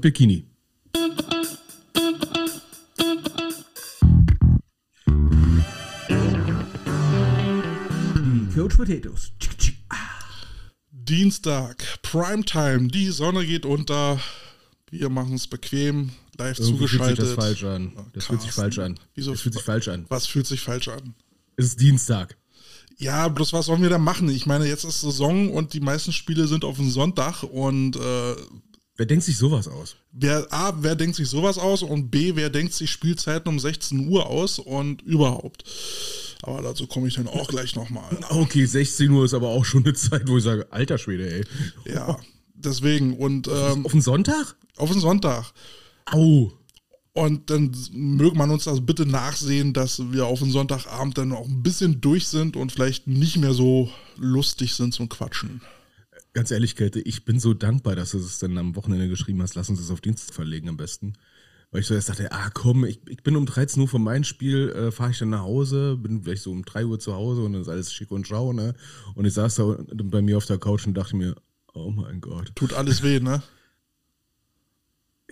Bikini. Coach Potatoes. Dienstag, Primetime, die Sonne geht unter. Wir machen es bequem, live Irgendwie fühlt sich zugeschaltet. das falsch an. Das fühlt sich Carsten, falsch an. Wieso? Das fühlt sich falsch an. Was fühlt sich falsch an? Es ist Dienstag. Ja, bloß was sollen wir da machen? Ich meine, jetzt ist Saison und die meisten Spiele sind auf den Sonntag und äh, Wer denkt sich sowas aus? wer A, wer denkt sich sowas aus und B, wer denkt sich Spielzeiten um 16 Uhr aus und überhaupt. Aber dazu komme ich dann auch gleich nochmal. Okay, 16 Uhr ist aber auch schon eine Zeit, wo ich sage, alter Schwede, ey. Ja, deswegen und ähm, Auf den Sonntag? auf den Sonntag. Au. Und dann möge man uns das bitte nachsehen, dass wir auf den Sonntagabend dann auch ein bisschen durch sind und vielleicht nicht mehr so lustig sind zum Quatschen. Ganz ehrlich, Kälte, ich bin so dankbar, dass du es dann am Wochenende geschrieben hast. Lass uns das auf Dienst verlegen am besten. Weil ich so erst dachte, ah komm, ich, ich bin um 13 Uhr von meinem Spiel, äh, fahre ich dann nach Hause, bin vielleicht so um 3 Uhr zu Hause und dann ist alles schick und schau, ne? Und ich saß da bei mir auf der Couch und dachte mir, oh mein Gott. Tut alles weh, ne?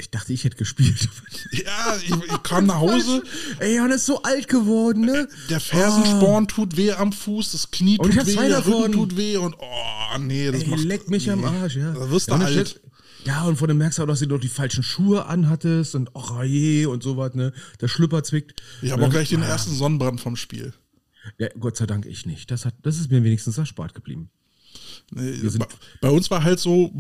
Ich dachte, ich hätte gespielt. Ja, ich, ich kam nach Hause, Ey, Jan ist so alt geworden, ne? der Fersensporn tut weh am Fuß, das Knie Und ich tut weh, der davon. Rücken tut weh und oh, nee, das Ey, macht... leck mich am Arsch, ja. Da wirst du ja, alt. Ja, und von dem merkst du auch, dass du doch die falschen Schuhe anhattest und oh je und sowas, ne? Der Schlüpper zwickt. Ich habe auch gleich den Ah. ersten Sonnenbrand vom Spiel. Ja, Gott sei Dank ich nicht. Das, hat, das ist mir wenigstens erspart geblieben. Bei, bei uns war halt so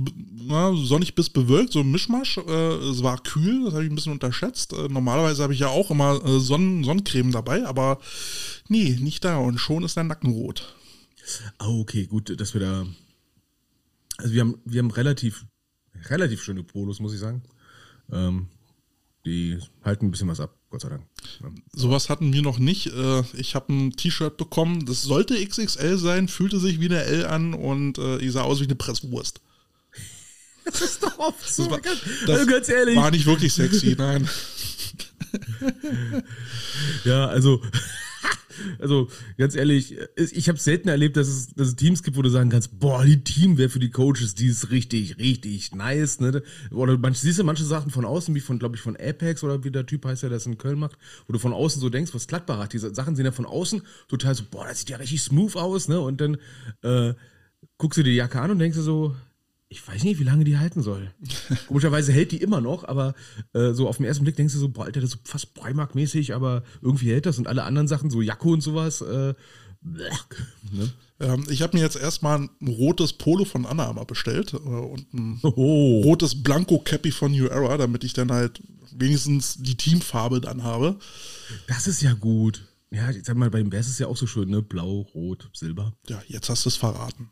na, sonnig bis bewölkt, so ein Mischmasch. Äh, es war kühl, das habe ich ein bisschen unterschätzt. Äh, normalerweise habe ich ja auch immer äh, Sonnen Sonnencreme dabei, aber nee, nicht da. Und schon ist der Nacken rot. Ah, okay, gut, dass wir da. Also wir haben, wir haben relativ, relativ schöne Polos, muss ich sagen. Ähm, die halten ein bisschen was ab, Gott sei Dank. Ja. Sowas hatten wir noch nicht. Äh, ich habe ein T-Shirt bekommen, das sollte XXL sein, fühlte sich wie eine L an und äh, ich sah aus wie eine Presswurst. Das ist doch oft so. Das war, das also ganz ehrlich. war nicht wirklich sexy, nein. Ja, also, also ganz ehrlich, ich habe selten erlebt, dass es, dass es Teams gibt, wo du sagen kannst, boah, die Teamwehr für die Coaches, die ist richtig, richtig nice. Ne? Oder manche, siehst du manche Sachen von außen, wie von, glaube ich, von Apex oder wie der Typ heißt, der das in Köln macht, wo du von außen so denkst, was Gladbach hat. Diese Sachen sehen ja von außen total so, boah, das sieht ja richtig smooth aus, ne? Und dann äh, guckst du die Jacke an und denkst dir so, ich weiß nicht, wie lange die halten soll. Komischerweise hält die immer noch, aber äh, so auf den ersten Blick denkst du so, boah, Alter, das ist so fast Primark-mäßig, aber irgendwie hält das und alle anderen Sachen, so Jacke und sowas, äh, ne? Ähm, ich habe mir jetzt erstmal ein rotes Polo von Anna Armour bestellt äh, und ein Oh. rotes Blanco Cappy von New Era, damit ich dann halt wenigstens die Teamfarbe dann habe. Das ist ja gut. Ja, ich sag mal, bei den Bears ist es ja auch so schön, ne? Blau, Rot, Silber. Ja, jetzt hast du es verraten.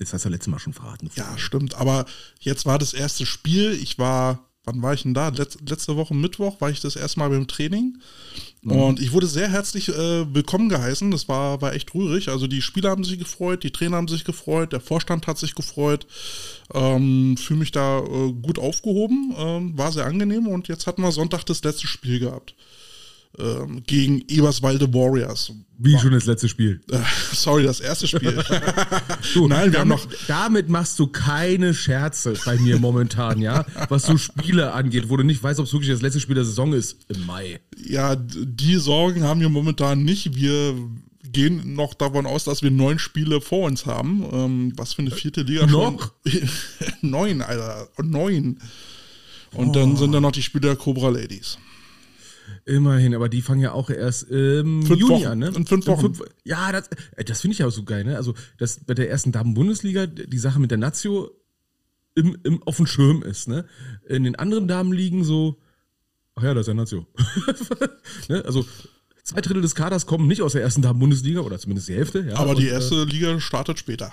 Das hast du letztes Mal schon verraten. Ja, stimmt. Aber jetzt war das erste Spiel. Ich war, wann war ich denn da? Letz, letzte Woche Mittwoch war ich das erste Mal beim Training. Und ich wurde sehr herzlich äh, willkommen geheißen. Das war, war echt rührig. Also die Spieler haben sich gefreut, die Trainer haben sich gefreut, der Vorstand hat sich gefreut. Ähm, Fühle mich da äh, gut aufgehoben. Ähm, war sehr angenehm. Und jetzt hatten wir Sonntag das letzte Spiel gehabt. Ähm, gegen Eberswalde Warriors. Wie schon das letzte Spiel. Äh, sorry, das erste Spiel. Du, Nein, wir haben damit, noch. damit machst du keine Scherze bei mir momentan, ja? Was so Spiele angeht, wo du nicht weißt, ob es wirklich das letzte Spiel der Saison ist im Mai. Ja, die Sorgen haben wir momentan nicht. Wir gehen noch davon aus, dass wir neun Spiele vor uns haben. Ähm, was für eine vierte Liga Noch? schon. neun, Alter. Neun. Und dann sind da noch die Spiele der Cobra Ladies. Immerhin, aber die fangen ja auch erst im Fünf Juni Wochen. an, ne? In fünf Wochen. ja, das, äh, das finde ich auch so geil, ne? Also, dass bei der ersten Damen-Bundesliga die Sache mit der Nazio im, im, auf dem Schirm ist, ne? In den anderen Damenligen so, ach ja, das ist ja Nazio. ne? Also, zwei Drittel des Kaders kommen nicht aus der ersten Damen-Bundesliga, oder zumindest die Hälfte, ja. Aber die Und, erste Liga startet später.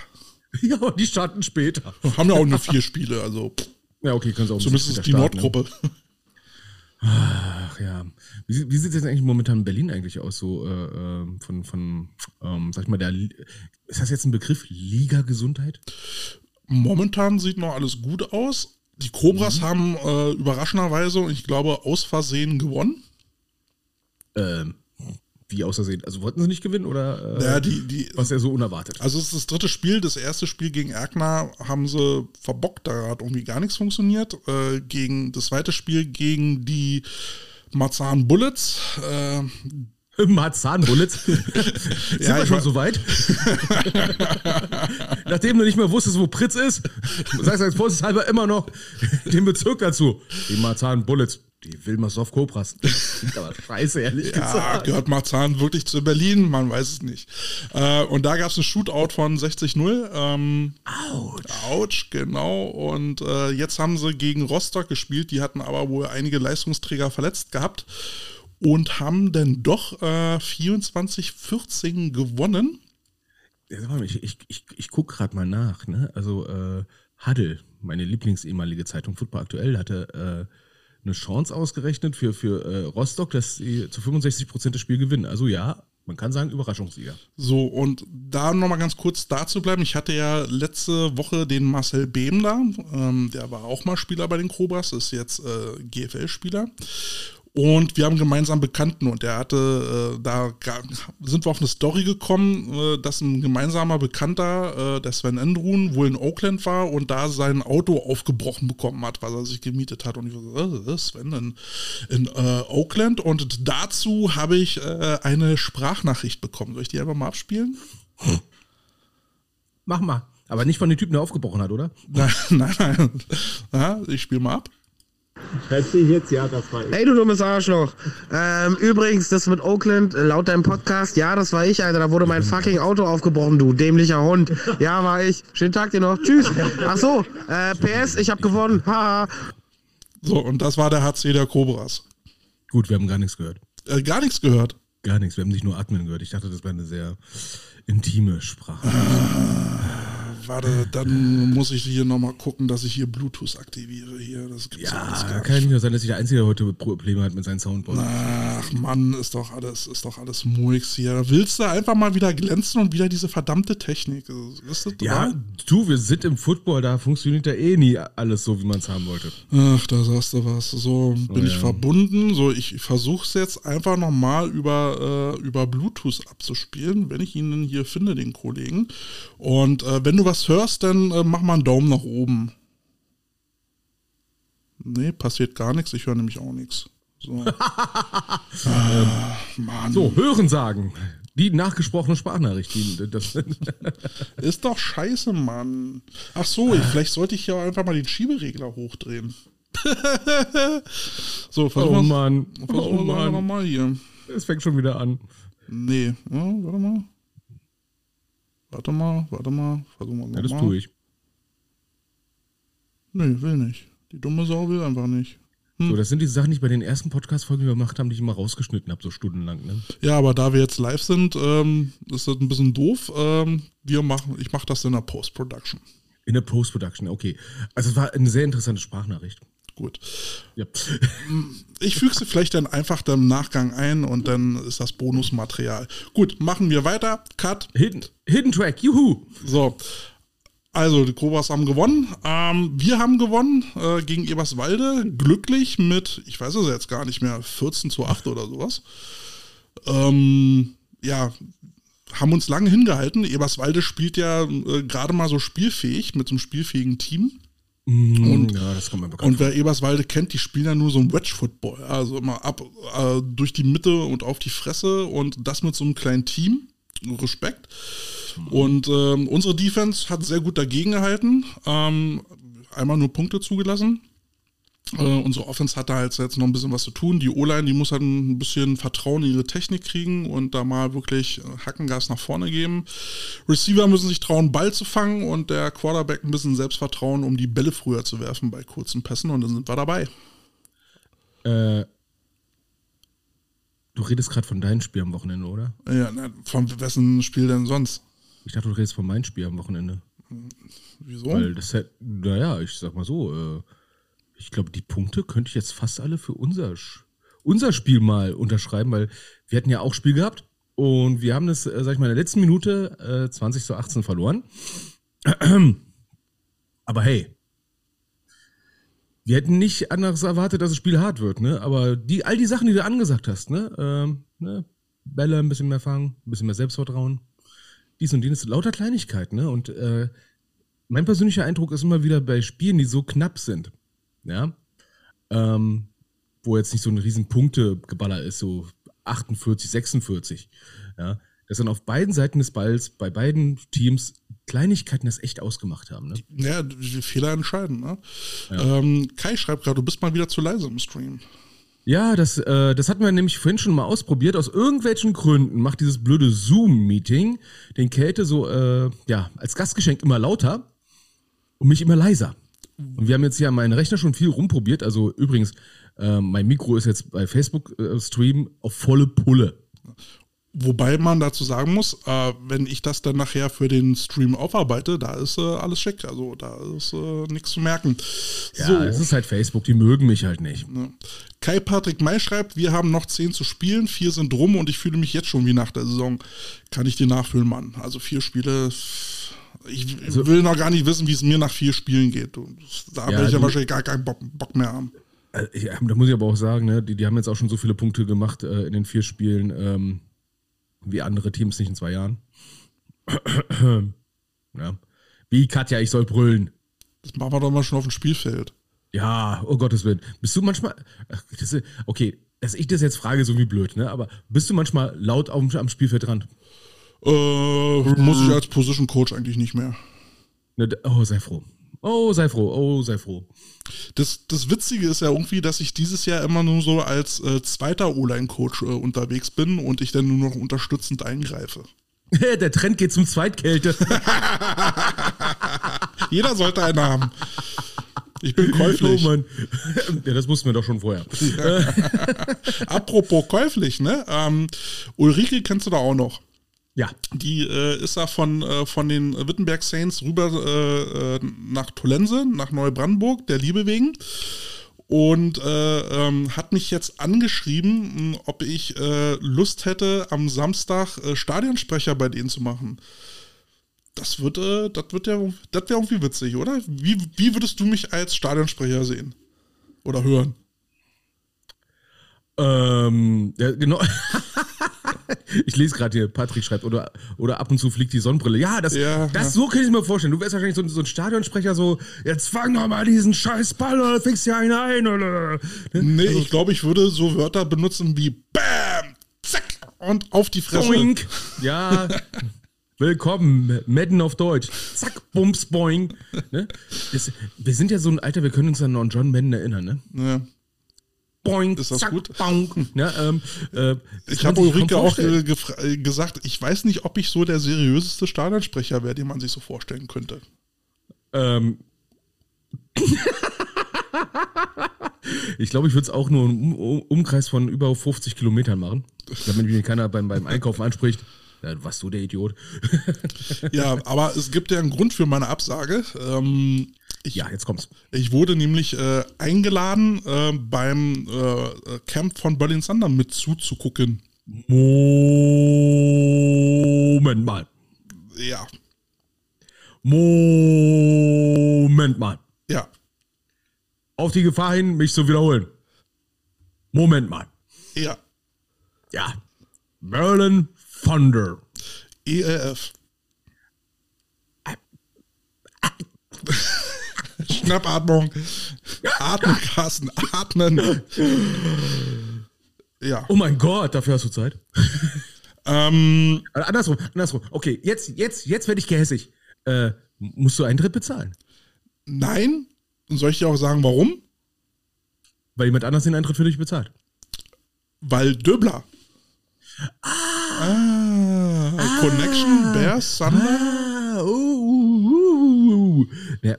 Äh, ja, aber die starten später. Haben ja auch nur vier Spiele, also Ja, okay, können sie auch zumindest die später starten, ne? Ach ja. Wie, wie sieht es jetzt eigentlich momentan in Berlin eigentlich aus, so äh, äh, von, von ähm, sag ich mal, der ist das jetzt ein Begriff? Liga-Gesundheit? Momentan sieht noch alles gut aus. Die Cobras haben äh, überraschenderweise, und ich glaube, aus Versehen gewonnen. Ähm, wie außersehen? Also wollten sie nicht gewinnen oder äh, ja, die, die, was er so unerwartet? Also es ist das dritte Spiel. Das erste Spiel gegen Erkner haben sie verbockt, da hat irgendwie gar nichts funktioniert. Äh, gegen das zweite Spiel gegen die Marzahn Bullets. Äh, Marzahn Bullets. Sind ja, wir schon so weit? Nachdem du nicht mehr wusstest, wo Pritz ist, sagst du als Vorsichtshalber immer noch den Bezirk dazu. Die Marzahn Bullets. Die Wilmersdorf Cobras. Aber scheiße, ehrlich ja, gesagt. gehört Marzahn wirklich zu Berlin? Man weiß es nicht. Äh, und da gab es ein Shootout von 60-0. Ähm, Autsch. Autsch, genau. Und äh, jetzt haben sie gegen Rostock gespielt. Die hatten aber wohl einige Leistungsträger verletzt gehabt und haben dann doch äh, 24-14 gewonnen. Ich, ich, ich, ich gucke gerade mal nach. Ne? Also äh, Huddle, meine Lieblings-ehemalige Zeitung Football Aktuell, hatte äh, eine Chance ausgerechnet für, für äh, Rostock, dass sie zu 65 Prozent das Spiel gewinnen. Also ja, man kann sagen, Überraschungssieger. So, und da nochmal ganz kurz dazu bleiben. Ich hatte ja letzte Woche den Marcel Behm da. Ähm, der war auch mal Spieler bei den Cobras, ist jetzt äh, GFL-Spieler. Und wir haben gemeinsam Bekannten und er hatte, äh, da sind wir auf eine Story gekommen, äh, dass ein gemeinsamer Bekannter, äh, der Sven Endrun, wohl in Oakland war und da sein Auto aufgebrochen bekommen hat, was er sich gemietet hat. Und ich war so, äh, Sven in, in äh, Oakland. Und dazu habe ich äh, eine Sprachnachricht bekommen. Soll ich die einfach mal abspielen? Mach mal. Aber nicht von dem Typen, der aufgebrochen hat, oder? Nein, nein, nein. Ja, ich spiele mal ab. Schätze ich jetzt, ja, das war ich. Hey, du dummes Arschloch. Ähm, übrigens, das mit Oakland, äh, laut deinem Podcast, ja, das war ich, Alter. Da wurde mein fucking Auto aufgebrochen, du dämlicher Hund. Ja, war ich. Schönen Tag dir noch. Tschüss. Ach so, äh, PS, ich hab gewonnen. Haha. so, und das war der HC der Cobras. Gut, wir haben gar nichts gehört. Äh, gar nichts gehört? Gar nichts. Wir haben nicht nur atmen gehört. Ich dachte, das wäre eine sehr intime Sprache. Warte, dann muss ich hier nochmal gucken, dass ich hier Bluetooth aktiviere. Hier, das gibt's ja, ja kann ja nicht nur sein, dass ich der Einzige heute Probleme hat mit seinem Soundboard. Ach Mann, ist doch alles, ist doch alles Murks hier. Willst du einfach mal wieder glänzen und wieder diese verdammte Technik? Ja, du, wir sind im Football, da funktioniert ja eh nie alles so, wie man es haben wollte. Ach, da sagst du was. So bin oh, ich ja. verbunden. So, ich versuche es jetzt einfach nochmal über, äh, über Bluetooth abzuspielen, wenn ich ihn hier finde, den Kollegen. Und äh, wenn du was was hörst, dann äh, mach mal einen Daumen nach oben. Nee, passiert gar nichts. Ich höre nämlich auch nichts. So. ah, so, hören sagen. Die nachgesprochene Sprachnachricht. Das ist doch scheiße, Mann. Ach so, ich, vielleicht sollte ich ja einfach mal den Schieberegler hochdrehen. so, versuchen oh Mann. Versuchen oh wir Mann. mal hier. Es fängt schon wieder an. Nee, ja, warte mal. Warte mal, warte mal, versuchen wir mal. Ja, das tue ich. Nee, will nicht. Die dumme Sau will einfach nicht. Hm. So, das sind die Sachen, die ich bei den ersten Podcast-Folgen gemacht habe, die ich immer rausgeschnitten habe, so stundenlang. Ne? Ja, aber da wir jetzt live sind, ähm, ist das ein bisschen doof. Ähm, wir machen, ich mache das in der Post-Production. In der Post-Production, okay. Also es war eine sehr interessante Sprachnachricht. Gut. Ja. Ich füge sie vielleicht dann einfach im Nachgang ein und dann ist das Bonusmaterial. Gut, machen wir weiter. Cut. Hidden, Hidden Track, juhu. So. Also, die Cobras haben gewonnen. Ähm, wir haben gewonnen äh, gegen Eberswalde. Glücklich mit, ich weiß es jetzt gar nicht mehr, 14 zu 8 oder sowas. Ähm, ja, haben uns lange hingehalten. Eberswalde spielt ja äh, gerade mal so spielfähig mit so einem spielfähigen Team. Mm, und, ja, das kommt mir bekannt und wer Eberswalde kennt, die spielen ja nur so ein Wedge-Football. Also immer ab äh, durch die Mitte und auf die Fresse und das mit so einem kleinen Team. Respekt. Mhm. Und ähm, unsere Defense hat sehr gut dagegen gehalten. Ähm, einmal nur Punkte zugelassen. Äh, unsere Offense hat da halt jetzt noch ein bisschen was zu tun. Die O-Line, die muss halt ein bisschen Vertrauen in ihre Technik kriegen und da mal wirklich äh, Hackengas nach vorne geben. Receiver müssen sich trauen, Ball zu fangen und der Quarterback ein bisschen Selbstvertrauen, um die Bälle früher zu werfen bei kurzen Pässen und dann sind wir dabei. Äh, du redest gerade von deinem Spiel am Wochenende, oder? Ja, na, von wessen Spiel denn sonst? Ich dachte, du redest von meinem Spiel am Wochenende. Wieso? Weil das hätte, naja, ich sag mal so, äh, ich glaube, die Punkte könnte ich jetzt fast alle für unser, unser Spiel mal unterschreiben, weil wir hatten ja auch Spiel gehabt und wir haben das, äh, sag ich mal, in der letzten Minute äh, 20 zu 18 verloren. Aber hey, wir hätten nicht anders erwartet, dass das Spiel hart wird, ne? Aber die, all die Sachen, die du angesagt hast, ne? Ähm, ne? Bälle ein bisschen mehr fangen, ein bisschen mehr Selbstvertrauen. Dies und jenes, lauter Kleinigkeiten, ne? Und äh, mein persönlicher Eindruck ist immer wieder bei Spielen, die so knapp sind, ja, ähm, wo jetzt nicht so ein riesen Punktegeballer ist, so 48, 46, ja, dass dann auf beiden Seiten des Balls, bei beiden Teams Kleinigkeiten das echt ausgemacht haben. Ne? Ja, die Fehler entscheiden. Ne? Ja. Ähm, Kai schreibt gerade, du bist mal wieder zu leise im Stream. Ja, das, äh, das hatten wir nämlich vorhin schon mal ausprobiert. Aus irgendwelchen Gründen macht dieses blöde Zoom-Meeting den Kälte so äh, ja, als Gastgeschenk immer lauter und mich immer leiser. Und wir haben jetzt hier an meinen Rechner schon viel rumprobiert. Also übrigens, äh, mein Mikro ist jetzt bei Facebook-Stream auf volle Pulle. Wobei man dazu sagen muss, äh, wenn ich das dann nachher für den Stream aufarbeite, da ist äh, alles schick. Also da ist äh, nichts zu merken. Ja, so. es ist halt Facebook, die mögen mich halt nicht. Ja. Kai Patrick May schreibt, wir haben noch zehn zu spielen, vier sind rum und ich fühle mich jetzt schon wie nach der Saison. Kann ich dir nachfühlen, Mann. Also vier Spiele. Ich also, will noch gar nicht wissen, wie es mir nach vier Spielen geht. Da ja, werde ich ja wahrscheinlich gar keinen Bock, Bock mehr haben. Äh, ja, da muss ich aber auch sagen, ne, die, die haben jetzt auch schon so viele Punkte gemacht äh, in den vier Spielen. Ähm, wie andere Teams nicht in zwei Jahren. ja. Wie Katja, ich soll brüllen. Das machen wir doch mal schon auf dem Spielfeld. Ja, oh Gottes Willen. Bist du manchmal. Okay, dass ich das jetzt frage, so wie blöd, ne? Aber bist du manchmal laut auf, am Spielfeldrand? Äh, muss ich als Position Coach eigentlich nicht mehr. Oh, sei froh. Oh, sei froh, oh, sei froh. Das, das Witzige ist ja irgendwie, dass ich dieses Jahr immer nur so als äh, zweiter O-Line-Coach äh, unterwegs bin und ich dann nur noch unterstützend eingreife. Der Trend geht zum Zweitkälte. Jeder sollte einen haben. Ich bin käuflich. Oh Mann. Ja, das wussten wir doch schon vorher. Apropos käuflich, ne? Ähm, Ulrike kennst du da auch noch. Ja. Die äh, ist da von, äh, von den Wittenberg Saints rüber äh, äh, nach Tolense, nach Neubrandenburg, der Liebe wegen. Und äh, ähm, hat mich jetzt angeschrieben, ob ich äh, Lust hätte, am Samstag Stadionsprecher bei denen zu machen. Das wird, das wird ja, das wäre irgendwie witzig, oder? Wie, wie würdest du mich als Stadionsprecher sehen? Oder hören? Ähm, ja, genau. ich lese gerade hier, Patrick schreibt, oder, oder ab und zu fliegt die Sonnenbrille. Ja, das, ja, das ja. so kann ich mir vorstellen. Du wärst wahrscheinlich so, so ein Stadionsprecher, so, jetzt fang doch mal diesen scheiß Ball oder fix hier einen ein. Oder, ne? Nee, also, ich glaube, ich würde so Wörter benutzen wie BAM, zack und auf die Fresse. Boink. Ja. Willkommen, Madden auf Deutsch. Zack, bums, boing. Ne? Das, wir sind ja so ein Alter, wir können uns an John Madden erinnern, ne? Ja. Boing, ist das zack, gut? Bonk. Ja, ähm, äh, ich habe Ulrike auch äh, äh, gesagt, ich weiß nicht, ob ich so der seriöseste Stadionsprecher wäre, den man sich so vorstellen könnte. Ähm. ich glaube, ich würde es auch nur im Umkreis von über 50 Kilometern machen, damit mich keiner beim, beim Einkaufen anspricht. Ja, was du der Idiot. ja, aber es gibt ja einen Grund für meine Absage. Ähm, ich, ja, jetzt kommt's. Ich wurde nämlich äh, eingeladen, äh, beim äh, Camp von Berlin Thunder mit zuzugucken. Moment mal. Ja. Moment mal. Ja. Auf die Gefahr hin, mich zu wiederholen. Moment mal. Ja. Ja. Berlin Thunder. ERF. Schnappatmung. Atmen, Carsten, atmen. Ja. Oh mein Gott, dafür hast du Zeit. Ähm, also andersrum, andersrum. Okay, jetzt, jetzt, jetzt werde ich gehässig. Äh, musst du Eintritt bezahlen? Nein. Und soll ich dir auch sagen, warum? Weil jemand anders den Eintritt für dich bezahlt. Weil Döbler. Ah. ah, Connection, Bears, Thunder. Ah, uh, uh, uh, uh. Ja,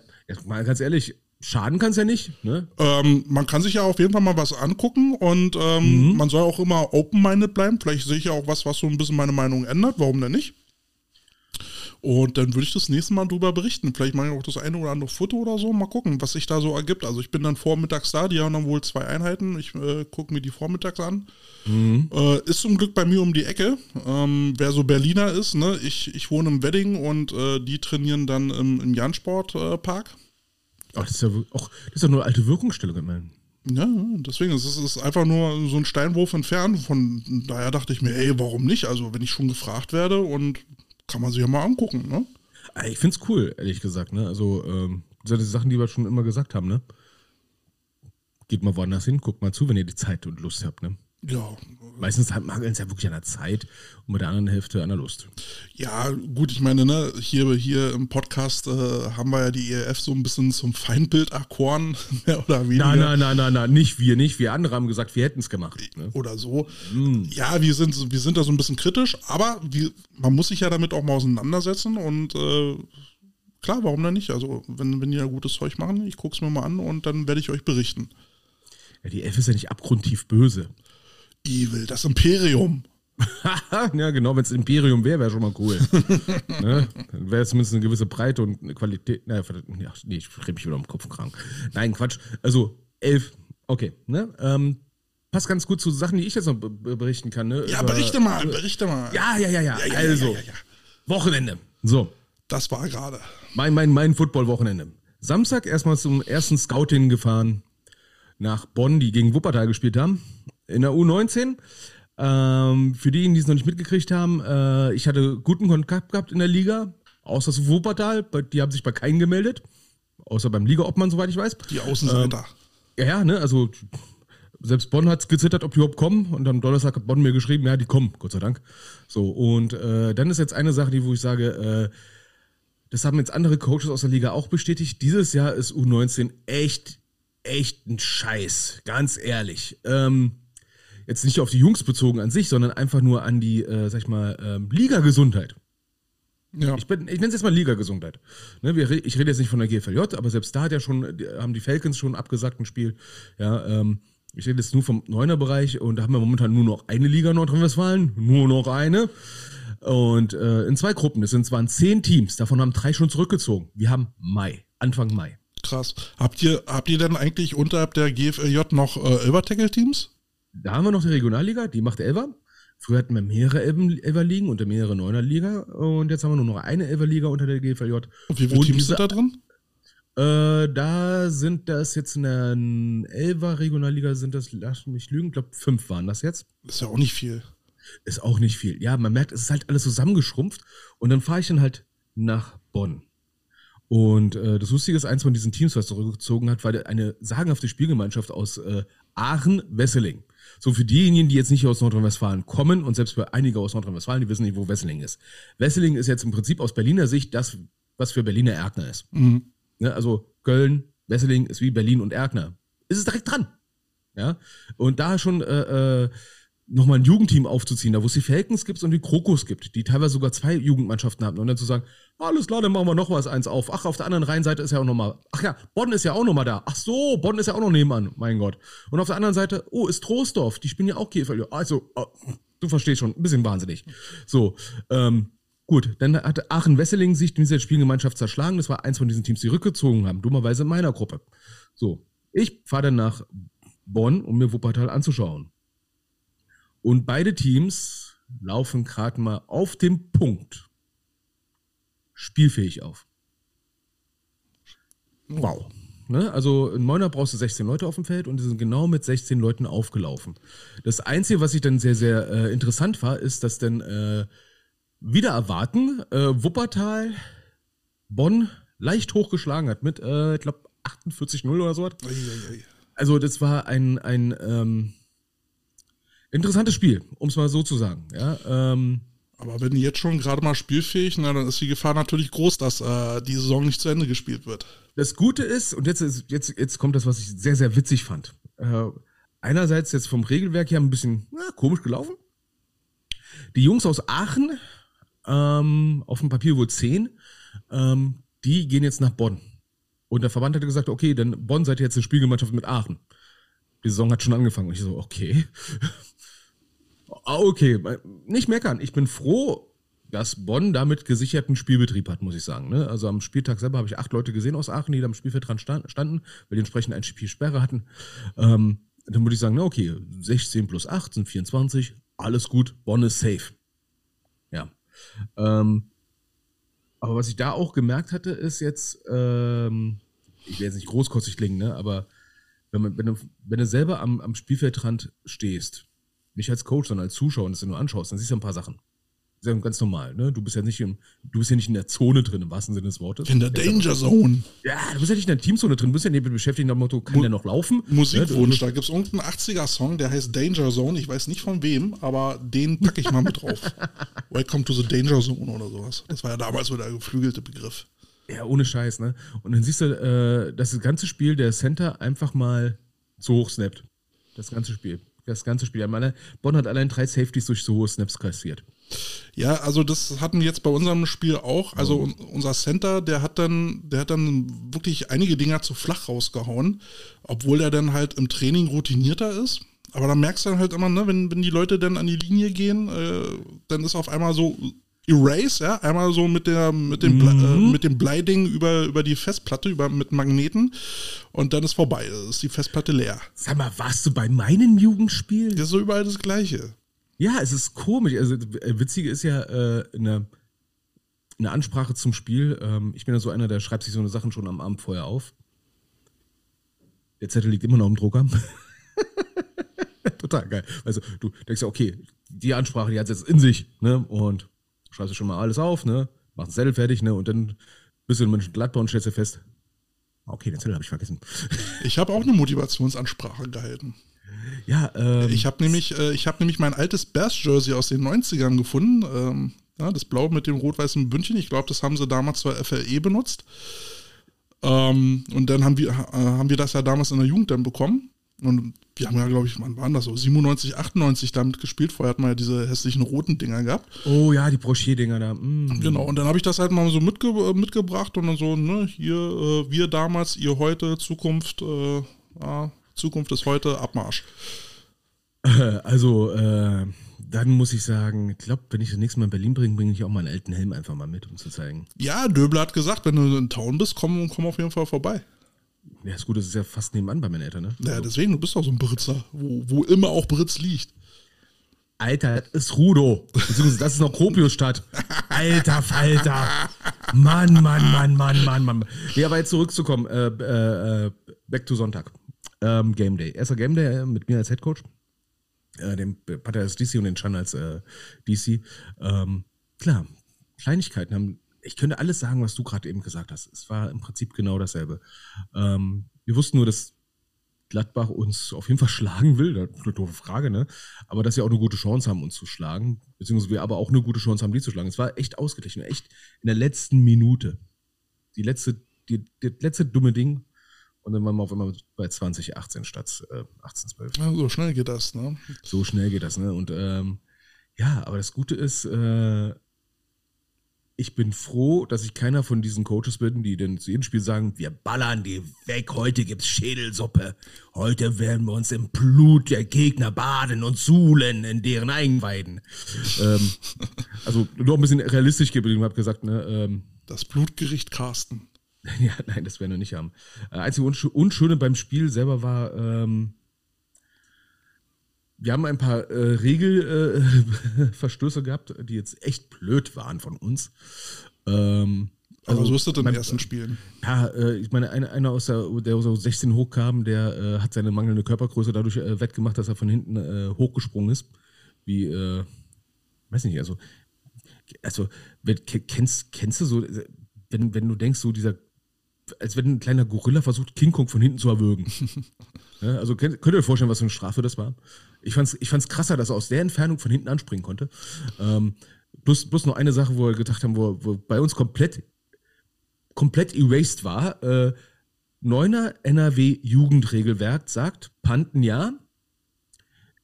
mal ganz ehrlich, schaden kann es ja nicht. Ne? Ähm, man kann sich ja auf jeden Fall mal was angucken und ähm, mhm. man soll auch immer open-minded bleiben. Vielleicht sehe ich ja auch was, was so ein bisschen meine Meinung ändert. Warum denn nicht? Und dann würde ich das nächste Mal drüber berichten. Vielleicht mache ich auch das eine oder andere Foto oder so. Mal gucken, was sich da so ergibt. Also ich bin dann vormittags da. Die haben dann wohl zwei Einheiten. Ich äh, gucke mir die vormittags an. Mhm. Äh, ist zum Glück bei mir um die Ecke. Ähm, wer so Berliner ist, ne? ich, ich wohne im Wedding und äh, die trainieren dann im, im Jansportpark. Ach, das ist ja auch, das ist ja nur eine alte Wirkungsstellung, immerhin. Ja, deswegen ist es ist einfach nur so ein Steinwurf entfernt. Von daher dachte ich mir, ey, warum nicht? Also, wenn ich schon gefragt werde und kann man sich ja mal angucken, ne? Ich find's cool, ehrlich gesagt, ne? Also, ähm, die Sachen, die wir schon immer gesagt haben, ne? Geht mal woanders hin, guckt mal zu, wenn ihr die Zeit und Lust habt, ne? Ja, Meistens mangelt es ja wirklich an der Zeit und bei der anderen Hälfte an der Lust. ja, gut, ich meine, ne, hier, hier im Podcast äh, haben wir ja die ERF so ein bisschen zum Feindbild erkoren, mehr oder weniger. Nein, nein, nein, nein, nein, nicht wir, nicht wir. Andere haben gesagt, wir hätten es gemacht. Ne? oder so. Ja, wir sind, wir sind da so ein bisschen kritisch, aber wir, man muss sich ja damit auch mal auseinandersetzen und äh, klar, warum denn nicht? Also, wenn, wenn die da gutes Zeug machen, ich guck's mir mal an und dann werde ich euch berichten. Ja, die Elf ist ja nicht abgrundtief böse. Evil, das Imperium. ja, genau, wenn es Imperium wäre, wäre schon mal cool. ne? Wäre zumindest eine gewisse Breite und eine Qualität. Naja, ja, nee, ich rede mich wieder um Kopf und Kragen. Nein, Quatsch. Also, elf, okay. Ne? Ähm, passt ganz gut zu Sachen, die ich jetzt noch be- be- berichten kann. Ne? Ja, Über- berichte mal, berichte mal. Ja, ja, ja, ja. Ja, ja, also, ja. Wochenende. So, Das war gerade. mein, mein, mein Football-Wochenende. Samstag erstmal zum ersten Scouting gefahren nach Bonn, die gegen Wuppertal gespielt haben. In der U19. Ähm, für diejenigen, die es noch nicht mitgekriegt haben, äh, ich hatte guten Kontakt gehabt in der Liga, außer zu Wuppertal. Die haben sich bei keinem gemeldet. Außer beim Ligaobmann, soweit ich weiß. Die Außenseiter. Ja, ja, ne, also selbst Bonn hat gezittert, ob die überhaupt kommen. Und am Donnerstag hat Bonn mir geschrieben, ja, die kommen, Gott sei Dank. So, und äh, dann ist jetzt eine Sache, die, wo ich sage, äh, das haben jetzt andere Coaches aus der Liga auch bestätigt. Dieses Jahr ist U19 echt, echt ein Scheiß, ganz ehrlich. Ähm, jetzt nicht auf die Jungs bezogen an sich, sondern einfach nur an die, äh, sag ich mal, ähm, Liga-Gesundheit. ja. Ich, bin- ich nenne es jetzt mal Liga-Gesundheit. Ne, ich rede jetzt nicht von der GFLJ, aber selbst da hat ja schon, haben die Falcons schon abgesagt ein Spiel. Ja, ähm, ich rede jetzt nur vom Neuner-Bereich und da haben wir momentan nur noch eine Liga in Nordrhein-Westfalen, nur noch eine. Und äh, in zwei Gruppen, das sind zwar zehn Teams, davon haben drei schon zurückgezogen. Wir haben Mai, Anfang Mai. Krass. Habt ihr, habt ihr denn eigentlich unterhalb der GFLJ noch äh, Elber-Tackle-Teams? Da haben wir noch die Regionalliga, die macht Elfer. Früher hatten wir mehrere Elferligen und mehrere Neunerliga und jetzt haben wir nur noch eine Elferliga unter der GFLJ. Und wie viele Und Teams diese- sind da drin? Äh, da sind das jetzt in der Elfer Regionalliga sind das, lass mich lügen, ich glaube fünf waren das jetzt. Ist ja auch nicht viel. Ist auch nicht viel. Ja, man merkt, es ist halt alles zusammengeschrumpft und dann fahre ich dann halt nach Bonn. Und äh, das Lustige ist, eins von diesen Teams, was zurückgezogen hat, war eine sagenhafte Spielgemeinschaft aus äh, Aachen-Wesseling. So für diejenigen, die jetzt nicht aus Nordrhein-Westfalen kommen und selbst für einige aus Nordrhein-Westfalen, die wissen nicht, wo Wesseling ist. Wesseling ist jetzt im Prinzip aus Berliner Sicht das, was für Berliner Erkner ist. Mhm. Ne, also Köln, Wesseling ist wie Berlin und Erkner. Ist es direkt dran. Ja. Und da schon äh, äh, nochmal ein Jugendteam aufzuziehen, da wo es die Falcons gibt und die Krokos gibt, die teilweise sogar zwei Jugendmannschaften haben. Und dann zu sagen, alles klar, dann machen wir noch was eins auf. Ach, auf der anderen Rheinseite ist ja auch nochmal. Ach ja, Bonn ist ja auch nochmal da. Ach so, Bonn ist ja auch noch nebenan. Mein Gott. Und auf der anderen Seite, oh, ist Troisdorf. Die spielen ja auch Käfer. Also, oh, du verstehst schon, ein bisschen wahnsinnig. So, ähm, Gut, dann hat Aachen-Wesseling sich in dieser Spielgemeinschaft zerschlagen. Das war eins von diesen Teams, die rückgezogen haben. Dummerweise in meiner Gruppe. So, ich fahre dann nach Bonn, um mir Wuppertal anzuschauen. Und beide Teams laufen gerade mal auf dem Punkt spielfähig auf. Wow. Ne? Also in Moiner brauchst du 16 Leute auf dem Feld und die sind genau mit 16 Leuten aufgelaufen. Das Einzige, was ich dann sehr, sehr äh, interessant war, ist, dass dann äh, wieder erwarten, äh, Wuppertal Bonn leicht hochgeschlagen hat mit, äh, ich glaube, 48-0 oder so. Also das war ein, ein ähm, interessantes Spiel, um es mal so zu sagen. Ja, ähm, Aber wenn die jetzt schon gerade mal spielfähig, na, dann ist die Gefahr natürlich groß, dass äh, die Saison nicht zu Ende gespielt wird. das Gute ist, und jetzt, ist, jetzt, jetzt kommt das, was ich sehr, sehr witzig fand. Äh, einerseits jetzt vom Regelwerk her ein bisschen na, komisch gelaufen. Die Jungs aus Aachen, ähm, auf dem Papier wohl 10, ähm, die gehen jetzt nach Bonn. Und der Verband hatte gesagt, okay, dann Bonn seid ihr jetzt eine Spielgemeinschaft mit Aachen. Die Saison hat schon angefangen. Und ich so, okay. Ah, okay, nicht meckern. Ich bin froh, dass Bonn damit gesicherten Spielbetrieb hat, muss ich sagen. Ne? Also am Spieltag selber habe ich acht Leute gesehen aus Aachen, die da am Spielfeld dran stand- standen, weil die entsprechend ein Spielsperre hatten. Ähm, dann würde ich sagen, na okay, 16 plus 8 sind 24, alles gut, Bonn ist safe. Ja. Ähm, aber was ich da auch gemerkt hatte, ist jetzt, ähm, ich will jetzt nicht großkotzig klingen, ne, aber wenn, man, wenn, du, wenn du selber am, am Spielfeldrand stehst, nicht als Coach, sondern als Zuschauer und das nur anschaust, dann siehst du ein paar Sachen. Das ist ja ganz normal, ne? Du bist ja nicht im, du bist ja nicht in der Zone drin, im wahrsten Sinne des Wortes. In der Danger Zone. Ja, du bist ja nicht in der Teamzone drin, du bist ja nicht beschäftigt nach dem Motto, kann Mu- der noch laufen? Musikwunsch, Ne? da gibt es irgendeinen 80er-Song, der heißt Danger Zone. Ich weiß nicht von wem, aber den packe ich mal mit drauf. Welcome to the Danger Zone oder sowas. Das war ja damals so der geflügelte Begriff. Ja, ohne Scheiß, ne? Und dann siehst du, äh, dass das ganze Spiel der Center einfach mal so hoch snappt. Das ganze Spiel. Das ganze Spiel. Ich meine, Bonn hat allein drei Safeties durch so hohe Snaps kassiert. Ja, also das hatten wir jetzt bei unserem Spiel auch. Also un- unser Center, der hat dann, der hat dann wirklich einige Dinger zu flach rausgehauen, obwohl er dann halt im Training routinierter ist. Aber dann merkst du dann halt immer, ne, wenn, wenn die Leute dann an die Linie gehen, äh, dann ist auf einmal so Erase, ja, einmal so mit der mit dem Ble äh, mit dem Bleiding über über die Festplatte über mit Magneten und dann ist vorbei, Dann ist die Festplatte leer. Sag mal, warst du bei meinem Jugendspiel? Das ist so überall das Gleiche. Ja, es ist komisch. Also, äh, witzige ist ja äh, eine, eine Ansprache zum Spiel. Ähm, ich bin ja so einer, der schreibt sich so eine Sachen schon am Abend vorher auf. Der Zettel liegt immer noch im Drucker. Total geil. Also, du denkst ja, okay, die Ansprache, die hat es jetzt in sich, ne? Und schreibst du schon mal alles auf, ne? Machst den Zettel fertig, ne? Und dann bist du in Mönchengladbach und stellst dir fest, okay, den Zettel habe ich vergessen. Ich habe auch eine Motivationsansprache gehalten. Ja, ähm, Ich habe nämlich, äh, ich hab nämlich mein altes Bears-Jersey aus den 90ern gefunden. Ähm, ja, das Blau mit dem rot-weißen Bündchen. Ich glaube, das haben sie damals zur FLE benutzt. Ähm, und dann haben wir, äh, haben wir das ja damals in der Jugend dann bekommen. Und wir haben ja, glaube ich, wann waren das so? 97, 98 damit gespielt. Vorher hatten wir ja diese hässlichen roten Dinger gehabt. oh ja, die Brochet-Dinger da. Mm. Genau, und dann habe ich das halt mal so mitge äh, mitgebracht und dann so, ne, hier, äh, wir damals, ihr heute, Zukunft, äh, ja, Zukunft ist heute, Abmarsch. Also, äh, dann muss ich sagen, ich glaube, wenn ich das nächste Mal in Berlin bringe, bringe ich auch meinen alten Helm einfach mal mit, um zu zeigen. Ja, Döbler hat gesagt, wenn du in Town bist, komm, komm auf jeden Fall vorbei. Ja, ist gut, das ist ja fast nebenan bei meinen Eltern, ne? Ja, deswegen, du bist doch so ein Britzer, wo, wo immer auch Britz liegt. Alter, das ist Rudo. Beziehungsweise das ist noch Kropiusstadt. Alter Falter. Mann, Mann, Mann, Mann, Mann, Mann. Nee, aber jetzt zurückzukommen, äh, äh, äh, back to Sonntag. Ähm, Game Day. Erster Game Day äh, mit mir als Headcoach. Äh, dem Pater als DC und den Chan als äh, DC. Ähm, klar, Kleinigkeiten haben. Ich könnte alles sagen, was du gerade eben gesagt hast. Es war im Prinzip genau dasselbe. Ähm, wir wussten nur, dass Gladbach uns auf jeden Fall schlagen will, das ist eine doofe Frage, ne? Aber dass sie auch eine gute Chance haben, uns zu schlagen, beziehungsweise wir aber auch eine gute Chance haben, die zu schlagen. Es war echt ausgeglichen, echt in der letzten Minute. Die letzte, die, die letzte dumme Ding. Und dann waren wir auf einmal bei 2018 statt äh, 1812. Ja, so schnell geht das, ne? So schnell geht das, ne? Und ähm, ja, aber das Gute ist, äh, ich bin froh, dass ich keiner von diesen Coaches bin, die dann zu jedem Spiel sagen, wir ballern die weg, heute gibt's Schädelsuppe. Heute werden wir uns im Blut der Gegner baden und suhlen in deren Einweiden. ähm, also nur ein bisschen realistisch geblieben, habe gesagt, ne, ähm, Das Blutgericht Carsten. ja, nein, das werden wir nicht haben. Äh, einzige Unsch Unschöne beim Spiel selber war, ähm, wir haben ein paar äh, Regelverstöße äh, gehabt, die jetzt echt blöd waren von uns. Ähm, Aber so ist das in den ersten Spielen. ja, äh, ich meine, einer, einer aus der, der aus der 16 hochkam, der äh, hat seine mangelnde Körpergröße dadurch äh, wettgemacht, dass er von hinten äh, hochgesprungen ist. Wie, weiß nicht, also, also kennst, kennst du so, wenn, wenn du denkst, so dieser, als wenn ein kleiner Gorilla versucht, King Kong von hinten zu erwürgen. ja, also könnt, könnt ihr euch vorstellen, was für eine Strafe das war? Ich fand's, ich fand's krasser, dass er aus der Entfernung von hinten anspringen konnte. Ähm, plus, plus noch eine Sache, wo wir gedacht haben, wo, wo bei uns komplett komplett erased war. Äh, Neuner NRW Jugendregelwerk sagt, Panten ja.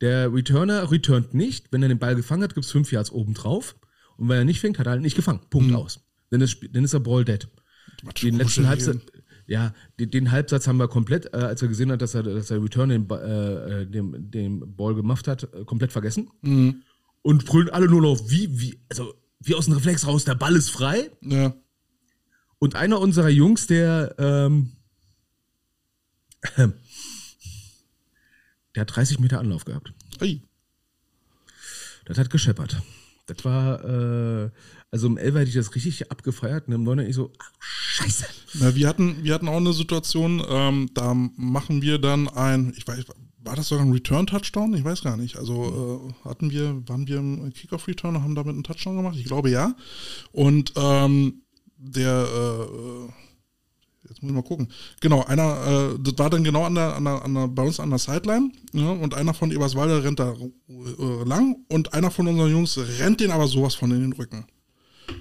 Der Returner returnt nicht. Wenn er den Ball gefangen hat, gibt es fünf Yards oben drauf. Und wenn er nicht fängt, hat er halt nicht gefangen. Punkt aus. Dann ist, dann ist er Ball dead. Für Den letzten Halbsatz, ja, den, den Halbsatz haben wir komplett, äh, als er gesehen hat, dass er, dass er Return den, äh, äh, dem, dem Ball gemacht hat, äh, komplett vergessen. Und brüllen alle nur noch, wie, wie, also, wie aus dem Reflex raus, der Ball ist frei. Ja. Und einer unserer Jungs, der, ähm, der hat 30 Meter Anlauf gehabt. Ei. Das hat gescheppert. Das war, äh, also im Elfer hätte ich das richtig abgefeiert und im Neuner ich so, ach, scheiße. Na, wir, hatten, wir hatten auch eine Situation, ähm, da machen wir dann ein, ich weiß, war das sogar ein Return-Touchdown? Ich weiß gar nicht. Also äh, hatten wir, waren wir im Kickoff-Return und haben damit einen Touchdown gemacht? Ich glaube ja. Und ähm, der, äh, jetzt muss ich mal gucken. Genau, einer, äh, das war dann genau an der, an der, an der, bei uns an der Sideline. Ja, und einer von Eberswalde rennt da äh, lang und einer von unseren Jungs rennt den aber sowas von in den Rücken.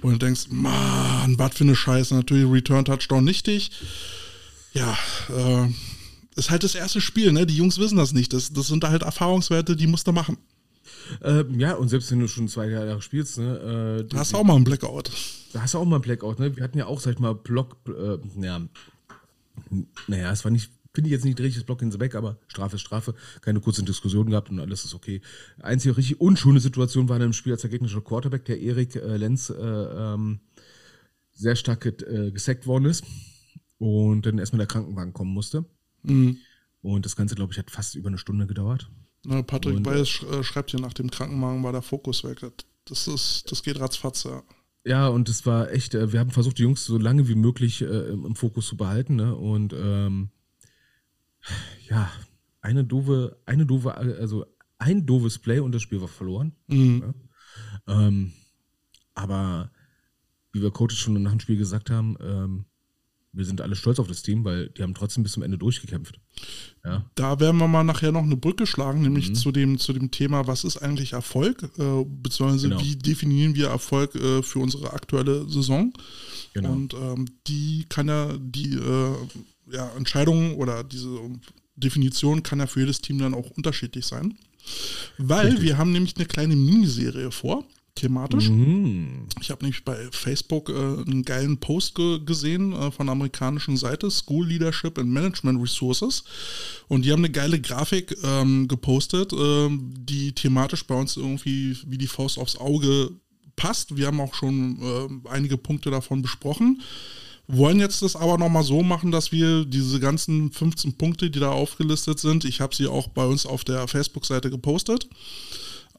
Und du denkst, Mann, was für eine Scheiße. Natürlich Return-Touchdown nichtig. Ja, äh, ist halt das erste Spiel, ne? Die Jungs wissen das nicht. Das, das sind halt Erfahrungswerte, die musst du machen. Ähm, ja, und selbst wenn du schon zwei Jahre spielst, ne? Äh, da hast du auch mal einen Blackout. Da hast du auch mal einen Blackout, ne? Wir hatten ja auch, sag ich mal, Block, äh, ja, naja, es war nicht, finde ich jetzt nicht richtiges Block ins Back, aber Strafe ist Strafe. Keine kurzen Diskussionen gehabt und alles ist okay. Einzige richtig unschöne Situation war in einem Spiel, als der gegnerische Quarterback, der Erik äh, Lenz, äh, ähm, sehr stark äh, gesackt worden ist und dann erstmal der Krankenwagen kommen musste. Mhm. Und das Ganze, glaube ich, hat fast über eine Stunde gedauert. Na, Patrick Weiß sch äh, schreibt hier, nach dem Krankenwagen war der Fokus weg. Das, ist, das geht ratzfatz, ja. Ja, und das war echt, äh, wir haben versucht, die Jungs so lange wie möglich äh, im, Fokus zu behalten. Ne? Und ähm, ja, eine doofe, eine doofe, also ein doofes Play und das Spiel war verloren. Mhm. Ja? Ähm, aber wie wir Coaches schon nach dem Spiel gesagt haben, ähm, wir sind alle stolz auf das Team, weil die haben trotzdem bis zum Ende durchgekämpft. Ja. Da werden wir mal nachher noch eine Brücke schlagen, nämlich mhm. zu, dem, zu dem Thema, was ist eigentlich Erfolg, äh, beziehungsweise genau. wie definieren wir Erfolg äh, für unsere aktuelle Saison. Genau. Und ähm, die kann ja, die äh, ja, Entscheidung oder diese Definition kann ja für jedes Team dann auch unterschiedlich sein. Weil Richtig. wir haben nämlich eine kleine Miniserie vor thematisch. Mhm. Ich habe nämlich bei Facebook äh, einen geilen Post ge gesehen äh, von der amerikanischen Seite, School Leadership and Management Resources. Und die haben eine geile Grafik ähm, gepostet, äh, die thematisch bei uns irgendwie wie die Faust aufs Auge passt. Wir haben auch schon äh, einige Punkte davon besprochen. Wollen jetzt das aber nochmal so machen, dass wir diese ganzen 15 Punkte, die da aufgelistet sind, ich habe sie auch bei uns auf der Facebook-Seite gepostet,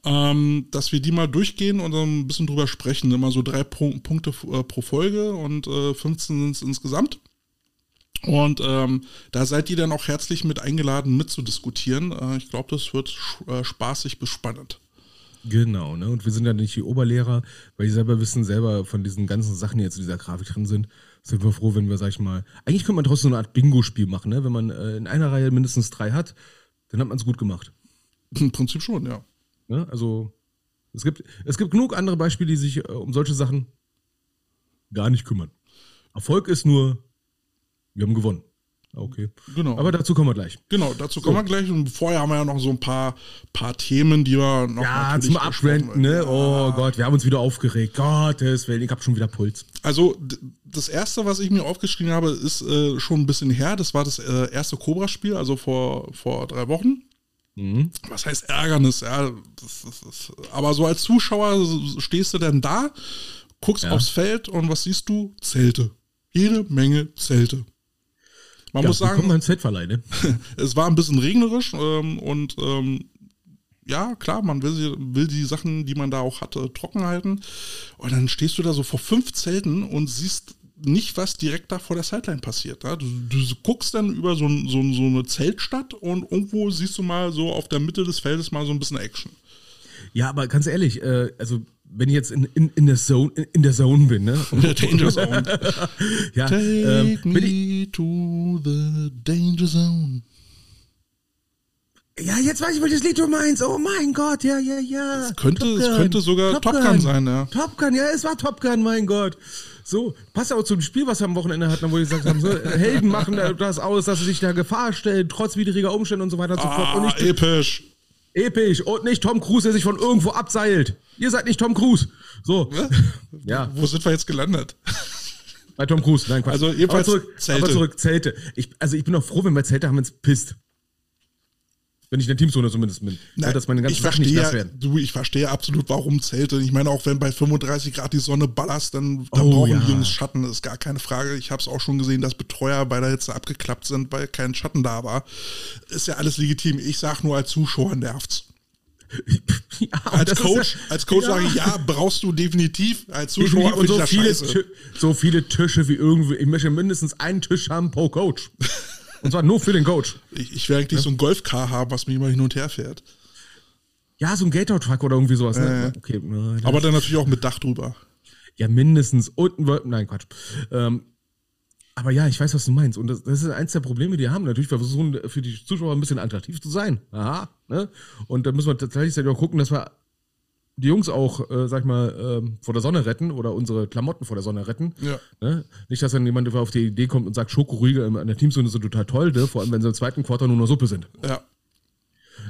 ähm, dass wir die mal durchgehen und ein bisschen drüber sprechen. Immer so drei Punkte äh, pro Folge und äh, 15 sind es insgesamt. Und ähm, da seid ihr dann auch herzlich mit eingeladen, mitzudiskutieren. Äh, ich glaube, das wird äh, spaßig bis spannend. Genau, ne? Und wir sind ja nicht die Oberlehrer, weil die selber wissen, selber von diesen ganzen Sachen, die jetzt in dieser Grafik drin sind, sind wir froh, wenn wir, sag ich mal, eigentlich könnte man trotzdem so eine Art Bingo-Spiel machen, ne? Wenn man äh, in einer Reihe mindestens drei hat, dann hat man es gut gemacht. Im Prinzip schon, ja. Ne? Also es gibt, es gibt genug andere Beispiele, die sich äh, um solche Sachen gar nicht kümmern. Erfolg ist nur, wir haben gewonnen. Okay. Genau. Aber dazu kommen wir gleich. Genau, dazu kommen so. wir gleich. Und vorher haben wir ja noch so ein paar, paar Themen, die wir noch Ja, zum Abschwenken, ne? Oh Gott, wir haben uns wieder aufgeregt. Gottes Willen, ich habe schon wieder Puls. Also, das erste, was ich mir aufgeschrieben habe, ist äh, schon ein bisschen her. Das war das äh, erste Cobra-Spiel, also vor, vor drei Wochen. Mhm. Was heißt Ärgernis? Ja, das, das, das, aber so als Zuschauer stehst du dann da, guckst ja. aufs Feld und was siehst du? Zelte. Jede Menge Zelte. Man ja, muss sagen, ein Zeltverleih, ne? es war ein bisschen regnerisch ähm, und ähm, ja, klar, man will, will, die Sachen, die man da auch hatte, trocken halten. Und dann stehst du da so vor fünf Zelten und siehst nicht, was direkt da vor der Sideline passiert. Ja? Du, du, guckst dann über so, so, so, eine Zeltstadt und irgendwo siehst du mal so auf der Mitte des Feldes mal so ein bisschen Action. Ja, aber ganz ehrlich, äh, also wenn ich jetzt in, in, in, der Zone, in der Zone bin, ne? Danger Zone. ja, Take ähm, me ich, to the Danger Zone. Ja, jetzt weiß ich, welches Lied du meinst. Oh mein Gott, ja, ja, ja. Es könnte, es könnte sogar Top, Top Gun. Gun. sein, ja. Top Gun, ja, es war Top Gun, mein Gott. So, passt auch zum Spiel, was wir am Wochenende hatten, wo die gesagt haben, so, Helden machen das aus, dass sie sich da Gefahr stellen, trotz widriger Umstände und so weiter und so fort. Nicht, episch. Episch. Und nicht Tom Cruise, der sich von irgendwo abseilt. Ihr seid nicht Tom Cruise. So. Ja. Wo sind wir jetzt gelandet? Bei Tom Cruise, nein, Quatsch. Also jedenfalls aber zurück, Zelte. Aber zurück, Zelte. Ich, also ich bin auch froh, wenn wir Zelte haben, wenn es pisst. Wenn ich in der Teamzone zumindest bin. Nein, dass meine ganzen ich Sachen verstehe, nicht werden. Du, ich verstehe absolut, warum Zelte. Ich meine, auch wenn bei 35 Grad die Sonne ballerst, dann, dann oh, brauchen ja. die Jungs Schatten. Das ist gar keine Frage. Ich habe es auch schon gesehen, dass Betreuer bei der Hitze abgeklappt sind, weil kein Schatten da war. Ist ja alles legitim. Ich sage nur, als Zuschauer nervt's. Ja, Als das Coach, ja- als Coach ja. sage ich, ja, brauchst du definitiv. Als Zuschauer. Und so ich das viele, so viele Tische wie irgendwie. Ich möchte mindestens einen Tisch haben pro Coach. Und zwar nur für den Coach. Ich, ich will eigentlich so ein Golfcar haben, was mich immer hin und her fährt. Ja, so ein Gator-Truck oder irgendwie sowas. Ne? Äh. Okay, na, Aber dann natürlich auch mit Dach drüber. Ja, mindestens. Und ein Wölfen. Nein, Quatsch. Ähm, aber ja, ich weiß, was du meinst. Und das, das ist eins der Probleme, die wir haben. Natürlich, wir versuchen für die Zuschauer ein bisschen attraktiv zu sein. Aha. Ne? Und da müssen wir tatsächlich auch gucken, dass wir die Jungs auch, äh, sag ich mal, ähm, vor der Sonne retten oder unsere Klamotten vor der Sonne retten. Ja. Ne? Nicht, dass dann jemand auf die Idee kommt und sagt, Schokoriegel an der Teamzone sind total toll, ne? vor allem wenn sie im zweiten Quartal nur noch Suppe sind. Ja.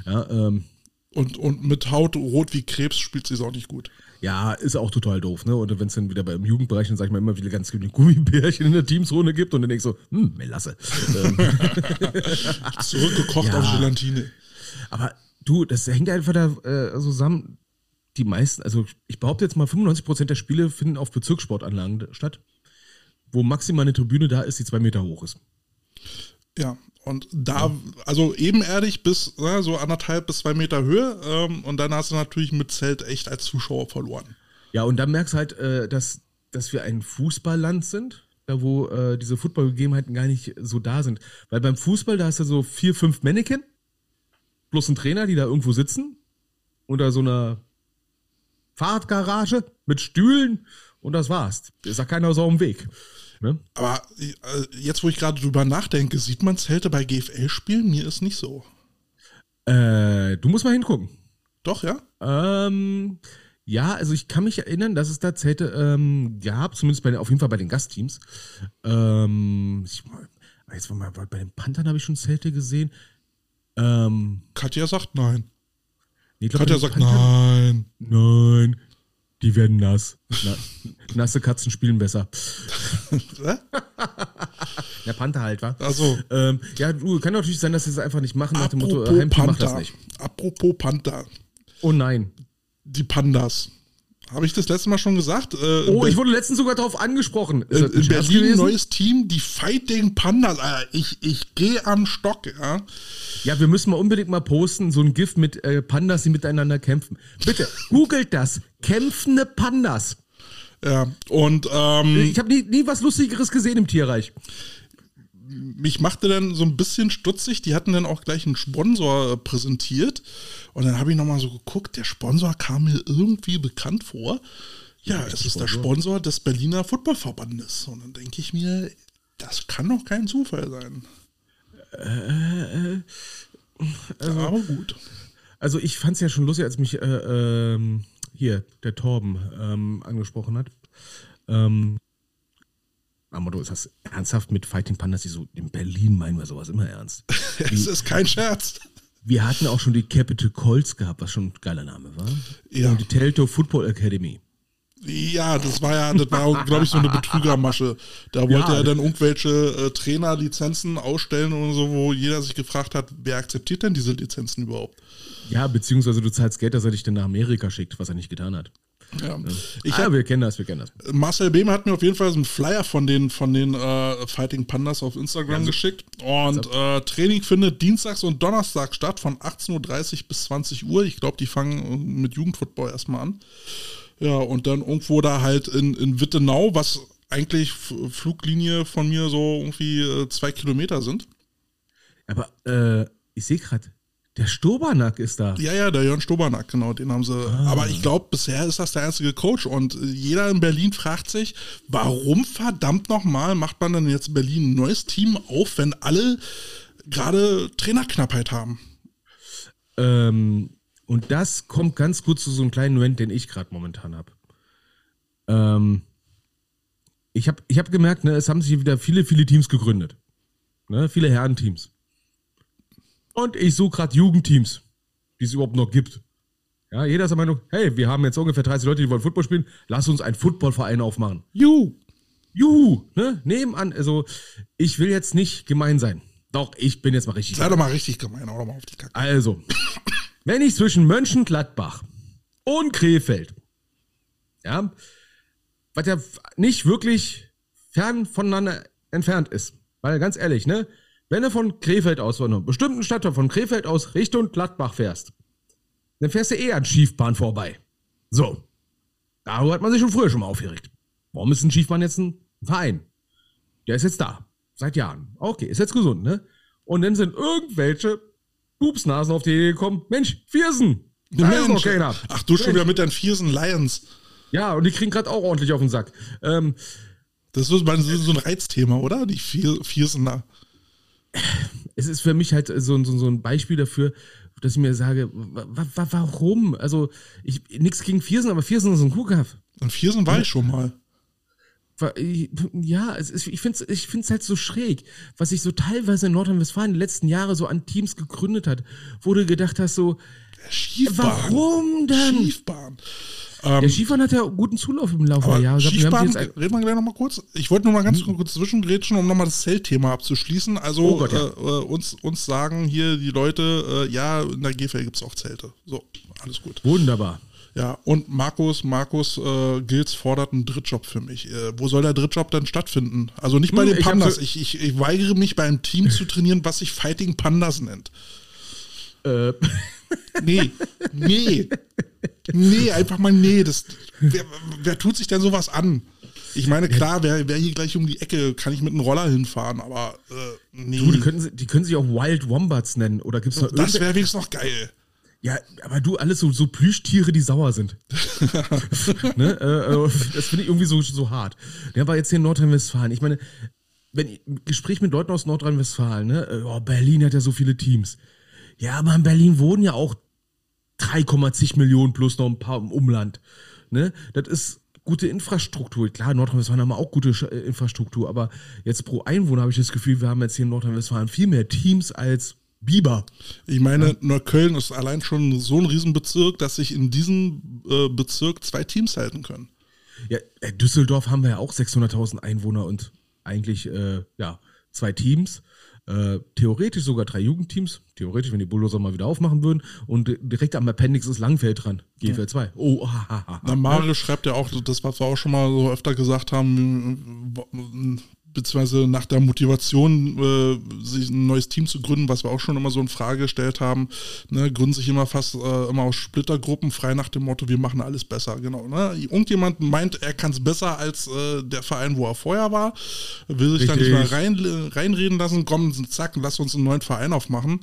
Ja, ähm, Und, und mit Haut rot wie Krebs spielt sie es auch nicht gut. Ja, ist auch total doof, ne? Und wenn es dann wieder beim Jugendbereich, dann sag ich mal immer wieder ganz viele Gummibärchen in der Teamzone gibt und dann denkst du, so, hm, Melasse. ähm, Zurückgekocht Ja. auf Gelatine. aber du, das hängt einfach da äh, zusammen. Die meisten, also ich behaupte jetzt mal, 95% der Spiele finden auf Bezirkssportanlagen statt, wo maximal eine Tribüne da ist, die zwei Meter hoch ist. Ja. Und da, also ebenerdig bis ne, so anderthalb bis zwei Meter Höhe. Ähm, und dann hast du natürlich mit Zelt echt als Zuschauer verloren. Ja, und dann merkst du halt, äh, dass, dass wir ein Fußballland sind, da wo äh, diese Footballgegebenheiten gar nicht so da sind. Weil beim Fußball, da hast du so vier, fünf Mannequin plus ein Trainer, die da irgendwo sitzen, unter so einer Fahrradgarage mit Stühlen und das war's. Da ist ja keiner so auf dem Weg. Ne? Aber äh, jetzt, wo ich gerade drüber nachdenke, sieht man Zelte bei GFL-Spielen? Mir ist nicht so. Äh, du musst mal hingucken. Doch, ja? Ähm, ja, also ich kann mich erinnern, dass es da Zelte ähm, gab, zumindest bei, den- auf jeden Fall bei den Gastteams. Ähm, ich, jetzt mal bei den Panthern habe ich schon Zelte gesehen. Ähm, Katja sagt nein. Nee, glaub, Katja sagt nein. Nein, die werden nass. Na, nasse Katzen spielen besser. Der Panther halt, wa? Also, Ähm, ja, du, kann natürlich sein, dass sie es einfach nicht machen, nach dem Motto, apropos Heimteam macht das Panther. nicht. Apropos Panther. Oh nein. Die Pandas. Habe ich das letzte Mal schon gesagt? Äh, Oh, ich wurde letztens sogar darauf angesprochen. Ist das in, ein in Berlin gewesen? neues Team, die Fighting Pandas. Alter, ich ich gehe am Stock, ja. Ja, wir müssen mal unbedingt mal posten, so ein GIF mit äh, Pandas, die miteinander kämpfen. Bitte, googelt das. Kämpfende Pandas. Ja, und ähm, Ich habe nie, nie was Lustigeres gesehen im Tierreich. Mich machte dann so ein bisschen stutzig. Die hatten dann auch gleich einen Sponsor äh, präsentiert. Und dann habe ich nochmal so geguckt, der Sponsor kam mir irgendwie bekannt vor. Ja, es ist der Sponsor des Berliner Footballverbandes. Und dann denke ich mir, das kann doch kein Zufall sein. Aber gut. Also ich fand es ja schon lustig, als mich äh, ähm, hier der Torben ähm, angesprochen hat. Ähm, Amado, ist das ernsthaft mit Fighting Pandas? Die so in Berlin meinen wir sowas immer ernst. Es ist kein Scherz. Wir hatten auch schon die Capital Colts gehabt, was schon ein geiler Name war. Ja. Und die Telto Football Academy. Ja, das war ja, das war, glaube ich, so eine Betrügermasche. Da wollte Ja. er dann irgendwelche äh, Trainerlizenzen ausstellen und so, wo jeder sich gefragt hat, wer akzeptiert denn diese Lizenzen überhaupt? Ja, beziehungsweise du zahlst Geld, dass er dich dann nach Amerika schickt, was er nicht getan hat. Ja. Ich ah, hab, wir kennen das, wir kennen das. Marcel Behm hat mir auf jeden Fall so einen Flyer von den, von den äh, Fighting Pandas auf Instagram geschickt. Und äh, Training findet dienstags und donnerstags statt von 18.30 Uhr bis 20 Uhr. Ich glaube, die fangen mit Jugendfootball erstmal an. Ja, und dann irgendwo da halt in, in Wittenau, was eigentlich Fluglinie von mir so irgendwie äh, zwei Kilometer sind. Aber äh, ich sehe gerade, der Stobernack ist da. Ja, ja, der Jörn Stobernack, genau, den haben sie. Aber ich glaube, bisher ist das der einzige Coach. Und jeder in Berlin fragt sich, warum verdammt nochmal macht man denn jetzt in Berlin ein neues Team auf, wenn alle gerade Trainerknappheit haben? Ähm, und das kommt ganz gut zu so einem kleinen Rant, den ich gerade momentan habe. Ähm, ich habe ich hab gemerkt, ne, es haben sich wieder viele, viele Teams gegründet. Ne, viele Herrenteams. Und ich suche gerade Jugendteams, die es überhaupt noch gibt. Ja, jeder ist der Meinung, hey, wir haben jetzt ungefähr 30 Leute, die wollen Football spielen, lass uns einen Footballverein aufmachen. Juhu! Juhu, ne? Nebenan, also ich will jetzt nicht gemein sein. Doch, ich bin jetzt mal richtig. Sei doch mal richtig gemein, hau doch mal auf die Kacke. Also, wenn ich zwischen Mönchengladbach und Krefeld, ja, was ja nicht wirklich fern voneinander entfernt ist, weil ganz ehrlich, ne, wenn du von Krefeld aus, von einer bestimmten Stadt von Krefeld aus Richtung Gladbach fährst, dann fährst du eh an Schiefbahn vorbei. So. Darüber hat man sich schon früher schon mal aufgeregt. Warum ist ein Schiefbahn jetzt ein Verein? Der ist jetzt da. Seit Jahren. Okay, ist jetzt gesund, ne? Und dann sind irgendwelche Pupsnasen auf die Idee gekommen. Mensch, Viersen! Da ist noch Mensch. keiner. Ach, du schon Mensch. wieder mit deinen Viersen Lions. Ja, und die kriegen gerade auch ordentlich auf den Sack. Ähm, Das ist so ein Reizthema, oder? Die Vier, Viersener. Es ist für mich halt so, ein- so, so ein Beispiel dafür, dass ich mir sage, wa, wa, warum? Also, ich nichts gegen Viersen, aber Viersen ist ein Kuhkaff. Und Viersen war ich schon mal. Ja, es ist, ich finde es ich find's halt so schräg, was sich so teilweise in Nordrhein-Westfalen die letzten Jahre so an Teams gegründet hat, wo du gedacht hast, so, Schiefbahn. warum denn? Schiefbahn. Der Skifahren hat ja guten Zulauf im Laufe der Jahre. jetzt- reden wir gleich nochmal kurz. Ich wollte nur mal ganz kurz zwischengrätschen, um nochmal das Zeltthema abzuschließen. Also Oh Gott, ja. äh, uns, uns sagen hier die Leute, äh, ja, in der GFL gibt es auch Zelte. So, alles gut. Wunderbar. Ja, und Markus, Markus äh, Gils fordert einen Drittjob für mich. Äh, wo soll der Drittjob denn stattfinden? Also nicht bei Hm, den Pandas. Ich, ich, ich weigere mich, bei einem Team zu trainieren, was sich Fighting Pandas nennt. Äh, Nee, nee. Nee, einfach mal nee. Das, wer, wer tut sich denn sowas an? Ich meine, klar, wer, wer hier gleich um die Ecke, kann ich mit einem Roller hinfahren, aber äh, nee. du, die, können, die können sich auch Wild Wombats nennen. Oder gibt's noch das wäre wenigstens noch geil. Ja, aber du, alles so, so Plüschtiere, die sauer sind. ne? äh, äh, das finde ich irgendwie so, so hart. Der war jetzt hier in Nordrhein-Westfalen. Ich meine, wenn ich, Gespräch mit Leuten aus Nordrhein-Westfalen, ne? äh, Oh, Berlin hat ja so viele Teams. Ja, aber in Berlin wohnen ja auch 3,10 Millionen plus noch ein paar im Umland. Ne? Das ist gute Infrastruktur. Klar, in Nordrhein-Westfalen haben wir auch gute äh, Infrastruktur, aber jetzt pro Einwohner habe ich das Gefühl, wir haben jetzt hier in Nordrhein-Westfalen viel mehr Teams als Biber. Ich meine, Neukölln ist allein schon so ein Riesenbezirk, dass sich in diesem äh, Bezirk zwei Teams halten können. Ja, äh, Düsseldorf haben wir ja auch 600.000 Einwohner und eigentlich äh, ja zwei Teams. Äh, theoretisch sogar drei Jugendteams. Theoretisch, wenn die Bulldozer mal wieder aufmachen würden. Und direkt am Appendix ist Langfeld dran. GFL 2. Oh, ha, ha, ha. Na, Mario schreibt ja auch, das, was wir auch schon mal so öfter gesagt haben, beziehungsweise nach der Motivation, äh, sich ein neues Team zu gründen, was wir auch schon immer so in Frage gestellt haben, ne, gründen sich immer fast äh, immer aus Splittergruppen, frei nach dem Motto, wir machen alles besser, genau. Ne? Irgendjemand meint, er kann es besser als äh, der Verein, wo er vorher war, will sich da nicht Richtig. mal rein, reinreden lassen, komm, zack, lass uns einen neuen Verein aufmachen.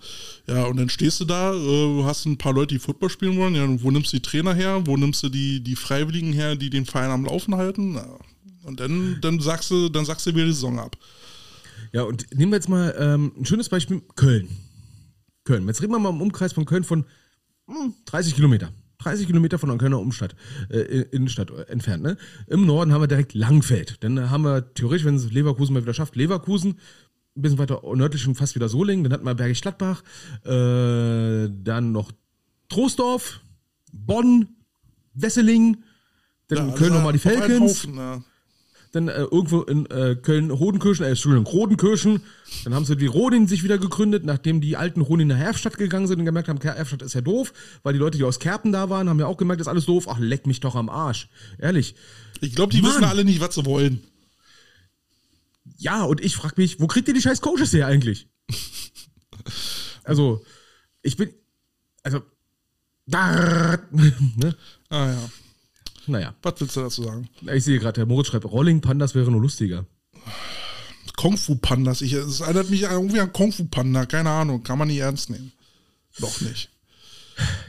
Ja, und dann stehst du da, äh, hast ein paar Leute, die Football spielen wollen, ja, wo nimmst du die Trainer her, wo nimmst du die, die Freiwilligen her, die den Verein am Laufen halten? Ja. Und dann, dann sagst du, dann sagst du wieder die Saison ab. Ja, und nehmen wir jetzt mal ähm, ein schönes Beispiel: Köln. Köln. Jetzt reden wir mal im Umkreis von Köln von hm, 30 Kilometer. 30 Kilometer von der Kölner Umstadt, äh, Innenstadt entfernt. Ne? Im Norden haben wir direkt Langfeld. Dann äh, haben wir theoretisch, wenn es Leverkusen mal wieder schafft, Leverkusen. Ein bisschen weiter nördlich schon fast wieder Solingen. Dann hatten wir Bergisch Gladbach. Äh, dann noch Troisdorf, Bonn, Wesseling. Dann Ja, Köln also nochmal die Falcons Haufen, ja. Dann äh, irgendwo in äh, Köln Rodenkirchen, äh, Entschuldigung, Rodenkirchen, dann haben sie die Rodin sich wieder gegründet, nachdem die alten Rodin nach Erfstadt gegangen sind und gemerkt haben, Ker- Erfstadt ist ja doof, weil die Leute, die aus Kerpen da waren, haben ja auch gemerkt, das ist alles doof. Ach, leck mich doch am Arsch. Ehrlich. Ich glaube, die Mann. wissen alle nicht, was sie wollen. Ja, und ich frage mich, wo kriegt ihr die scheiß Coaches her eigentlich? also, ich bin, also, da, ne? Ah ja. Naja, Was willst du dazu sagen? ich sehe gerade, der Moritz schreibt, Rolling Pandas wäre nur lustiger. Kung Fu Pandas. Ich, es erinnert mich irgendwie an Kung Fu Panda. Keine Ahnung. Kann man nicht ernst nehmen. Doch nicht.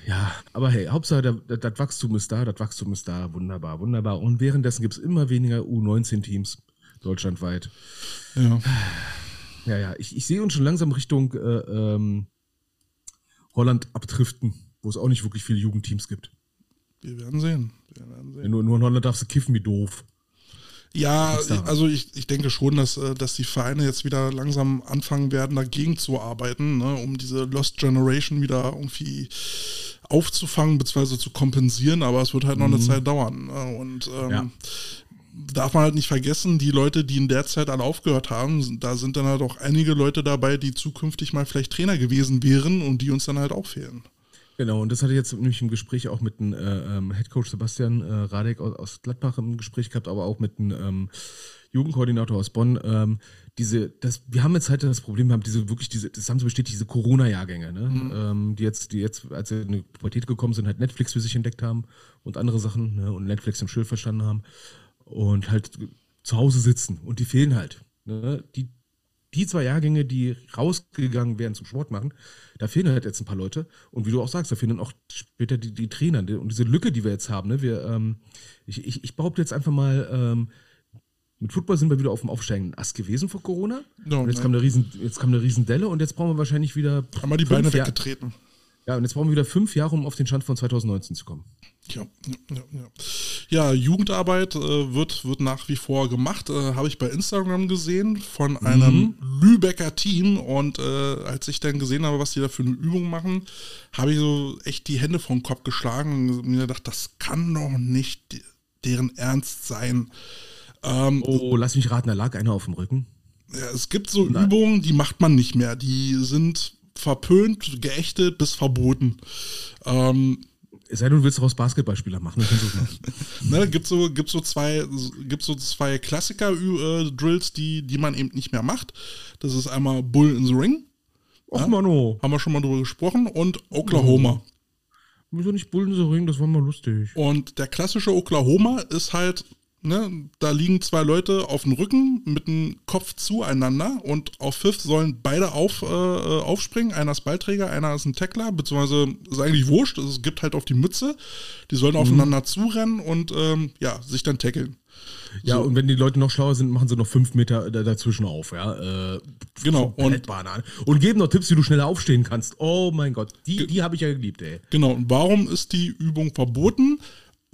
Ja, aber hey, Hauptsache, das Wachstum ist da, das Wachstum ist da, wunderbar, wunderbar. Und währenddessen gibt es immer weniger U19-Teams deutschlandweit. Ja. Ja, ja, ich, ich sehe uns schon langsam Richtung äh, ähm, Holland abdriften, wo es auch nicht wirklich viele Jugendteams gibt. Wir werden sehen. Ja, nur, nur in Holland darfst du kiffen wie doof. Ja, also ich, ich denke schon, dass, äh, dass die Vereine jetzt wieder langsam anfangen werden, dagegen zu arbeiten, ne, um diese Lost Generation wieder irgendwie aufzufangen bzw. zu kompensieren, aber es wird halt noch eine Zeit dauern. Ne? Und ähm, Ja. darf man halt nicht vergessen, die Leute, die in der Zeit alle aufgehört haben, da sind dann halt auch einige Leute dabei, die zukünftig mal vielleicht Trainer gewesen wären und die uns dann halt auch fehlen. Genau, und das hatte ich jetzt nämlich im Gespräch auch mit dem äh, ähm, Headcoach Sebastian äh, Radek aus, aus Gladbach im Gespräch gehabt, aber auch mit dem ähm, Jugendkoordinator aus Bonn. Ähm, diese, das, wir haben jetzt halt das Problem, wir haben diese wirklich diese, das haben so bestätigt, diese Corona-Jahrgänge, ne? Mhm. Ähm, die jetzt, die jetzt, als sie in die Pubertät gekommen sind, halt Netflix für sich entdeckt haben und andere Sachen, ne? Und Netflix im Schild verstanden haben und halt zu Hause sitzen und die fehlen halt. Ne? Die, die zwei Jahrgänge, die rausgegangen wären zum Sport machen, da fehlen halt jetzt ein paar Leute. Und wie du auch sagst, da fehlen dann auch später die, die Trainer. Und diese Lücke, die wir jetzt haben, ne? wir, ähm, ich, ich, ich behaupte jetzt einfach mal, ähm, mit Football sind wir wieder auf dem aufsteigenden Ast gewesen vor Corona. Ja, und jetzt ne. kam, eine riesen, jetzt kam eine riesen Delle und jetzt brauchen wir wahrscheinlich wieder. Haben wir die Beine Jahr- weggetreten. Ja, und jetzt brauchen wir wieder fünf Jahre, um auf den Stand von 2019 zu kommen. Ja, ja, ja, ja. Jugendarbeit äh, wird, wird nach wie vor gemacht. Äh, Habe ich bei Instagram gesehen von einem Lübecker Team. Und äh, als ich dann gesehen habe, was die da für eine Übung machen, habe ich so echt die Hände vom Kopf geschlagen und mir gedacht, das kann doch nicht de- deren Ernst sein. Ähm, Oh, lass mich raten, da lag einer auf dem Rücken. ja, es gibt so Übungen, die macht man nicht mehr. Die sind verpönt, geächtet bis verboten. Ähm, Es sei denn, du willst daraus Basketballspieler machen, dann. Ne, gibt so, gibt so zwei, gibt so zwei Klassiker-Drills, die, die man eben nicht mehr macht. Das ist einmal Bull in the Ring, Och, Mano. haben wir schon mal drüber gesprochen, und Oklahoma. Wieso nicht Bullen so Ring? Das war mal lustig. Und der klassische Oklahoma ist halt, ne, da liegen zwei Leute auf dem Rücken mit dem Kopf zueinander und auf Fifth sollen beide auf, äh, äh, aufspringen. Einer ist Ballträger, einer ist ein Tackler, beziehungsweise ist eigentlich wurscht, es gibt halt auf die Mütze. Die sollen aufeinander zurennen und ähm, ja, sich dann tackeln. Ja, und wenn die Leute noch schlauer sind, machen sie noch fünf Meter da- dazwischen auf, ja. Äh, Genau, Und, und geben noch Tipps, wie du schneller aufstehen kannst. Oh mein Gott, die, die habe ich ja geliebt, ey. Genau, und warum ist die Übung verboten?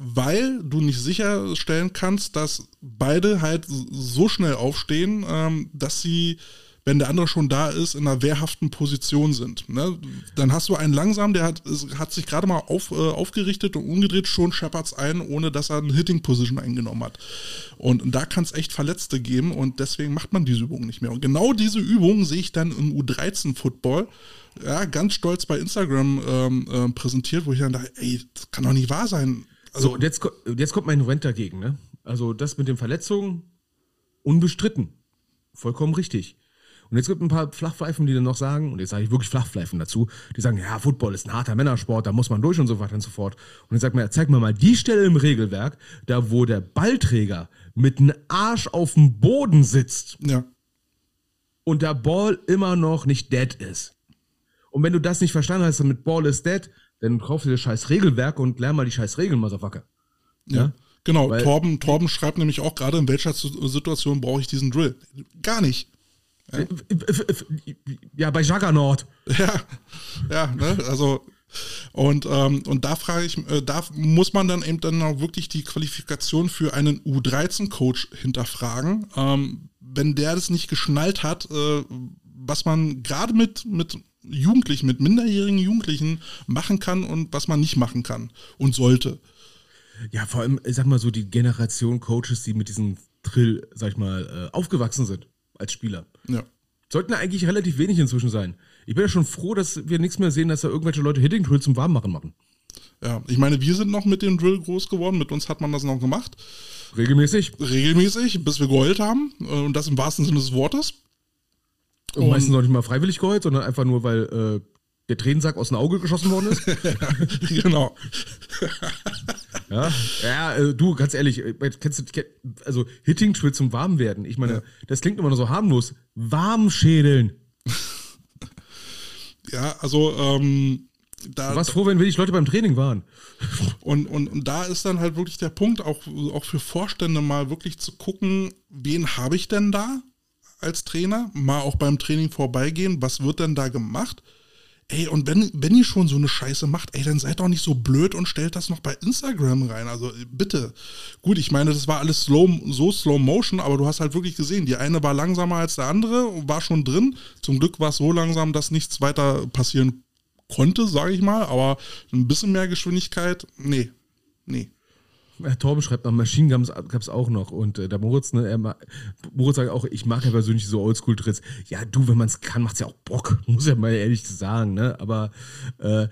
Weil du nicht sicherstellen kannst, dass beide halt so schnell aufstehen, ähm, dass sie, wenn der andere schon da ist, in einer wehrhaften Position sind. Ne? Dann hast du einen langsam, der hat, hat sich gerade mal auf, äh, aufgerichtet und umgedreht, schon Shepherds ein, ohne dass er eine Hitting-Position eingenommen hat. Und da kann es echt Verletzte geben und deswegen macht man diese Übung nicht mehr. Und genau diese Übung sehe ich dann im U13-Football ja, ganz stolz bei Instagram ähm, ähm, präsentiert, wo ich dann dachte, ey, das kann doch nicht wahr sein. Also, So, und jetzt, jetzt kommt mein Rent dagegen, ne? Also das mit den Verletzungen, unbestritten. Vollkommen richtig. Und jetzt gibt ein paar Flachpfeifen, die dann noch sagen, und jetzt sage ich wirklich Flachpfeifen dazu, die sagen, ja, Football ist ein harter Männersport, da muss man durch und so weiter und so fort. Und jetzt sagt mir, zeig mir mal die Stelle im Regelwerk, da wo der Ballträger mit einem Arsch auf dem Boden sitzt ja, und der Ball immer noch nicht dead ist. Und wenn du das nicht verstanden hast, dann mit Ball is dead, dann kauf dir das scheiß Regelwerk und lern mal die scheiß Regeln, Motherfucker. ja. Genau, Weil- Torben, Torben schreibt nämlich auch gerade, in welcher Situation brauche ich diesen Drill? Gar nicht. Ja, bei Juggernaut. Ja, ja, ne? Also und, ähm, und da frage ich, äh, da muss man dann eben dann auch wirklich die Qualifikation für einen U13-Coach hinterfragen. Ähm, wenn der das nicht geschnallt hat, äh, was man gerade mit, mit Jugendlichen, mit minderjährigen Jugendlichen machen kann und was man nicht machen kann und sollte. Ja, vor allem, ich sag mal so, die Generation Coaches, die mit diesem Drill, sag ich mal, äh, aufgewachsen sind als Spieler. Ja. Sollten eigentlich relativ wenig inzwischen sein. Ich bin ja schon froh, dass wir nichts mehr sehen, dass da irgendwelche Leute Hitting Drill zum Warmmachen machen. Ja, ich meine, wir sind noch mit dem Drill groß geworden, mit uns hat man das noch gemacht. Regelmäßig. Regelmäßig, bis wir geheult haben. äh, Und das im wahrsten Sinne des Wortes. Und meistens noch nicht mal freiwillig geheult, sondern einfach nur, weil äh, der Tränensack aus dem Auge geschossen worden ist. genau. Ja, ja äh, du, ganz ehrlich, äh, kennst du, kenn- also Hitting Drill zum Warmwerden. Ich meine, Ja. das klingt immer noch so harmlos. Warmschädeln. Ja, also ähm, da, Du warst froh, wenn wenig Leute beim Training waren. Und, und, und da ist dann halt wirklich der Punkt, auch, auch für Vorstände mal wirklich zu gucken, wen habe ich denn da als Trainer? Mal auch beim Training vorbeigehen, was wird denn da gemacht? Ey, und wenn, wenn ihr schon so eine Scheiße macht, ey, dann seid doch nicht so blöd und stellt das noch bei Instagram rein. Also bitte. Gut, ich meine, das war alles slow, so Slow Motion, aber du hast halt wirklich gesehen, die eine war langsamer als der andere, war schon drin. Zum Glück war es so langsam, dass nichts weiter passieren konnte, sage ich mal, aber ein bisschen mehr Geschwindigkeit, nee, nee. Herr Torben schreibt noch, Machine Guns gab es auch noch. Und äh, der Moritz, ne, er Moritz sagt auch, ich mag ja persönlich so Oldschool-Tricks. Ja, du, wenn man es kann, macht es ja auch Bock, muss ja mal ehrlich sagen, ne? Aber äh,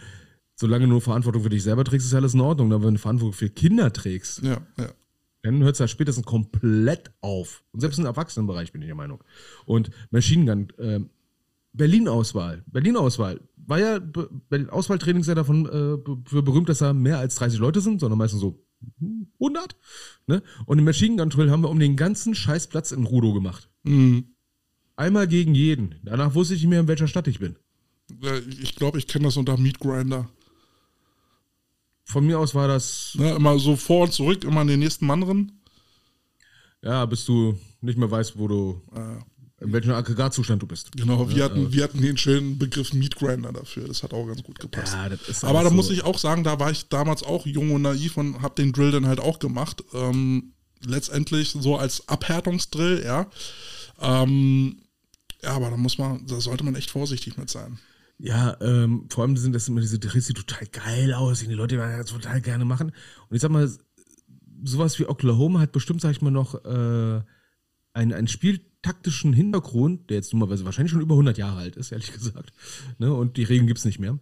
solange du nur Verantwortung für dich selber trägst, ist alles in Ordnung. Aber wenn du Verantwortung für Kinder trägst, Ja, ja. Dann hört es ja spätestens komplett auf. Und selbst im Erwachsenenbereich bin ich der Meinung. Und Machine Gun, äh, Berlin-Auswahl. Berlin-Auswahl. War ja, Be Auswahltraining ist ja davon äh, für berühmt, dass da mehr als 30 Leute sind, sondern meistens so 100. Ne? Und im Machine Gun Drill haben wir um den ganzen Scheißplatz in Rudo gemacht. Mhm. Einmal gegen jeden. Danach wusste ich nicht mehr, in welcher Stadt ich bin. Ich glaube, ich kenne das unter Meat Grinder. Von mir aus war das, Ne, immer so vor und zurück, immer in den nächsten Mann drin. ja, bis du nicht mehr weißt, wo du, Äh, in welchem Aggregatzustand du bist. genau, wir hatten, wir hatten den schönen Begriff Meat Grinder dafür. Das hat auch ganz gut gepasst. Ja, Aber da alles muss so- ich auch sagen, da war ich damals auch jung und naiv und habe den Drill dann halt auch gemacht. Ähm, letztendlich so als Abhärtungsdrill, ja. Ähm, ja, aber da muss man, da sollte man echt vorsichtig mit sein. Ja, ähm, vor allem sind das immer diese Drills, die total geil aussehen, die Leute die das total gerne machen. Und ich sag mal, sowas wie Oklahoma hat bestimmt, sag ich mal, noch äh, einen, einen spieltaktischen Hintergrund, der jetzt dummerweise wahrscheinlich schon über 100 Jahre alt ist, ehrlich gesagt. Ne? Und die Regeln gibt's nicht mehr.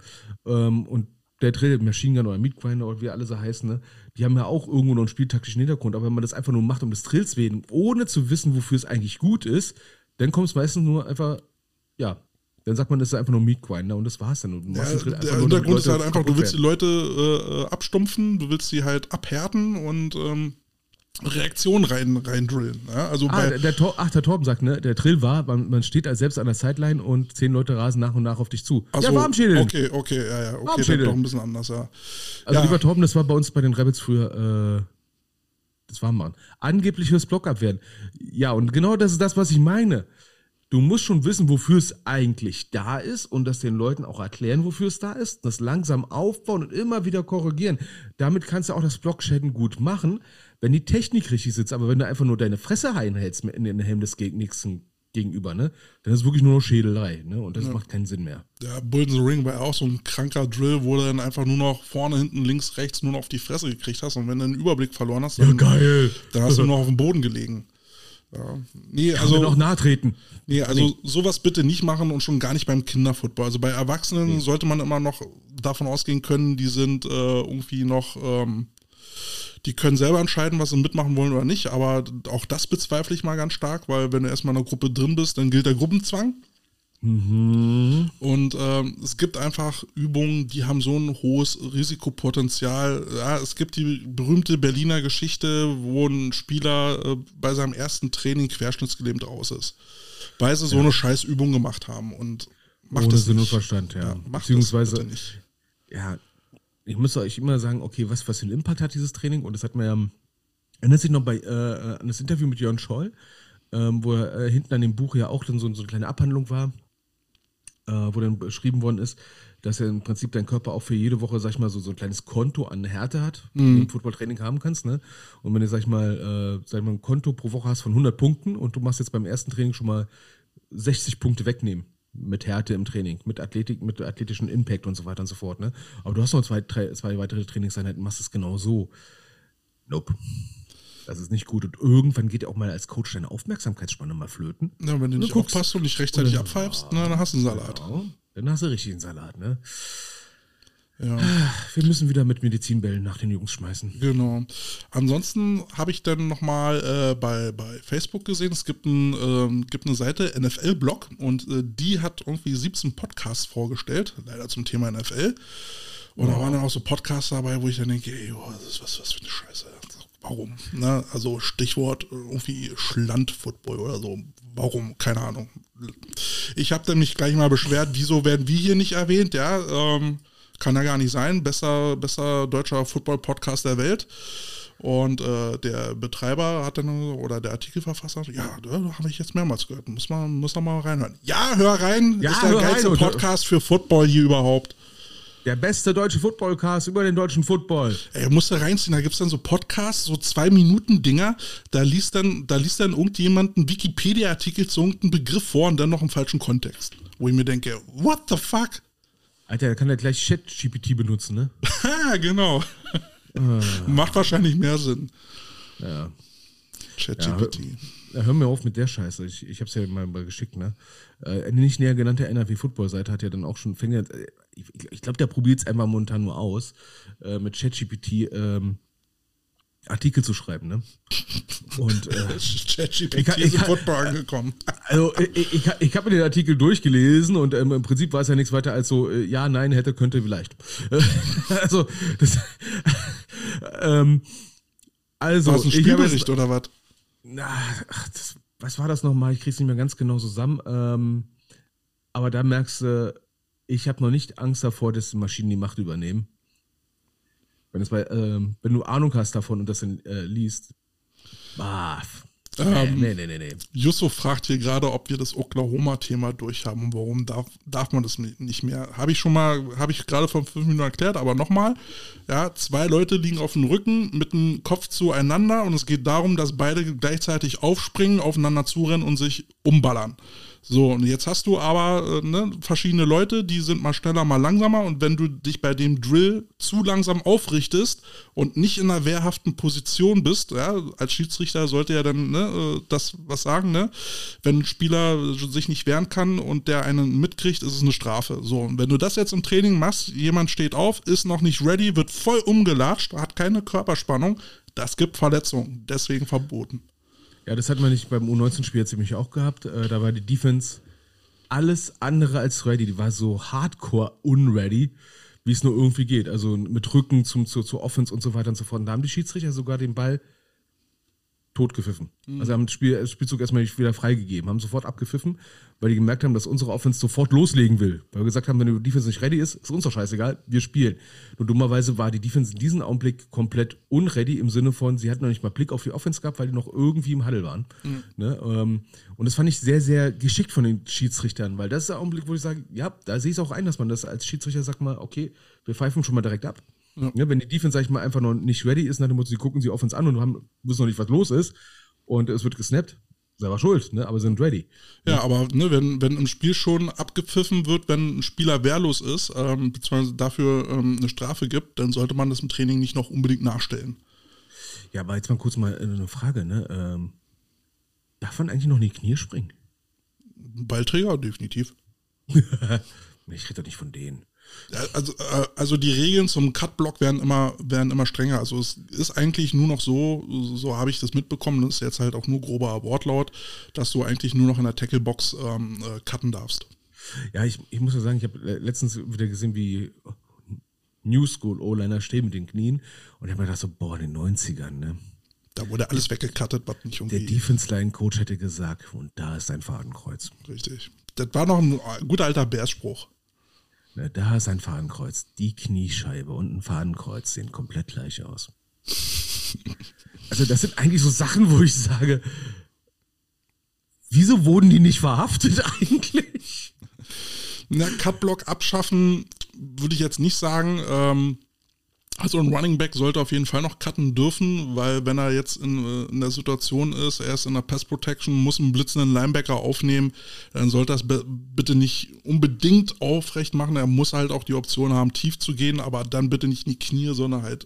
Ähm, und der Drill, Machine Gun oder Meat Grinder oder wie alle so heißen, ne? die haben ja auch irgendwo noch einen spieltaktischen Hintergrund. Aber wenn man das einfach nur macht um des Drills wegen, ohne zu wissen, wofür es eigentlich gut ist, dann kommt es meistens nur einfach, ja, dann sagt man, das ist einfach nur Meat Grinder und das war's dann. Und du Ja, der Hintergrund ist halt einfach, du willst die. Leute äh, abstumpfen, du willst sie halt abhärten und ähm, Reaktion rein, rein drillen. Ja? Also Ah, der, der Tor, ach, der Torben sagt, ne, der Drill war, man, man steht als selbst an der Sideline und zehn Leute rasen nach und nach auf dich zu. Ach ja, so, Warmschädel. Okay, okay, ja, ja, okay, Warmschädel. doch ein bisschen anders, ja. Also ja. lieber Torben, das war bei uns bei den Rebels früher, äh, das war man. Angeblich fürs Blockabwehren. Ja, und genau das ist das, was ich meine. Du musst schon wissen, wofür es eigentlich da ist und das den Leuten auch erklären, wofür es da ist. Das langsam aufbauen und immer wieder korrigieren. Damit kannst du auch das Blockschäden gut machen, wenn die Technik richtig sitzt. Aber wenn du einfach nur deine Fresse einhältst in den Helm des Geg- nächsten gegenüber, ne, dann ist es wirklich nur noch Schädelei, ne, und das macht keinen Sinn mehr. Der Bull in the Ring war ja auch so ein kranker Drill, wo du dann einfach nur noch vorne, hinten, links, rechts nur noch auf die Fresse gekriegt hast. Und wenn du den Überblick verloren hast, dann, geil. dann hast du nur noch auf dem Boden gelegen. Ja. Nee, Also also, noch nahe treten. nee, also sowas bitte nicht machen und schon gar nicht beim Kinderfootball. Also bei Erwachsenen sollte man immer noch davon ausgehen können, die sind äh, irgendwie noch, ähm, die können selber entscheiden, was sie mitmachen wollen oder nicht. Aber auch das bezweifle ich mal ganz stark, weil wenn du erstmal in einer Gruppe drin bist, dann gilt der Gruppenzwang. Und ähm, es gibt einfach Übungen, die haben so ein hohes Risikopotenzial. Ja, es gibt die berühmte Berliner Geschichte, wo ein Spieler äh, bei seinem ersten Training querschnittsgelähmt raus ist. Weil sie so eine Scheißübung gemacht haben. Und macht Ohne das Sinn und. Verstand, ja. Ja, Beziehungsweise, das ja, ich muss euch immer sagen, okay, was, was für einen Impact hat dieses Training? Und das hat mir ja, erinnert sich noch bei, äh, an das Interview mit Jörn Scholl, ähm, wo er äh, hinten an dem Buch ja auch dann so, so eine kleine Abhandlung war, äh, wo dann beschrieben worden ist, dass er im Prinzip dein Körper auch für jede Woche, sag ich mal, so, so ein kleines Konto an Härte hat, die du im Footballtraining haben kannst, ne? Und wenn du, sag ich mal, äh, sag ich mal, ein Konto pro Woche hast von 100 Punkten und du machst jetzt beim ersten Training schon mal 60 Punkte wegnehmen mit Härte im Training, mit Athletik, mit athletischen Impact und so weiter und so fort, ne? Aber du hast noch zwei, drei, zwei weitere Trainingseinheiten, machst es genau so. Nope. Das ist nicht gut. Und irgendwann geht ja auch mal als Coach deine Aufmerksamkeitsspanne mal flöten. Ja, wenn du nicht guckst. aufpasst und nicht rechtzeitig abpfeifst, na, dann hast du einen Salat. Ja, dann hast du richtig einen Salat, ne? Ja. Wir müssen wieder mit Medizinbällen nach den Jungs schmeißen. Genau. Ansonsten habe ich dann nochmal äh, bei, bei Facebook gesehen, es gibt, ein, ähm, gibt eine Seite, NFL-Blog, und äh, die hat irgendwie 17 Podcasts vorgestellt, leider zum Thema NFL. Und da waren dann auch so Podcasts dabei, wo ich dann denke, ey, oh, das ist was, was für eine Scheiße. Warum? Ne? Also Stichwort äh, irgendwie Schland-Football oder so. Warum? Keine Ahnung. Ich habe dann mich gleich mal beschwert, wieso werden wir hier nicht erwähnt? Ja, ähm, kann ja gar nicht sein. Besser, besser deutscher Football-Podcast der Welt. Und äh, der Betreiber hat dann, oder der Artikelverfasser, ja, da habe ich jetzt mehrmals gehört. Muss man, muss man mal reinhören. Ja, hör rein. Ja, ist der rein, geilste und- Podcast für Football hier überhaupt. Der beste deutsche Footballcast über den deutschen Football. Ey, musst du reinziehen, da gibt's dann so Podcasts, so zwei Minuten Dinger, da liest dann, da liest dann irgendjemand einen Wikipedia-Artikel zu irgendeinem Begriff vor und dann noch im falschen Kontext. Wo ich mir denke, what the fuck? Alter, da kann er gleich Chat-GPT benutzen, ne? Genau. Macht wahrscheinlich mehr Sinn. Ja. ChatGPT. Ja, hör mir auf mit der Scheiße. Ich, ich hab's ja mal, mal geschickt, ne? Äh, eine nicht näher genannte NRW-Football-Seite hat ja dann auch schon, äh, ich, ich glaube, der probiert es einfach momentan nur aus, äh, mit ChatGPT ähm, Artikel zu schreiben, ne? Und äh, ChatGPT ist kann- Football angekommen. also ich, ich, ich habe mir den Artikel durchgelesen und ähm, im Prinzip war es ja nichts weiter als so, äh, ja, nein, hätte, könnte, vielleicht. also, das, ähm, also, War es ein Spielbericht oder was? Na, ach, das, was war das nochmal? Ich krieg's nicht mehr ganz genau zusammen. Ähm, aber da merkst du, ich habe noch nicht Angst davor, dass die Maschinen die Macht übernehmen. Wenn, bei, ähm, wenn du Ahnung hast davon und das dann äh, liest. Ah, f- Ähm, nee, nee, nee, nee. Yusuf fragt hier gerade, ob wir das Oklahoma-Thema durchhaben und warum darf, darf man das nicht mehr. Habe ich schon mal, habe ich gerade vor fünf Minuten erklärt, aber nochmal. Ja, zwei Leute liegen auf dem Rücken mit dem Kopf zueinander und es geht darum, dass beide gleichzeitig aufspringen, aufeinander zurennen und sich umballern. So, und jetzt hast du aber äh, ne, verschiedene Leute, die sind mal schneller, mal langsamer und wenn du dich bei dem Drill zu langsam aufrichtest und nicht in einer wehrhaften Position bist, ja, als Schiedsrichter sollte ja dann ne, äh, das was sagen, ne? Wenn ein Spieler sich nicht wehren kann und der einen mitkriegt, ist es eine Strafe. So, und wenn du das jetzt im Training machst, jemand steht auf, ist noch nicht ready, wird voll umgelatscht, hat keine Körperspannung, das gibt Verletzungen, deswegen verboten. Ja, das hatten wir nicht beim U19-Spiel jetzt nämlich auch gehabt. Äh, da war die Defense alles andere als ready. Die war so hardcore unready, wie es nur irgendwie geht. Also mit Rücken zum, zur, zur Offense und so weiter und so fort. Und da haben die Schiedsrichter sogar den Ball totgepfiffen. Also haben das, Spiel, Spielzug erstmal nicht wieder freigegeben, haben sofort abgepfiffen, weil die gemerkt haben, dass unsere Offense sofort loslegen will. Weil wir gesagt haben, wenn die Defense nicht ready ist, ist uns doch scheißegal, wir spielen. Nur dummerweise war die Defense in diesem Augenblick komplett unready im Sinne von, sie hatten noch nicht mal Blick auf die Offense gehabt, weil die noch irgendwie im Huddle waren. Ne? Ähm, und das fand ich sehr, sehr geschickt von den Schiedsrichtern, weil das ist der Augenblick, wo ich sage, ja, da sehe ich es auch ein, dass man das als Schiedsrichter sagt mal, okay, wir pfeifen schon mal direkt ab. Ne, wenn die Defense, sag ich mal, einfach noch nicht ready ist, dann muss sie gucken sie uns an und haben, wissen noch nicht, was los ist. Und es wird gesnappt. Selber schuld, ne? aber sind ready. Ja, aber ne, wenn, wenn im Spiel schon abgepfiffen wird, wenn ein Spieler wehrlos ist, ähm, beziehungsweise dafür ähm, eine Strafe gibt, dann sollte man das im Training nicht noch unbedingt nachstellen. Ja, aber jetzt mal kurz mal eine Frage, ne? Ähm, darf man eigentlich noch in die Knie springen? Ballträger, definitiv. Ich rede doch nicht von denen. Also, äh, also die Regeln zum Cutblock werden immer, werden immer strenger. Also es ist eigentlich nur noch so, so habe ich das mitbekommen, das ist jetzt halt auch nur grober Wortlaut, dass du eigentlich nur noch in der Tacklebox ähm, äh, cutten darfst. Ja, ich, ich muss ja sagen, ich habe letztens wieder gesehen, wie New School O-Liner stehen mit den Knien und ich habe mir gedacht so, boah, in den 90ern, ne? Da wurde alles weggecuttet, was nicht Der irgendwie Defense-Line-Coach hätte gesagt, und da ist ein Fadenkreuz. richtig. Das war noch ein guter alter Bärspruch. Ne, da ist ein Fadenkreuz. Die Kniescheibe und ein Fadenkreuz sehen komplett gleich aus. Also das sind eigentlich so Sachen, wo ich sage, wieso wurden die nicht verhaftet eigentlich? Na, Cutblock abschaffen würde ich jetzt nicht sagen. Ähm, also ein Running Back sollte auf jeden Fall noch cutten dürfen, weil wenn er jetzt in, äh, in der Situation ist, er ist in der Pass Protection, muss einen blitzenden Linebacker aufnehmen, dann sollte das bitte nicht unbedingt aufrecht machen. Er muss halt auch die Option haben, tief zu gehen, aber dann bitte nicht in die Knie, sondern halt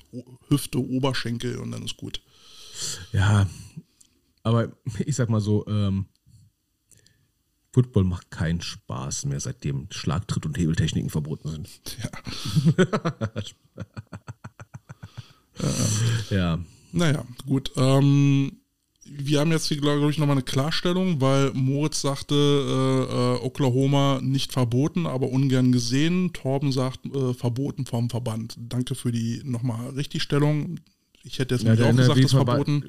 Hüfte, Oberschenkel und dann ist gut. Ja, aber ich sag mal so, ähm, Football macht keinen Spaß mehr, seitdem Schlagtritt und Hebeltechniken verboten sind. ja. Naja, gut. Ähm, wir haben jetzt hier, glaube ich, nochmal eine Klarstellung, weil Moritz sagte, äh, äh, Oklahoma nicht verboten, aber ungern gesehen. Torben sagt, äh, verboten vom Verband. Danke für die nochmal Richtigstellung. Ich hätte jetzt Ja, der auch gesagt, das verboten.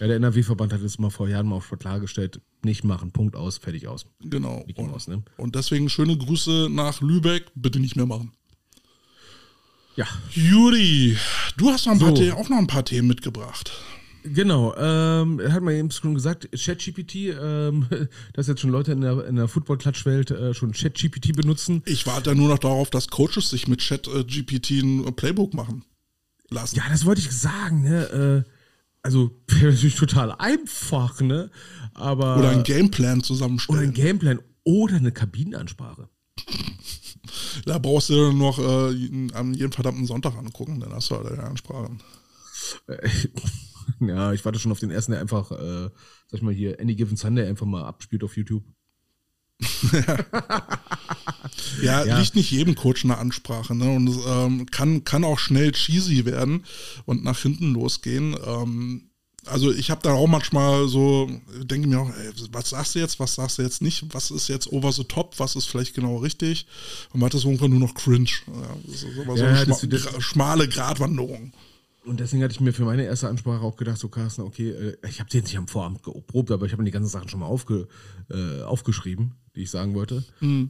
ja, der NRW-Verband hat es mal vor Jahren mal auf klargestellt, nicht machen, Punkt aus, fertig aus. Genau. Mickey Mouse, ne? Und deswegen schöne Grüße nach Lübeck. Bitte nicht mehr machen. Ja, Juri, du hast noch ein paar So. Themen, auch noch ein paar Themen mitgebracht. Genau, ähm, er hat mal eben schon gesagt, ChatGPT, ähm, dass jetzt schon Leute in der, in der Football-Klatschwelt äh, schon ChatGPT benutzen. Ich warte nur noch darauf, dass Coaches sich mit Chat äh, GPT ein Playbook machen lassen. Ja, das wollte ich sagen, ne? Äh, also, wäre natürlich total einfach, ne? Aber. Oder ein Gameplan oder zusammenstellen. ein Gameplan oder eine Kabinenansprache. Da brauchst du noch äh, jeden- an jedem verdammten Sonntag angucken, dann hast du halt deine Ansprachen. Äh, ja, ich warte schon auf den ersten, der einfach, äh, sag ich mal hier, Any Given Sunday einfach mal abspielt auf YouTube. Ja, Ja. liegt nicht jedem Coach eine Ansprache, ne? Und es ähm, kann, kann auch schnell cheesy werden und nach hinten losgehen. Ähm, also ich habe da auch manchmal so, denke mir auch, ey, was sagst du jetzt, was sagst du jetzt nicht, was ist jetzt over the top, was ist vielleicht genau richtig? Und man hat das irgendwann nur noch cringe. Ja, das ist aber so Ja, eine schma gra- schmale Gratwanderung. Und deswegen hatte ich mir für meine erste Ansprache auch gedacht, so Carsten, okay, äh, ich habe jetzt nicht am Vorabend geprobt, aber ich habe mir die ganzen Sachen schon mal aufge, äh, aufgeschrieben, die ich sagen wollte.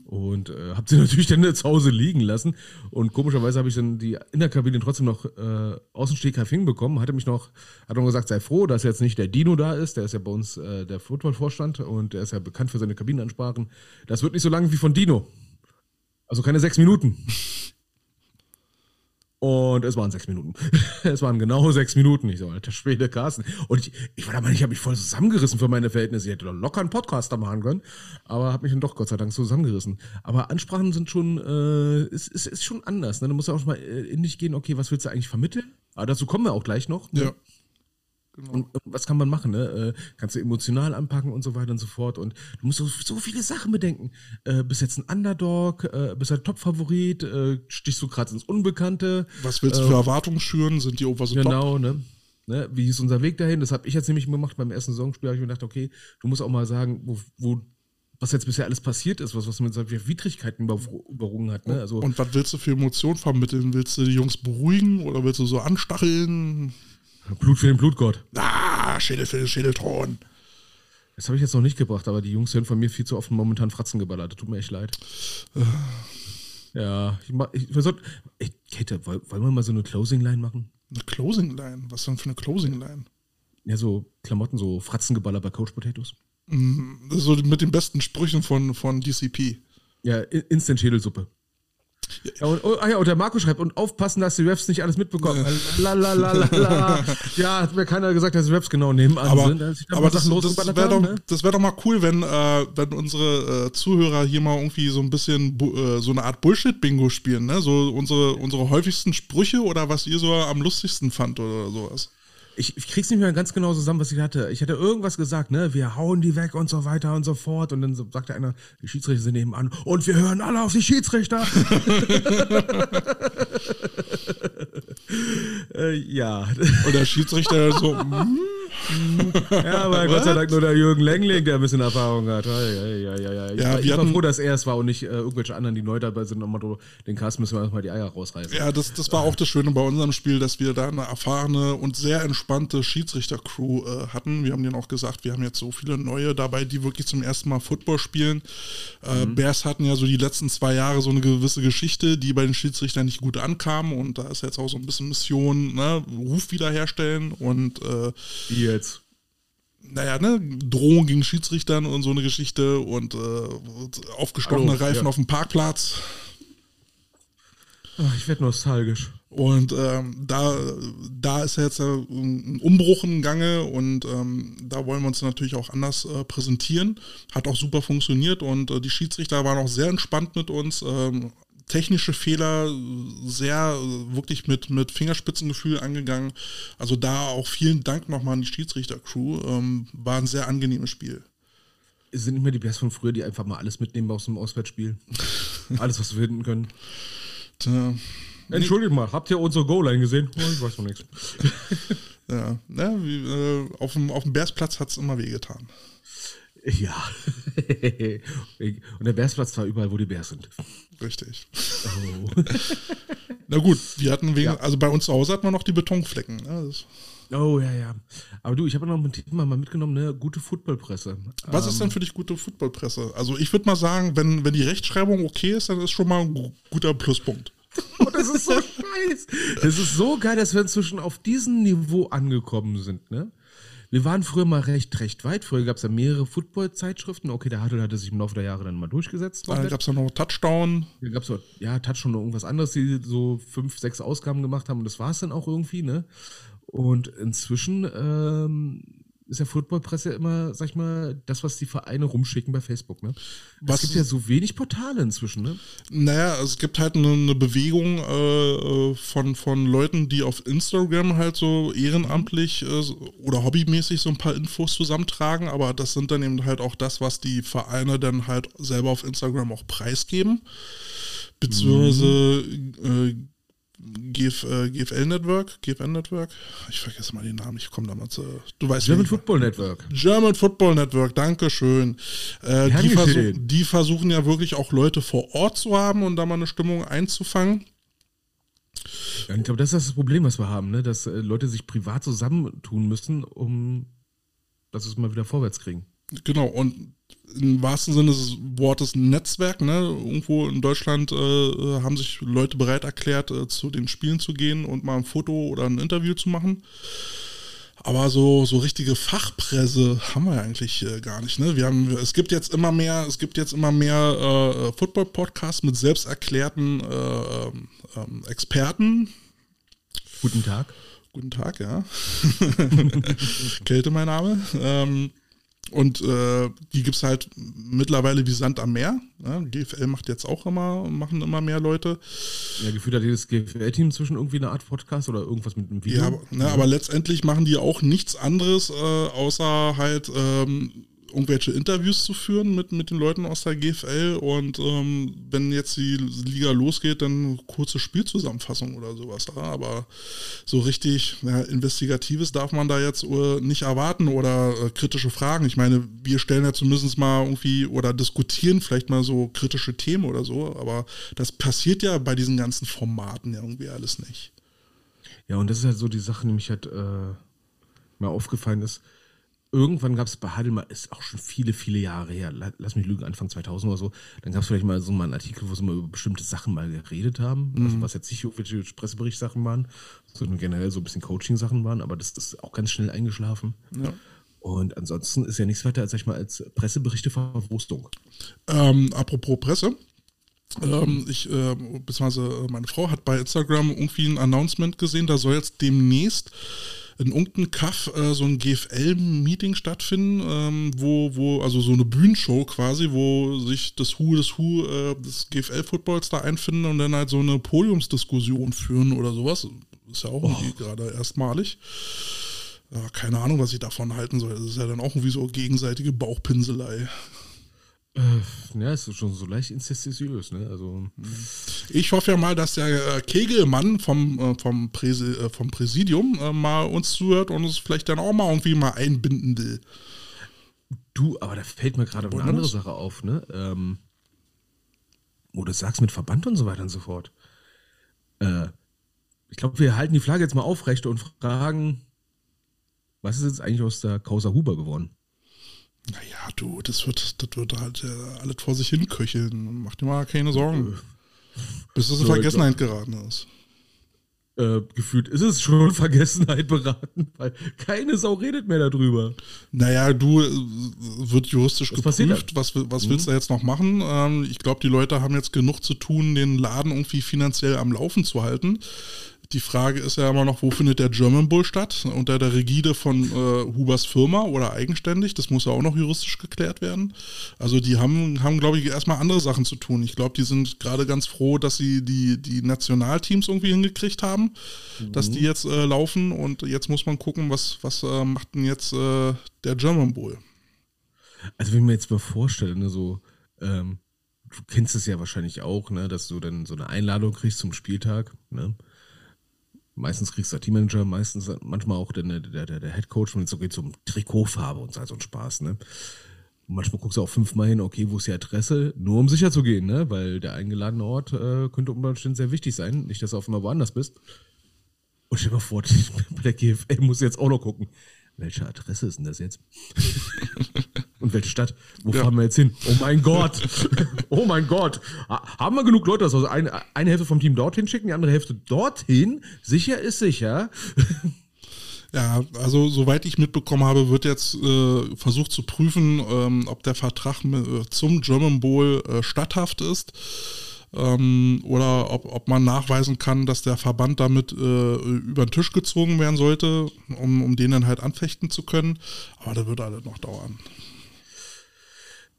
Und äh, habe sie natürlich dann zu Hause liegen lassen. Und komischerweise habe ich dann die in der Kabine trotzdem noch äh, aus dem Stegreif hinbekommen. Hatte mich noch, hat noch gesagt, sei froh, dass jetzt nicht der Dino da ist. Der ist ja bei uns äh, der Footballvorstand und der ist ja bekannt für seine Kabinenansprachen. Das wird nicht so lang wie von Dino. Also keine sechs Minuten. Und es waren sechs Minuten. es waren genau sechs Minuten. Ich so, alter Schwede, Carsten. Und ich, ich war da mal, ich habe mich voll zusammengerissen für meine Verhältnisse. Ich hätte doch locker einen Podcast da machen können. Aber habe mich dann doch Gott sei Dank zusammengerissen. Aber Ansprachen sind schon, äh, ist, ist, ist schon anders. Ne? Du musst ja auch schon mal äh, in dich gehen, okay, was willst du eigentlich vermitteln? Aber dazu kommen wir auch gleich noch. Ne? Ja. Und äh, was kann man machen? Ne? Äh, kannst du emotional anpacken und so weiter und so fort. Und du musst so, so viele Sachen bedenken. Äh, bist jetzt ein Underdog, äh, bist ein Top-Favorit, äh, stichst du gerade ins Unbekannte. Was willst du für Erwartungen schüren? Sind die over top? Genau, ne? ne? Wie ist unser Weg dahin? Das habe ich jetzt nämlich gemacht beim ersten Saisonspiel. habe ich mir gedacht, okay, du musst auch mal sagen, wo, wo was jetzt bisher alles passiert ist, was, was mit solchen Widrigkeiten über, überrungen hat. Ne? Also, Und was willst du für Emotionen vermitteln? Willst du die Jungs beruhigen oder willst du so anstacheln? Blut für den Blutgott. Ah, Schädel für den Schädelthron. Das habe ich jetzt noch nicht gebracht, aber die Jungs hören von mir viel zu oft momentan Fratzen geballert. Das tut mir echt leid. Ja, ich, ma- ich, sollten, ey, Kate, woll- wollen wir mal so eine Closing-Line machen? Eine Closing Line. Was denn für eine Closing Line? Ja, so Klamotten, so Fratzengeballer bei Coach Potatoes. Ist so mit den besten Sprüchen von, von DCP. Ja, Instant-Schädelsuppe. Ja, und, oh, ah ja, und der Marco schreibt, und aufpassen, dass die Refs nicht alles mitbekommen. Lalalala. ja, hat mir keiner gesagt, dass die Refs genau nebenan Aber, sind. da aber das, das wäre doch, ne? wär doch mal cool, wenn, äh, wenn unsere äh, Zuhörer hier mal irgendwie so ein bisschen äh, so eine Art Bullshit-Bingo spielen. Ne? So unsere, unsere häufigsten Sprüche oder was ihr so am lustigsten fand oder sowas. Ich, ich krieg's nicht mehr ganz genau zusammen, was ich hatte. Ich hatte irgendwas gesagt, ne? Wir hauen die weg und so weiter und so fort. Und dann so sagte einer, die Schiedsrichter sind nebenan. Und wir hören alle auf die Schiedsrichter. äh, ja. Und der Schiedsrichter so, mm, Ja, aber Gott sei Dank nur der Jürgen Lengling, der ein bisschen Erfahrung hat. Ja, ja, ja, ja. Ich, Ja, war, ich war froh, dass er es war und nicht äh, irgendwelche anderen, die neu dabei sind. So, den Cast müssen wir erstmal die Eier rausreißen. Ja, das, das war auch das Schöne bei unserem Spiel, dass wir da eine erfahrene und sehr entspannte Schiedsrichter-Crew äh, hatten. Wir haben denen auch gesagt, wir haben jetzt so viele neue dabei, die wirklich zum ersten Mal Football spielen. Äh, Bears hatten ja so die letzten zwei Jahre so eine gewisse Geschichte, die bei den Schiedsrichtern nicht gut ankam. Und da ist jetzt auch so ein bisschen Mission, ne? Ruf wiederherstellen und äh, Wie jetzt? naja, ne, Drohung gegen Schiedsrichtern und so eine Geschichte und äh, aufgestochene Reifen ja. auf dem Parkplatz. Ach, ich werde nostalgisch. Und ähm, da, da ist jetzt äh, ein Umbruch im Gange und ähm, da wollen wir uns natürlich auch anders äh, präsentieren. Hat auch super funktioniert und äh, die Schiedsrichter waren auch sehr entspannt mit uns. Ähm, technische Fehler sehr äh, wirklich mit, mit Fingerspitzengefühl angegangen. Also da auch vielen Dank nochmal an die Schiedsrichter-Crew. Ähm, war ein sehr angenehmes Spiel. Es sind nicht mehr die Bears von früher, die einfach mal alles mitnehmen aus dem Auswärtsspiel. alles, was wir finden können. Tja, Entschuldigt mal, habt ihr unsere Goal-Line gesehen? Oh, ich weiß noch nichts. ja, ne, wie, äh, auf dem, auf dem Bearsplatz hat es immer wehgetan. Ja. Und der Bearsplatz war überall, wo die Bears sind. Richtig. Oh. Na gut, wir hatten wegen, Ja. also bei uns zu Hause hatten wir noch die Betonflecken. Ne? Oh, ja, ja. Aber du, ich habe noch ein Thema mal mitgenommen, ne? Gute Footballpresse. was ist denn für dich gute Footballpresse? Also ich würde mal sagen, wenn, wenn die Rechtschreibung okay ist, dann ist schon mal ein gu- guter Pluspunkt. Oh, das ist so scheiß. Das ist so geil, dass wir inzwischen auf diesem Niveau angekommen sind, ne? Wir waren früher mal recht, recht weit. Früher gab es ja mehrere Football-Zeitschriften. Okay, der Hadel hatte sich im Laufe der Jahre dann mal durchgesetzt. Dann gab es ja noch Touchdown. Da gab es ja Touch und irgendwas anderes, die so fünf, sechs Ausgaben gemacht haben und das war es dann auch irgendwie, ne? Und inzwischen ähm, ist ja Footballpresse immer, sag ich mal, das, was die Vereine rumschicken bei Facebook, ne? Es gibt ja so wenig Portale inzwischen, ne? Naja, es gibt halt eine, eine Bewegung äh, äh, von, von Leuten, die auf Instagram halt so ehrenamtlich äh, so- oder hobbymäßig so ein paar Infos zusammentragen, aber das sind dann eben halt auch das, was die Vereine dann halt selber auf Instagram auch preisgeben. Beziehungsweise äh, GF, äh, GFL Network, GFN Network, ich vergesse mal den Namen, ich komme damals, äh, du weißt German Football Network. German Football Network, Dankeschön. Äh, Gern die, versu geschehen. die versuchen ja wirklich auch Leute vor Ort zu haben und da mal eine Stimmung einzufangen. Ja, ich glaube, das ist das Problem, was wir haben, ne? Dass äh, Leute sich privat zusammentun müssen, um dass es mal wieder vorwärts kriegen. Genau, und im wahrsten Sinne des Wortes Netzwerk, ne? Irgendwo in Deutschland äh, äh, haben sich Leute bereit erklärt, äh, zu den Spielen zu gehen und mal ein Foto oder ein Interview zu machen. Aber so, so richtige Fachpresse haben wir ja eigentlich äh, gar nicht. Ne? Wir haben, es gibt jetzt immer mehr, es gibt jetzt immer mehr äh, Football-Podcasts mit selbsterklärten äh, ähm, ähm, Experten. Guten Tag. Guten Tag, ja. Kälte mein Name. Ähm, und äh, die gibt es halt mittlerweile wie Sand am Meer. Ja, GFL macht jetzt auch immer, machen immer mehr Leute. Ja, gefühlt hat jedes GFL-Team zwischen irgendwie eine Art Podcast oder irgendwas mit einem Video. Ja, aber, ne, aber letztendlich machen die auch nichts anderes, äh, außer halt ähm, irgendwelche Interviews zu führen mit, mit den Leuten aus der GFL und ähm, wenn jetzt die Liga losgeht, dann kurze Spielzusammenfassung oder sowas. Ja? Aber so richtig ja, Investigatives darf man da jetzt äh, nicht erwarten oder äh, kritische Fragen. Ich meine, wir stellen ja zumindest mal irgendwie oder diskutieren vielleicht mal so kritische Themen oder so, aber das passiert ja bei diesen ganzen Formaten ja irgendwie alles nicht. Ja, und das ist halt so die Sache, die mich halt äh, mal aufgefallen ist. Irgendwann gab es bei Hadel ist auch schon viele, viele Jahre her, la- lass mich lügen, Anfang 2000 oder so, dann gab es vielleicht mal so mal einen Artikel, wo sie mal über bestimmte Sachen mal geredet haben, also was jetzt nicht irgendwelche Presseberichtssachen waren, sondern generell so ein bisschen Coaching-Sachen waren, aber das, das ist auch ganz schnell eingeschlafen. Ja. Und ansonsten ist ja nichts weiter als, sag ich mal, als Presseberichte Verwurstung. Ähm, apropos Presse. Ähm, ich, äh, beziehungsweise meine Frau hat bei Instagram irgendwie ein Announcement gesehen, da soll jetzt demnächst in irgendeinem Kaff äh, so ein GFL-Meeting stattfinden, ähm, wo, wo, also so eine Bühnenshow quasi, wo sich das Hu des Hu äh, des GFL-Footballs da einfinden und dann halt so eine Podiumsdiskussion führen oder sowas. Ist ja auch irgendwie gerade erstmalig. Ja, keine Ahnung, was ich davon halten soll. Das ist ja dann auch irgendwie so gegenseitige Bauchpinselei. Äh, ja, es ist schon so leicht incestuös, ne? Also, Ich hoffe ja mal, dass der äh, Kegelmann vom, äh, vom, Präsi äh, vom Präsidium mal uns zuhört und uns vielleicht dann auch mal irgendwie mal einbinden will. Du, aber da fällt mir gerade eine andere das? Sache auf, ne? Ähm, wo du sagst mit Verband und so weiter und so fort. Äh, ich glaube, wir halten die Flagge jetzt mal aufrecht und fragen, was ist jetzt eigentlich aus der Causa Huber geworden? Naja, du, das wird, das wird halt äh, alles vor sich hin köcheln. Mach dir mal keine Sorgen. Bis es in So, Vergessenheit geraten ist. Äh, gefühlt ist es schon Vergessenheit beraten, weil keine Sau redet mehr darüber. Naja, du, äh, wird juristisch Was geprüft. Was, was willst du jetzt noch machen? Ähm, ich glaube, die Leute haben jetzt genug zu tun, den Laden irgendwie finanziell am Laufen zu halten. Die Frage ist ja immer noch, wo findet der German Bull statt? Unter der Rigide von äh, Hubers Firma oder eigenständig? Das muss ja auch noch juristisch geklärt werden. Also die haben, haben glaube ich, erstmal andere Sachen zu tun. Ich glaube, die sind gerade ganz froh, dass sie die, die Nationalteams irgendwie hingekriegt haben, dass die jetzt äh, laufen und jetzt muss man gucken, was, was äh, macht denn jetzt äh, der German Bowl? Also wenn ich mir jetzt mal vorstelle, ne, so, ähm, du kennst es ja wahrscheinlich auch, ne, dass du dann so eine Einladung kriegst zum Spieltag, ne? Meistens kriegst du Teammanager, meistens manchmal auch der, der, der, der Headcoach, wenn es so geht, so um Trikotfarbe und so, so ein Spaß, ne? Und manchmal guckst du auch fünfmal hin, okay, wo ist die Adresse? Nur um sicher zu gehen, ne? Weil der eingeladene Ort äh, könnte unter Umständen sehr wichtig sein. Nicht, dass du auf einmal woanders bist. Und stell dir mal vor, bei der GFL muss jetzt auch noch gucken. Welche Adresse ist denn das jetzt? Und welche Stadt? Wo Ja. fahren wir jetzt hin? Oh mein Gott! Oh mein Gott! Ha- Haben wir genug Leute, dass wir also eine, eine Hälfte vom Team dorthin schicken, die andere Hälfte dorthin? Sicher ist sicher. Ja, also soweit ich mitbekommen habe, wird jetzt äh, versucht zu prüfen, ähm, ob der Vertrag mit, äh, zum German Bowl äh, statthaft ist. ähm, oder ob, ob man nachweisen kann, dass der Verband damit äh, über den Tisch gezogen werden sollte, um, um den dann halt anfechten zu können. Aber das wird alles noch dauern.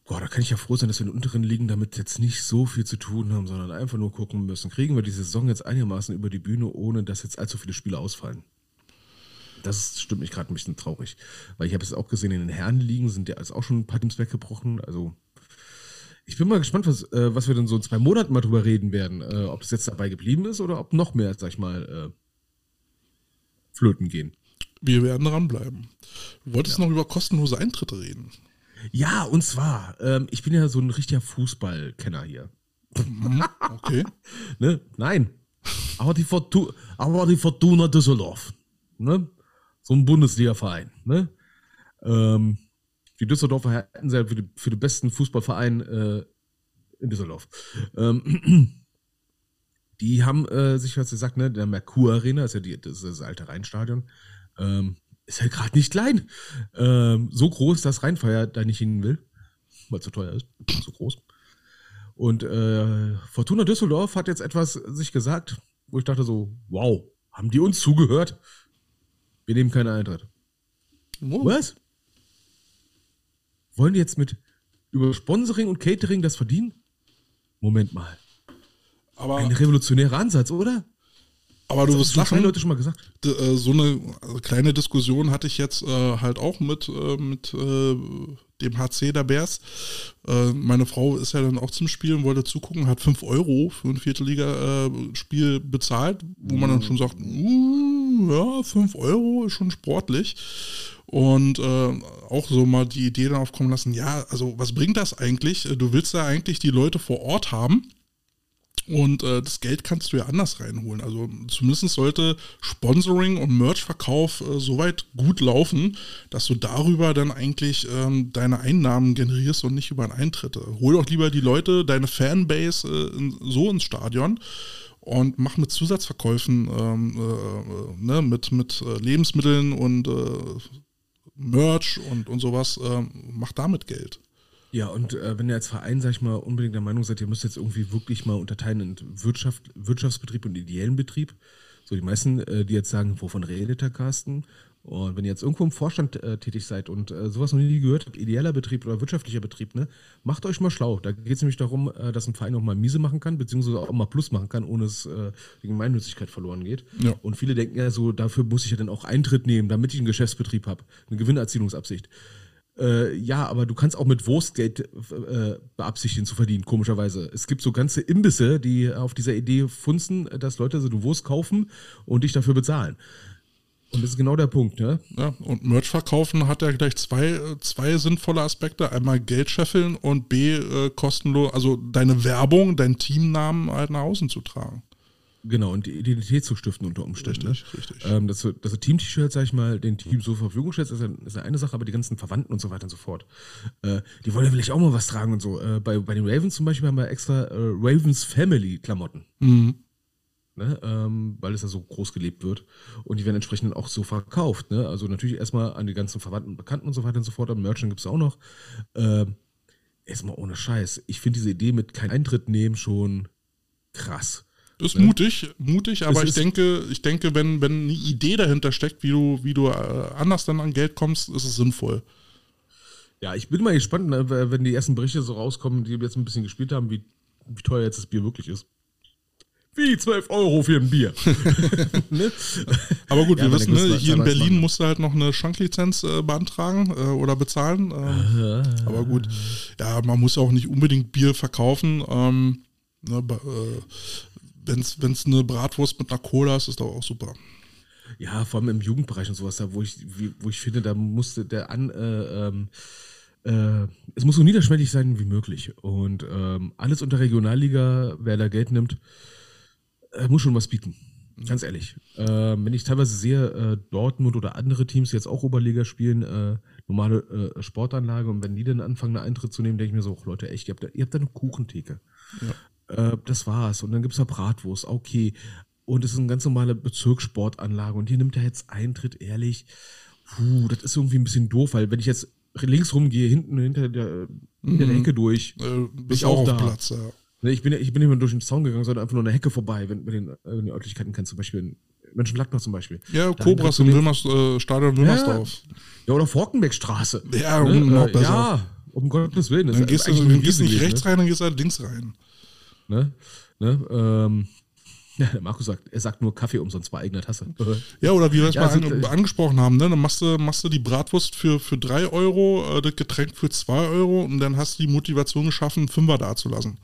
Boah, da kann ich ja froh sein, dass wir in den unteren Ligen damit jetzt nicht so viel zu tun haben, sondern einfach nur gucken müssen. Kriegen wir die Saison jetzt einigermaßen über die Bühne, ohne dass jetzt allzu viele Spiele ausfallen? Das stimmt mich gerade ein bisschen traurig. Weil ich habe es auch gesehen, in den Herrenligen sind ja also auch schon ein paar Teams weggebrochen. Also ich bin mal gespannt, was, äh, was wir dann so in zwei Monaten mal drüber reden werden. Äh, ob es jetzt dabei geblieben ist oder ob noch mehr, sag ich mal, äh, flöten gehen. Wir werden dranbleiben. Du wolltest ja. noch über kostenlose Eintritte reden. Ja, und zwar, ähm, ich bin ja so ein richtiger Fußballkenner hier. Mhm, okay. ne? Nein. Aber die, Fortuna, aber die Fortuna Düsseldorf. Ne? So ein Bundesliga-Verein. Ne? Ähm, die Düsseldorfer hätten sie ja für, die, für den besten Fußballverein äh, in Düsseldorf. Ähm, die haben äh, sich, was gesagt, ne, der Merkur Arena, ist ja die, das, ist das alte Rheinstadion, ähm, ist ja gerade nicht klein. Ähm, so groß, dass Rheinfeier da nicht hin will, weil es zu teuer ist. So groß. Und äh, Fortuna Düsseldorf hat jetzt etwas sich gesagt, wo ich dachte so, wow, haben die uns zugehört? Wir nehmen keinen Eintritt. Wow. Was? Wollen die jetzt mit über Sponsoring und Catering das verdienen? Moment mal. Aber Ein revolutionärer Ansatz, oder? Aber du wirst lachen. Leute schon mal gesagt. Äh, so eine kleine Diskussion hatte ich jetzt äh, halt auch mit, äh, mit äh, dem HC der Bears. Äh, meine Frau ist ja dann auch zum Spielen, wollte zugucken, hat 5 Euro für ein Viertelliga-Spiel bezahlt, wo man dann schon sagt, uh, ja, 5 Euro ist schon sportlich. Und äh, auch so mal die Idee dann aufkommen lassen, ja, also was bringt das eigentlich? Du willst ja eigentlich die Leute vor Ort haben und äh, das Geld kannst du ja anders reinholen. Also zumindest sollte Sponsoring und Merchverkauf äh, soweit gut laufen, dass du darüber dann eigentlich ähm, deine Einnahmen generierst und nicht über ein Eintritte. Hol doch lieber die Leute, deine Fanbase äh, in, so ins Stadion und mach mit Zusatzverkäufen, ähm, äh, ne, mit, mit äh, Lebensmitteln und äh, Merch und, und sowas, ähm, mach damit Geld. Ja, und äh, wenn ihr als Verein, sag ich mal, unbedingt der Meinung seid, ihr müsst jetzt irgendwie wirklich mal unterteilen in Wirtschaft, Wirtschaftsbetrieb und ideellen Betrieb. So, die meisten, äh, die jetzt sagen, wovon redet der Carsten? Und wenn ihr jetzt irgendwo im Vorstand äh, tätig seid und äh, sowas noch nie gehört habt, ideeller Betrieb oder wirtschaftlicher Betrieb, ne, macht euch mal schlau. Da geht es nämlich darum, äh, dass ein Verein auch mal miese machen kann, beziehungsweise auch mal Plus machen kann, ohne es äh, die Gemeinnützigkeit verloren geht. Ja. Und viele denken ja so, dafür muss ich ja dann auch Eintritt nehmen, damit ich einen Geschäftsbetrieb habe, eine Gewinnerzielungsabsicht. Äh, ja, aber du kannst auch mit Wurstgeld äh, beabsichtigen zu verdienen, komischerweise. Es gibt so ganze Imbisse, die auf dieser Idee funzen, dass Leute so eine Wurst kaufen und dich dafür bezahlen. Und das ist genau der Punkt, ne? Ja, und Merch verkaufen hat ja gleich zwei, zwei sinnvolle Aspekte. Einmal Geld scheffeln und B, äh, kostenlos, also deine Werbung, deinen Teamnamen halt nach außen zu tragen. Genau, und die Identität zu stiften unter Umständen. Richtig, ne? richtig. Ähm, dass du, dass du Team-T-Shirts, sag ich mal, den Team so zur Verfügung stellst, ist, ja, ist ja eine Sache, aber die ganzen Verwandten und so weiter und so fort, äh, die wollen ja vielleicht auch mal was tragen und so. Äh, bei, bei den Ravens zum Beispiel haben wir extra äh, Ravens Family-Klamotten. Mhm. Ne, ähm, weil es ja so groß gelebt wird. Und die werden entsprechend auch so verkauft. Ne? Also natürlich erstmal an die ganzen Verwandten und Bekannten und so weiter und so fort. Am Merchant gibt es auch noch. Ähm, erstmal ohne Scheiß. Ich finde diese Idee mit kein Eintritt nehmen schon krass. Ist ja. mutig, mutig, aber ich denke, ich denke, wenn, wenn eine Idee dahinter steckt, wie du, wie du äh, anders dann an Geld kommst, ist es sinnvoll. Ja, ich bin mal gespannt, ne, wenn die ersten Berichte so rauskommen, die jetzt ein bisschen gespielt haben, wie, wie teuer jetzt das Bier wirklich ist. Wie 12 Euro für ein Bier. ne? Aber gut, ja, wir wissen, ne, hier in Berlin musst du halt noch eine Schanklizenz äh, beantragen äh, oder bezahlen. Ähm, aber gut, ja, man muss auch nicht unbedingt Bier verkaufen. Ähm, ne, äh, wenn es eine Bratwurst mit einer Cola ist, ist doch auch super. Ja, vor allem im Jugendbereich und sowas, da wo ich, wo ich finde, da musste der an, äh, ähm, äh, es muss so niederschwellig sein wie möglich. Und ähm, alles unter Regionalliga, wer da Geld nimmt, äh, muss schon was bieten. Ganz ehrlich. Ähm, wenn ich teilweise sehe, äh, Dortmund oder andere Teams jetzt auch Oberliga spielen, äh, normale äh, Sportanlage, und wenn die dann anfangen, einen Eintritt zu nehmen, denke ich mir so, Leute, echt, ihr habt da, ihr habt da eine Kuchentheke. Ja. Äh, das war's. Und dann gibt es da Bratwurst, okay. Und es ist eine ganz normale Bezirkssportanlage. Und hier nimmt er jetzt Eintritt, ehrlich. Puh, das ist irgendwie ein bisschen doof, weil wenn ich jetzt links rumgehe, hinten hinter der, hinter der mhm. Hecke durch, äh, bin ich auch, auch da. Platz, ja. Ne, ich bin, ich bin nicht mehr durch den Zaun gegangen, sondern einfach nur eine Hecke vorbei, wenn, wenn, den, wenn du die Örtlichkeiten kennst, zum Beispiel in Mönchengladbach zum Beispiel. Ja, Da du im Wilmers, äh, Stadion Wilmersdorf. Ja, oder Forkenbeckstraße. Ja, Ne? noch Äh, besser. Ja, um Gottes Willen. Dann gehst du, dann gehst nicht rechts rein, dann gehst du halt links rein. Ne? Ne? Ähm, ja, der Markus sagt, er sagt nur Kaffee umsonst bei eigener Tasse. Ja, oder wie wir es Ja, mal an, äh, angesprochen haben, ne? Dann machst du, machst du die Bratwurst für, für 3 Euro, äh, das Getränk für 2 Euro und dann hast du die Motivation geschaffen, Fünfer dazulassen.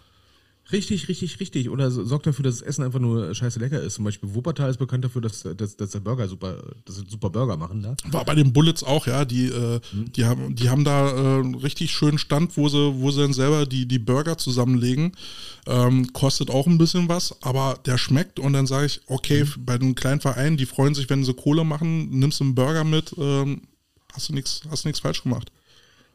Richtig, richtig, richtig. Oder so- sorgt dafür, dass das Essen einfach nur scheiße lecker ist. Zum Beispiel Wuppertal ist bekannt dafür, dass, dass, dass der Burger super, dass sie super Burger machen da. War bei den Bullets auch, ja. Die, äh, Mhm. die, haben, die haben da äh, einen richtig schönen Stand, wo sie, wo sie dann selber die, die Burger zusammenlegen. Ähm, kostet auch ein bisschen was, aber der schmeckt und dann sage ich, okay, Mhm. bei einem kleinen Verein, die freuen sich, wenn sie Kohle machen, nimmst du einen Burger mit, ähm, hast du nichts hast du nichts falsch gemacht.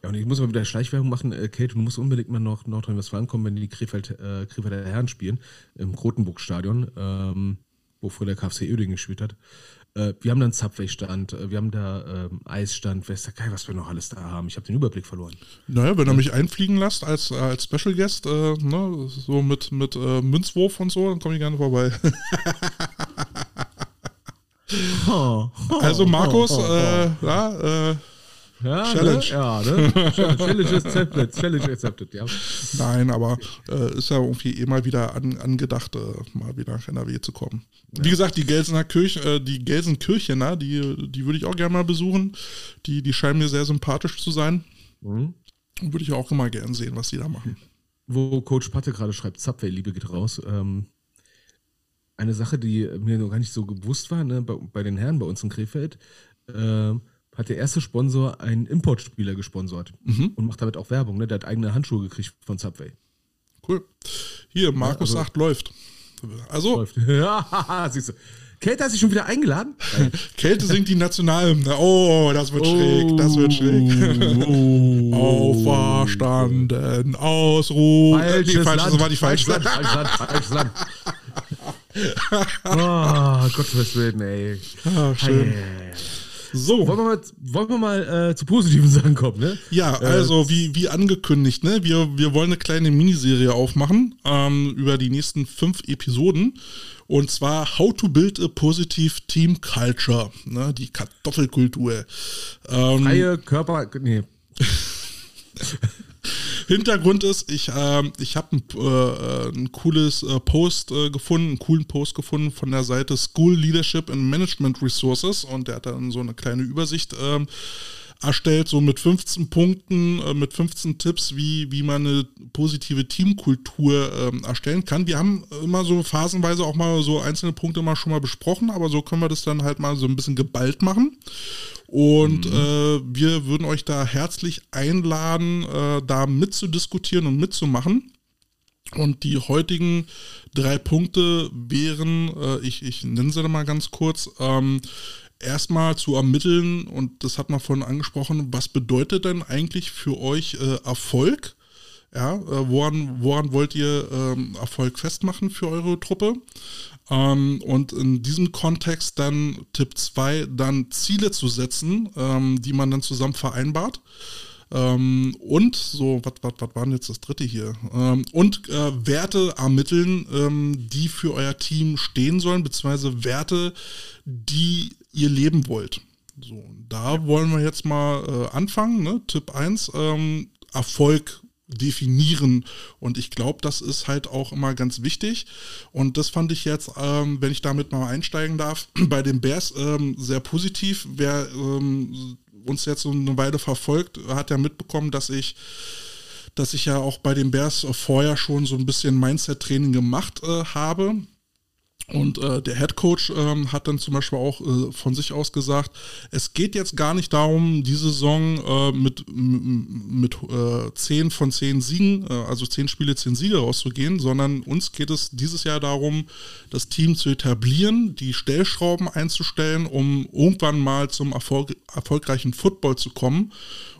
Ja, und ich muss mal wieder Schleichwerbung machen, äh, Kate, du musst unbedingt mal nach Nordrhein-Westfalen kommen, wenn die Krefeld, äh, Krefelder Herren spielen, im Grotenburg-Stadion, ähm, wo früher der KfC Uerdingen gespielt hat. Äh, wir haben da einen Subway-Stand, äh, wir haben da ähm, Eisstand, Geil, was wir noch alles da haben. Ich habe den Überblick verloren. Naja, wenn ihr mich einfliegen lasst als, als Special Guest, äh, ne, so mit, mit äh, Münzwurf und so, dann komme ich gerne vorbei. Also Markus, äh, ja, äh, Ja, Challenge. Ne? Ja, ne? Challenge accepted, Challenge accepted, ja. nein, aber äh, ist ja irgendwie eh mal wieder an, angedacht, äh, mal wieder nach NRW zu kommen. Wie gesagt, die Gelsener Kirche, äh, die Gelsenkirchener, die, die würde ich auch gerne mal besuchen. Die, die scheinen mir sehr sympathisch zu sein. Mhm. Würde ich auch immer gern sehen, was die da machen. Wo Coach Patte gerade schreibt, Subway, Liebe geht raus. Ähm, eine Sache, die mir noch gar nicht so bewusst war, ne, bei, bei den Herren bei uns in Krefeld, ähm, hat der erste Sponsor einen Importspieler gesponsert und macht damit auch Werbung. Ne? Der hat eigene Handschuhe gekriegt von Subway. Cool. Hier, Markus also- sagt, läuft. Also, Läuft. ja, siehst du. Kate hat sich schon wieder eingeladen. Kälte singt die Nationalhymne. Oh, das wird schräg, das wird schräg. Oh. Auferstanden, Ausruh. Falsches nee, falsch, das war die falsche. falsches Land, falsches Land, falsches Land. Oh, Gottes Willen, ey. Ah, schön. Hey. So, Wollen wir mal, wollen wir mal äh, zu positiven Sachen kommen, ne? ja, also wie, wie angekündigt, ne? Wir, wir wollen eine kleine Miniserie aufmachen ähm, über die nächsten fünf Episoden. Und zwar How to Build a Positive Team Culture, ne? Die Kartoffelkultur. Ähm, Freie Körper. Nee. Hintergrund ist, ich, ähm, ich habe ein, äh, ein cooles äh, Post äh, gefunden, einen coolen Post gefunden von der Seite School Leadership and Management Resources und der hat dann so eine kleine Übersicht ähm, erstellt, so mit 15 Punkten, äh, mit 15 Tipps, wie, wie man eine positive Teamkultur ähm, erstellen kann. Wir haben immer so phasenweise auch mal so einzelne Punkte mal schon mal besprochen, aber so können wir das dann halt mal so ein bisschen geballt machen. Und äh, wir würden euch da herzlich einladen, äh, da mitzudiskutieren und mitzumachen. Und die heutigen drei Punkte wären, äh, ich, ich nenne sie mal ganz kurz, ähm, erstmal zu ermitteln, und das hat man vorhin angesprochen, was bedeutet denn eigentlich für euch äh, Erfolg? Ja, äh, woran, woran wollt ihr ähm, Erfolg festmachen für eure Truppe? Ähm, und in diesem Kontext dann Tipp 2, dann Ziele zu setzen, ähm, die man dann zusammen vereinbart. Ähm, und so, was was was war denn jetzt das dritte hier? Ähm, und äh, Werte ermitteln, ähm, die für euer Team stehen sollen, beziehungsweise Werte, die ihr leben wollt. So, da wollen wir jetzt mal äh, anfangen. Ne? Tipp 1, ähm, Erfolg definieren. Und ich glaube, das ist halt auch immer ganz wichtig. Und das fand ich jetzt, ähm, wenn ich damit mal einsteigen darf, bei den Bears ähm, sehr positiv. Wer ähm, uns jetzt so eine Weile verfolgt, hat ja mitbekommen, dass ich dass ich ja auch bei den Bears vorher schon so ein bisschen Mindset-Training gemacht äh, habe. Und äh, der Head Coach ähm, hat dann zum Beispiel auch äh, von sich aus gesagt, es geht jetzt gar nicht darum, die Saison äh, mit, mit äh, 10 von 10 Siegen, äh, also 10 Spiele, 10 Siege rauszugehen, sondern uns geht es dieses Jahr darum, das Team zu etablieren, die Stellschrauben einzustellen, um irgendwann mal zum Erfolg, erfolgreichen Football zu kommen.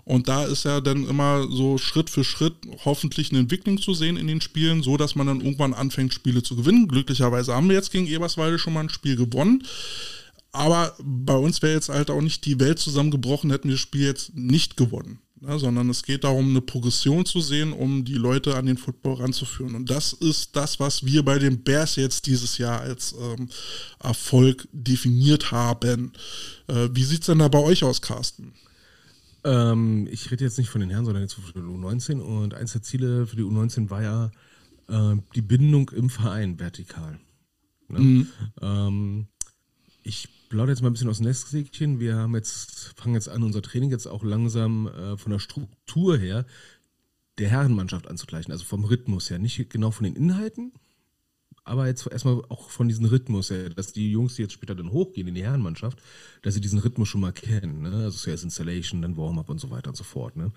Und da ist ja dann immer so Schritt für Schritt hoffentlich eine Entwicklung zu sehen in den Spielen, so dass man dann irgendwann anfängt, Spiele zu gewinnen. Glücklicherweise haben wir jetzt gegen Eberswalde schon mal ein Spiel gewonnen. Aber bei uns wäre jetzt halt auch nicht die Welt zusammengebrochen, hätten wir das Spiel jetzt nicht gewonnen. Ne, sondern es geht darum, eine Progression zu sehen, um die Leute an den Football ranzuführen. Und das ist das, was wir bei den Bears jetzt dieses Jahr als ähm, Erfolg definiert haben. Äh, wie sieht es denn da bei euch aus, Carsten? Ähm, ich rede jetzt nicht von den Herren, sondern jetzt von der U19. Und eins der Ziele für die U19 war ja äh, die Bindung im Verein vertikal. Ne? Mhm. Ähm, ich plaudere jetzt mal ein bisschen aus dem Nestsäckchen. Wir haben jetzt, fangen jetzt an, unser Training jetzt auch langsam äh, von der Struktur her der Herrenmannschaft anzugleichen. Also vom Rhythmus her. Nicht genau von den Inhalten, aber jetzt erstmal auch von diesem Rhythmus her, dass die Jungs, die jetzt später dann hochgehen in die Herrenmannschaft, dass sie diesen Rhythmus schon mal kennen. Ne? Also zuerst Installation, dann Warm-up und so weiter und so fort. Ne?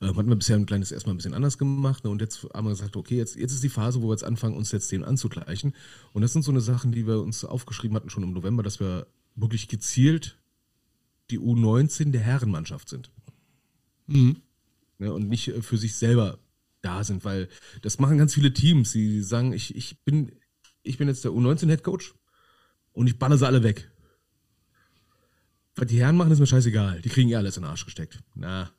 Äh, hatten wir bisher ein kleines erstmal ein bisschen anders gemacht ne? und jetzt haben wir gesagt, okay, jetzt, jetzt ist die Phase, wo wir jetzt anfangen, uns jetzt den anzugleichen. Und das sind so eine Sachen, die wir uns aufgeschrieben hatten schon im November, dass wir wirklich gezielt die U19 der Herrenmannschaft sind. Mhm. Ja, und nicht äh, für sich selber da sind, weil das machen ganz viele Teams. Die sagen, ich, ich, bin, ich bin jetzt der U19-Headcoach und ich balle sie alle weg. Was die Herren machen, ist mir scheißegal. Die kriegen eh alles in den Arsch gesteckt. Na,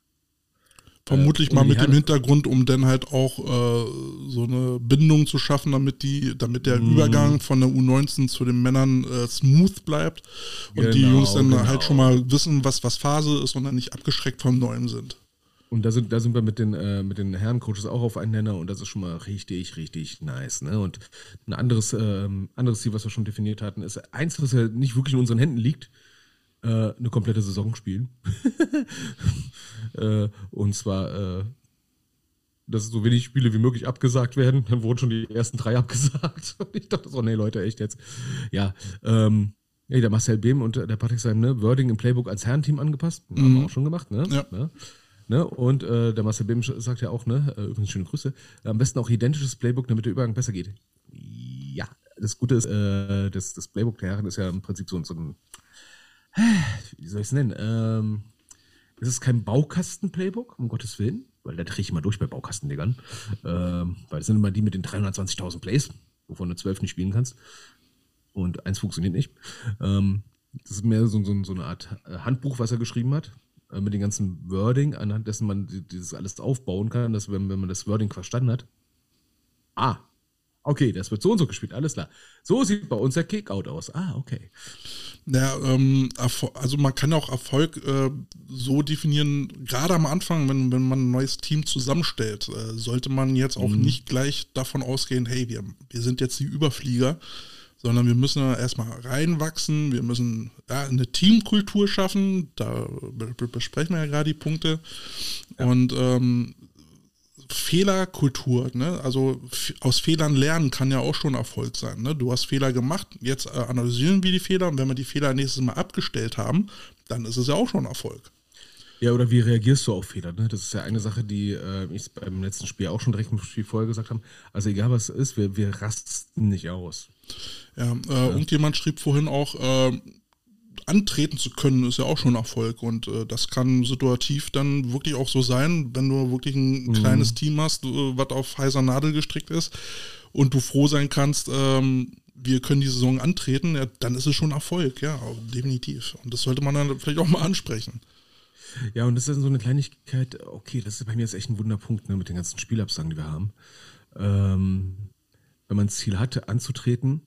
Vermutlich äh, mal mit dem Hintergrund, um dann halt auch äh, so eine Bindung zu schaffen, damit die, damit der mm. Übergang von der U19 zu den Männern äh, smooth bleibt und genau, die Jungs dann genau. halt schon mal wissen, was, was Phase ist und dann nicht abgeschreckt vom Neuen sind. Und da sind, da sind wir mit den, äh, mit den Herrencoaches auch auf einen Nenner und das ist schon mal richtig, richtig nice. Ne? Und ein anderes, ähm, anderes Ziel, was wir schon definiert hatten, ist eins, was ja nicht wirklich in unseren Händen liegt, äh, eine komplette Saison spielen. äh, und zwar, äh, dass so wenig Spiele wie möglich abgesagt werden. Dann wurden schon die ersten drei abgesagt. Und ich dachte so, nee, Leute, echt jetzt. Ja, ähm, ja, der Marcel Behm und der Patrick Seim, ne, Wording im Playbook als Herrenteam angepasst. Mhm. Haben wir auch schon gemacht, ne? Ja. Ne? Ne? Und äh, der Marcel Behm sagt ja auch, ne, äh, übrigens schöne Grüße, am besten auch identisches Playbook, damit der Übergang besser geht. Ja, das Gute ist, äh, das, das Playbook der Herren ist ja im Prinzip so, so ein wie soll ich es nennen? Ähm, es ist kein Baukasten-Playbook, um Gottes Willen, weil da drehe ich immer durch bei Baukastendiggern. Ähm, weil es sind immer die mit den 320.000 Plays, wovon du 12 nicht spielen kannst. Und eins funktioniert nicht. Ähm, das ist mehr so, so, so, eine Art äh, Handbuch, was er geschrieben hat, äh, mit dem ganzen Wording, anhand dessen man dieses alles aufbauen kann, dass wenn, wenn man das Wording verstanden hat, ah, okay, das wird so und so gespielt, alles klar. So sieht bei uns der Kickout aus. Ah, okay. Ja, ähm, also man kann auch Erfolg äh, so definieren, gerade am Anfang, wenn, wenn man ein neues Team zusammenstellt, äh, sollte man jetzt auch mhm. nicht gleich davon ausgehen, hey, wir, wir sind jetzt die Überflieger, sondern wir müssen erstmal reinwachsen, wir müssen ja, eine Teamkultur schaffen, da besprechen wir ja gerade die Punkte. Ja. Und ähm, Fehlerkultur, ne? also aus Fehlern lernen kann ja auch schon Erfolg sein. Ne? Du hast Fehler gemacht, jetzt äh, analysieren wir die Fehler und wenn wir die Fehler nächstes Mal abgestellt haben, dann ist es ja auch schon Erfolg. Ja, oder wie reagierst du auf Fehler? Ne? Das ist ja eine Sache, die äh, ich beim letzten Spiel auch schon direkt im Spiel vorher gesagt habe. Also egal was es ist, wir, wir rasten nicht aus. Ja, äh, ja. irgendjemand schrieb vorhin auch, äh, antreten zu können, ist ja auch schon Erfolg. Und äh, das kann situativ dann wirklich auch so sein, wenn du wirklich ein mhm. kleines Team hast, äh, was auf heißer Nadel gestrickt ist und du froh sein kannst, ähm, wir können die Saison antreten, ja, dann ist es schon Erfolg, ja, definitiv. Und das sollte man dann vielleicht auch mal ansprechen. Ja, und das ist so eine Kleinigkeit, okay, das ist bei mir jetzt echt ein Wunderpunkt ne, mit den ganzen Spielabsagen, die wir haben. Ähm, wenn man ein Ziel hatte, anzutreten,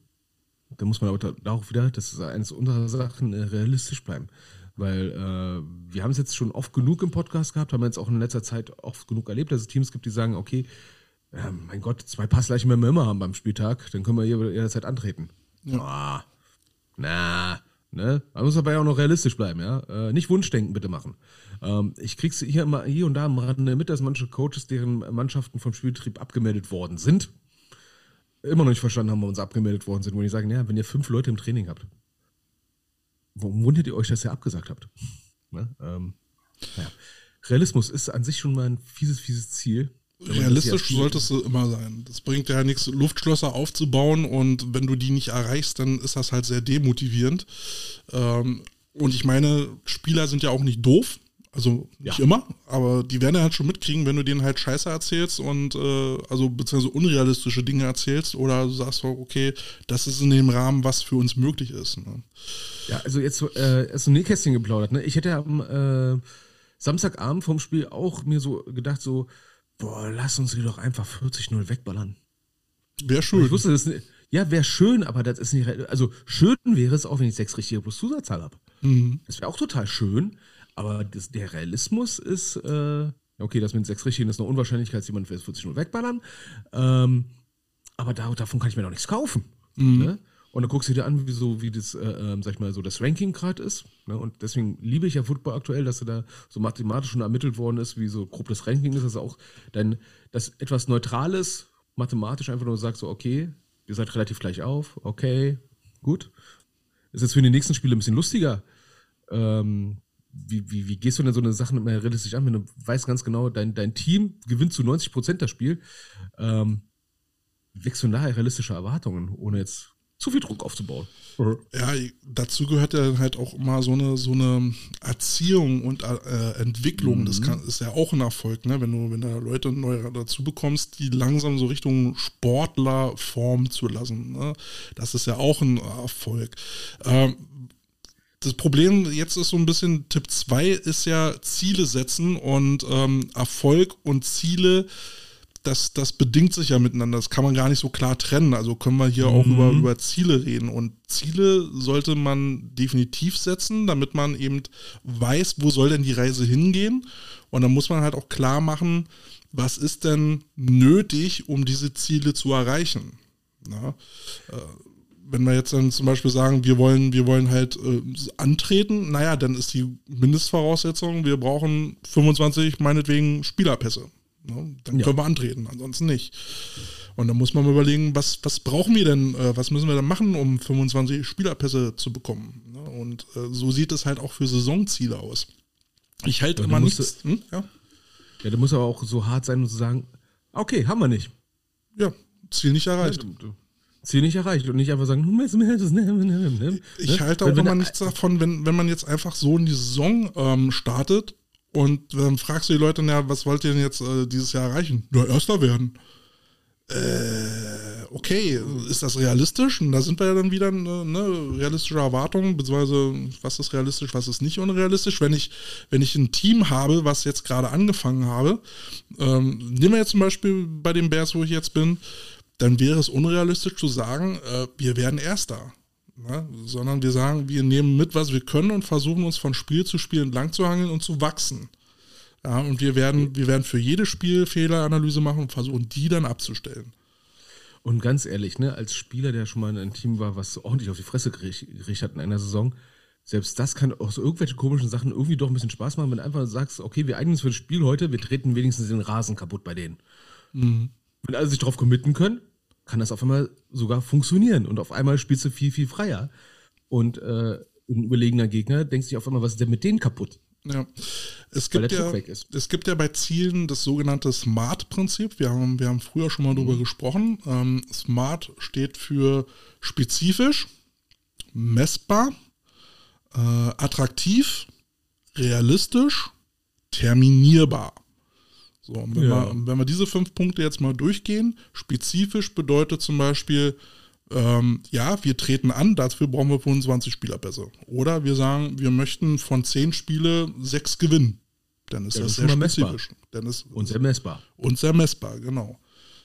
da muss man aber da auch wieder, das ist eines unserer Sachen, äh, realistisch bleiben. Weil äh, wir haben es jetzt schon oft genug im Podcast gehabt, haben jetzt auch in letzter Zeit oft genug erlebt, dass es Teams gibt, die sagen, okay, äh, mein Gott, zwei Passleichen werden wir immer haben beim Spieltag, dann können wir jederzeit antreten. Ja. Oh, na, ne? Man muss aber ja auch noch realistisch bleiben, ja. Äh, nicht Wunschdenken bitte machen. Ähm, ich krieg's hier immer hier und da am Rande mit, dass manche Coaches, deren Mannschaften vom Spielbetrieb abgemeldet worden sind, immer noch nicht verstanden haben, wo uns abgemeldet worden sind, wo die sagen, ja, wenn ihr fünf Leute im Training habt, warum wundert ihr euch, dass ihr abgesagt habt? Ne? Ähm, ja. Realismus ist an sich schon mal ein fieses, fieses Ziel. Realistisch solltest du immer sein. Das bringt ja nichts, Luftschlösser aufzubauen und wenn du die nicht erreichst, dann ist das halt sehr demotivierend. Ähm, und ich meine, Spieler sind ja auch nicht doof. Also nicht ja. immer, aber die werden halt schon mitkriegen, wenn du denen halt Scheiße erzählst und äh, also beziehungsweise unrealistische Dinge erzählst oder du sagst, okay, das ist in dem Rahmen, was für uns möglich ist. Ne? Ja, also jetzt äh, ist ein Nähkästchen geplaudert. Ne? Ich hätte am, äh, Samstagabend vom Spiel auch mir so gedacht, so, boah, lass uns die doch einfach 40-0 wegballern. Wäre schön. Ich wusste das nicht. Ja, wäre schön, aber das ist nicht. Also schön wäre es auch, wenn ich sechs richtige plus Zusatzzahl habe. Mhm. Das wäre auch total schön, aber das, der Realismus ist, äh, okay, das mit sechs richtigen ist eine Unwahrscheinlichkeit, dass jemand für 40 0 wegballern. Ähm, aber da, davon kann ich mir noch nichts kaufen. Ne? Und dann guckst du dir an, wie, so, wie das, äh, ähm, sag ich mal, so das Ranking gerade ist. Ne? Und deswegen liebe ich ja Football aktuell, dass da so mathematisch schon ermittelt worden ist, wie so grob das Ranking ist. Also auch dein, das etwas Neutrales, mathematisch einfach nur sagst, so, okay, ihr seid relativ gleich auf, okay, gut. Ist jetzt für die nächsten Spiele ein bisschen lustiger. Ähm, wie, wie, wie gehst du denn so eine Sache immer realistisch an, wenn du weißt ganz genau, dein, dein Team gewinnt zu 90 Prozent das Spiel? Ähm, wächst du nachher realistische Erwartungen, ohne jetzt zu viel Druck aufzubauen? Ja, dazu gehört ja halt auch immer so eine, so eine Erziehung und äh, Entwicklung. Das kann, ist ja auch ein Erfolg, ne? wenn du, wenn da Leute neu dazu bekommst, die langsam so Richtung Sportler formen zu lassen. Ne? Das ist ja auch ein Erfolg. Ähm, das Problem jetzt ist so ein bisschen, Tipp 2 ist ja Ziele setzen und ähm, Erfolg und Ziele, das, das bedingt sich ja miteinander. Das kann man gar nicht so klar trennen. Also können wir hier auch über, über Ziele reden. Und Ziele sollte man definitiv setzen, damit man eben weiß, wo soll denn die Reise hingehen. Und dann muss man halt auch klar machen, was ist denn nötig, um diese Ziele zu erreichen. Na? Wenn wir jetzt dann zum Beispiel sagen, wir wollen, wir wollen halt äh, antreten, naja, dann ist die Mindestvoraussetzung, wir brauchen 25, meinetwegen, Spielerpässe. Ne? Dann Ja. können wir antreten, ansonsten nicht. Und dann muss man mal überlegen, was, was brauchen wir denn, äh, was müssen wir denn machen, um 25 Spielerpässe zu bekommen. Ne? Und äh, so sieht es halt auch für Saisonziele aus. Ich halte Ja, immer dann musst nichts. Hm? Ja? Ja, da muss aber auch so hart sein und zu sagen, okay, haben wir nicht. ja, Ziel nicht erreicht. Ziel nicht erreicht und nicht einfach sagen, hm, Ich ne? halte Wenn- auch immer nichts davon, wenn, wenn man jetzt einfach so in die Saison ähm, startet und dann fragst du die Leute, ja, was wollt ihr denn jetzt äh, dieses Jahr erreichen? Ja, Erster werden. Äh, okay, ist das realistisch? Und da sind wir ja dann wieder äh, ne, realistische Erwartungen, beziehungsweise was ist realistisch, was ist nicht unrealistisch. Wenn ich, wenn ich ein Team habe, was jetzt gerade angefangen habe, ähm, nehmen wir jetzt zum Beispiel bei den Bears, wo ich jetzt bin, dann wäre es unrealistisch zu sagen, äh, wir werden Erster. Ne? Sondern wir sagen, wir nehmen mit, was wir können und versuchen uns von Spiel zu Spiel entlang zu hangeln und zu wachsen. Ja, und wir werden, wir werden für jedes Spiel Fehleranalyse machen und versuchen, die dann abzustellen. Und ganz ehrlich, ne, als Spieler, der schon mal in einem Team war, was ordentlich auf die Fresse gericht- gerichtet hat in einer Saison, selbst das kann aus irgendwelchen komischen Sachen irgendwie doch ein bisschen Spaß machen, wenn du einfach sagst, okay, wir eignen uns für das Spiel heute, wir treten wenigstens den Rasen kaputt bei denen. Wenn alle sich darauf committen können, kann das auf einmal sogar funktionieren und auf einmal spielst du viel, viel freier. Und äh, ein überlegener Gegner denkt sich auf einmal, was ist denn mit denen kaputt? Ja. Es gibt ja, es gibt ja bei Zielen das sogenannte SMART-Prinzip. Wir haben, wir haben früher schon mal drüber gesprochen. Ähm, SMART steht für spezifisch, messbar, äh, attraktiv, realistisch, terminierbar. So, und wenn, Ja. wir, wenn wir diese fünf Punkte jetzt mal durchgehen, spezifisch bedeutet zum Beispiel, ähm, ja, wir treten an, dafür brauchen wir 25 Spielerpässe. Oder wir sagen, wir möchten von 10 Spiele 6 gewinnen. Dann ist das das ist sehr mal messbar. spezifisch. Dann ist, Und sehr messbar. und sehr messbar, genau.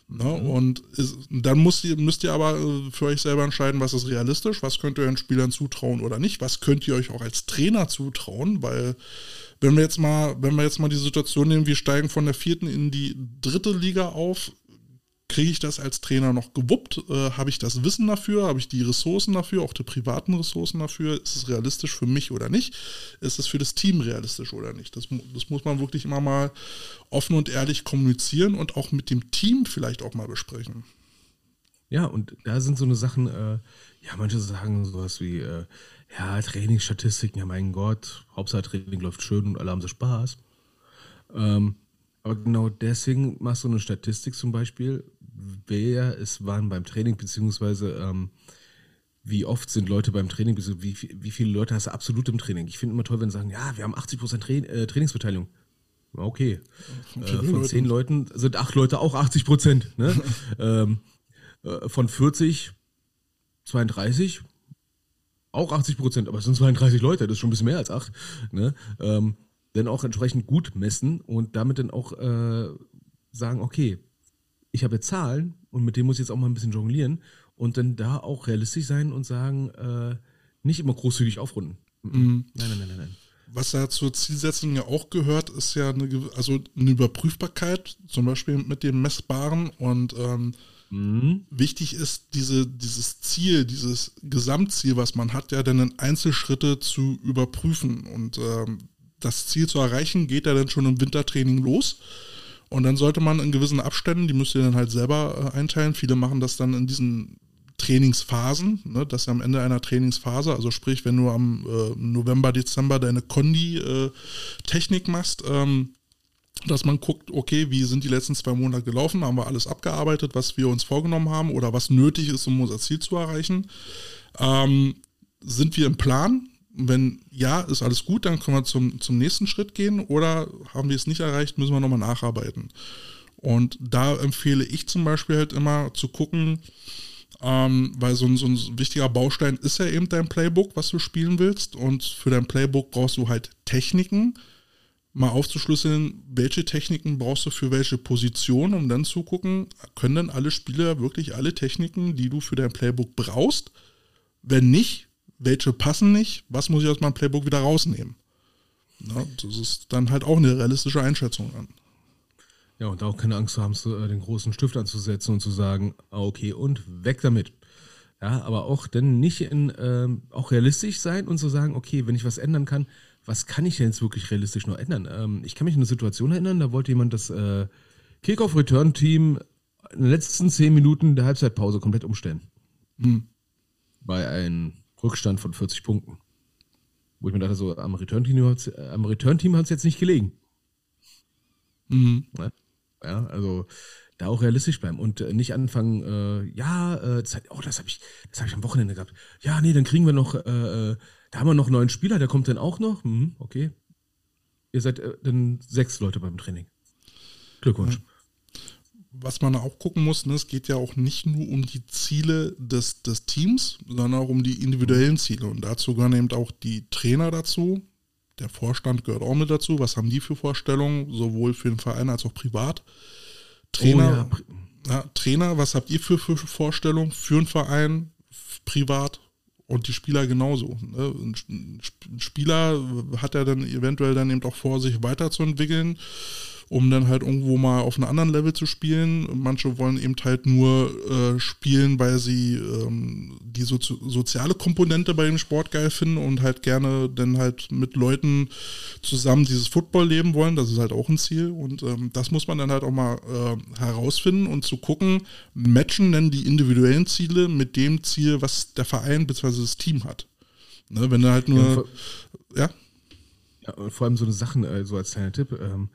Ne? Mhm. Und ist, dann müsst ihr, müsst ihr aber äh, für euch selber entscheiden, was ist realistisch, was könnt ihr den Spielern zutrauen oder nicht, was könnt ihr euch auch als Trainer zutrauen, weil wenn wir jetzt mal, wenn wir jetzt mal die Situation nehmen, wir steigen von der vierten in die dritte Liga auf, kriege ich das als Trainer noch gewuppt? Äh, Habe ich das Wissen dafür? Habe ich die Ressourcen dafür, auch die privaten Ressourcen dafür? Ist es realistisch für mich oder nicht? Ist es für das Team realistisch oder nicht? Das, das muss man wirklich immer mal offen und ehrlich kommunizieren und auch mit dem Team vielleicht auch mal besprechen. Ja, und da sind so eine Sachen, äh, ja, manche sagen sowas wie, äh, ja, Trainingsstatistiken, ja, mein Gott, Hauptsache Training läuft schön und alle haben so Spaß. Ähm, aber genau deswegen machst du eine Statistik zum Beispiel, wer es waren beim Training, beziehungsweise ähm, wie oft sind Leute beim Training, wie, wie viele Leute hast du absolut im Training. Ich finde immer toll, wenn sie sagen, ja, wir haben 80% Tra äh, Trainingsbeteiligung. Okay. Äh, von zehn Leuten sind acht Leute auch 80 Prozent. Ne? ähm, äh, von 40, 32, auch 80 Prozent, aber es sind 32 Leute, das ist schon ein bisschen mehr als acht. Ne? Ähm, dann auch entsprechend gut messen und damit dann auch äh, sagen, okay, ich habe jetzt Zahlen und mit denen muss ich jetzt auch mal ein bisschen jonglieren und dann da auch realistisch sein und sagen, äh, nicht immer großzügig aufrunden. Mhm. Nein, nein, nein, nein, nein. Was da zur Zielsetzung ja auch gehört, ist ja eine, also eine Überprüfbarkeit, zum Beispiel mit dem Messbaren und ähm, mhm. wichtig ist diese, dieses Ziel, dieses Gesamtziel, was man hat, ja dann in Einzelschritte zu überprüfen und ähm, das Ziel zu erreichen, geht ja dann schon im Wintertraining los. Und dann sollte man in gewissen Abständen, die müsst ihr dann halt selber äh, einteilen. Viele machen das dann in diesen Trainingsphasen, ne, das ist am Ende einer Trainingsphase, also sprich, wenn du am äh, November, Dezember deine Kondi-Technik äh, machst, ähm, dass man guckt, okay, wie sind die letzten zwei Monate gelaufen, haben wir alles abgearbeitet, was wir uns vorgenommen haben oder was nötig ist, um unser Ziel zu erreichen. Ähm, sind wir im Plan? Wenn ja, ist alles gut, dann können wir zum, zum nächsten Schritt gehen oder haben wir es nicht erreicht, müssen wir nochmal nacharbeiten. Und da empfehle ich zum Beispiel halt immer zu gucken, ähm, weil so ein, so ein wichtiger Baustein ist ja eben dein Playbook, was du spielen willst. Und für dein Playbook brauchst du halt Techniken, mal aufzuschlüsseln, welche Techniken brauchst du für welche Position, um dann zu gucken, können denn alle Spieler wirklich alle Techniken, die du für dein Playbook brauchst? Wenn nicht, welche passen nicht, was muss ich aus meinem Playbook wieder rausnehmen? Ja, das ist dann halt auch eine realistische Einschätzung an. Ja, und auch keine Angst zu haben, äh, den großen Stift anzusetzen und zu sagen, ah, okay, und weg damit. Ja, aber auch dann nicht in, ähm, auch realistisch sein und zu sagen, okay, wenn ich was ändern kann, was kann ich denn jetzt wirklich realistisch noch ändern? Ähm, ich kann mich an eine Situation erinnern, da wollte jemand das äh, Kickoff-Return-Team in den letzten zehn Minuten der Halbzeitpause komplett umstellen. Hm. Bei einem Rückstand von 40 Punkten. Wo ich mir dachte, so am Return-Team Return hat es jetzt nicht gelegen. Mhm. Ja? Ja, also da auch realistisch bleiben und äh, nicht anfangen, äh, ja, äh, das, oh, das habe ich, das habe ich am Wochenende gehabt. Ja, nee, dann kriegen wir noch, äh, äh, da haben wir noch einen neuen Spieler, der kommt dann auch noch. Hm, okay. Ihr seid äh, dann sechs Leute beim Training. Glückwunsch. Ja. Was man auch gucken muss, ne, es geht ja auch nicht nur um die Ziele des, des Teams, sondern auch um die individuellen Ziele. Und dazu gehören eben auch die Trainer dazu, der Vorstand gehört auch mit dazu. Was haben die für Vorstellungen, sowohl für den Verein als auch privat? Trainer, oh, ja. Ja, Trainer, was habt ihr für, für Vorstellungen für einen Verein, privat und die Spieler genauso? Ne? Ein Spieler hat ja dann eventuell dann eben auch vor, sich weiterzuentwickeln um dann halt irgendwo mal auf einem anderen Level zu spielen. Manche wollen eben halt nur äh, spielen, weil sie ähm, die so soziale Komponente bei dem Sport geil finden und halt gerne dann halt mit Leuten zusammen dieses Football leben wollen. Das ist halt auch ein Ziel und ähm, das muss man dann halt auch mal äh, herausfinden und zu gucken, matchen denn die individuellen Ziele mit dem Ziel, was der Verein bzw. das Team hat. Ne, wenn er halt nur, ja. ja. vor allem so eine Sachen, äh, so als kleiner Tipp, ähm,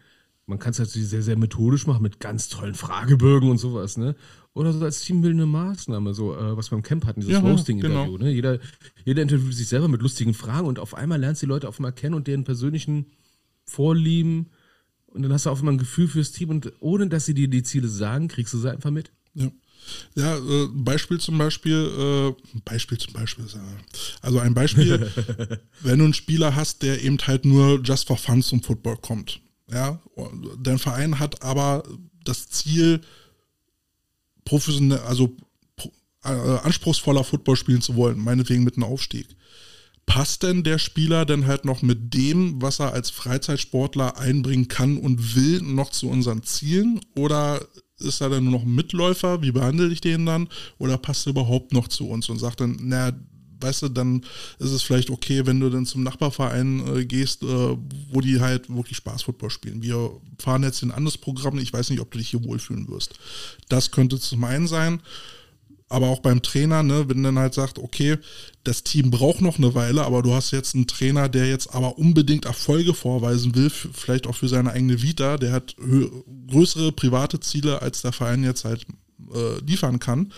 man kann es natürlich sehr, sehr methodisch machen mit ganz tollen Fragebögen und sowas, ne? Oder so als teambildende Maßnahme, so äh, was wir im Camp hatten, dieses ja, Roasting-Interview. Genau. Ne? Jeder, jeder interviewt sich selber mit lustigen Fragen und auf einmal lernst du die Leute auf einmal kennen und deren persönlichen Vorlieben. Und dann hast du auf einmal ein Gefühl fürs Team und ohne dass sie dir die Ziele sagen, kriegst du sie einfach mit. Ja. Ja, äh, Beispiel zum Beispiel, äh, Beispiel zum Beispiel, also ein Beispiel, wenn du einen Spieler hast, der eben halt nur just for fun zum Football kommt, ja, dein Verein hat aber das Ziel, professionell, also äh, anspruchsvoller Football spielen zu wollen, meinetwegen mit einem Aufstieg. Passt denn der Spieler denn halt noch mit dem, was er als Freizeitsportler einbringen kann und will, noch zu unseren Zielen? Oder ist er dann nur noch ein Mitläufer? Wie behandle ich den dann? Oder passt er überhaupt noch zu uns und sagt dann, naja, weißt du, dann ist es vielleicht okay, wenn du dann zum Nachbarverein äh, gehst, äh, wo die halt wirklich Spaß-Football spielen. Wir fahren jetzt in ein anderes Programm, ich weiß nicht, ob du dich hier wohlfühlen wirst. Das könnte zum einen sein, aber auch beim Trainer, ne, wenn dann halt sagt, okay, das Team braucht noch eine Weile, aber du hast jetzt einen Trainer, der jetzt aber unbedingt Erfolge vorweisen will, vielleicht auch für seine eigene Vita, der hat größere private Ziele, als der Verein jetzt halt äh, liefern kann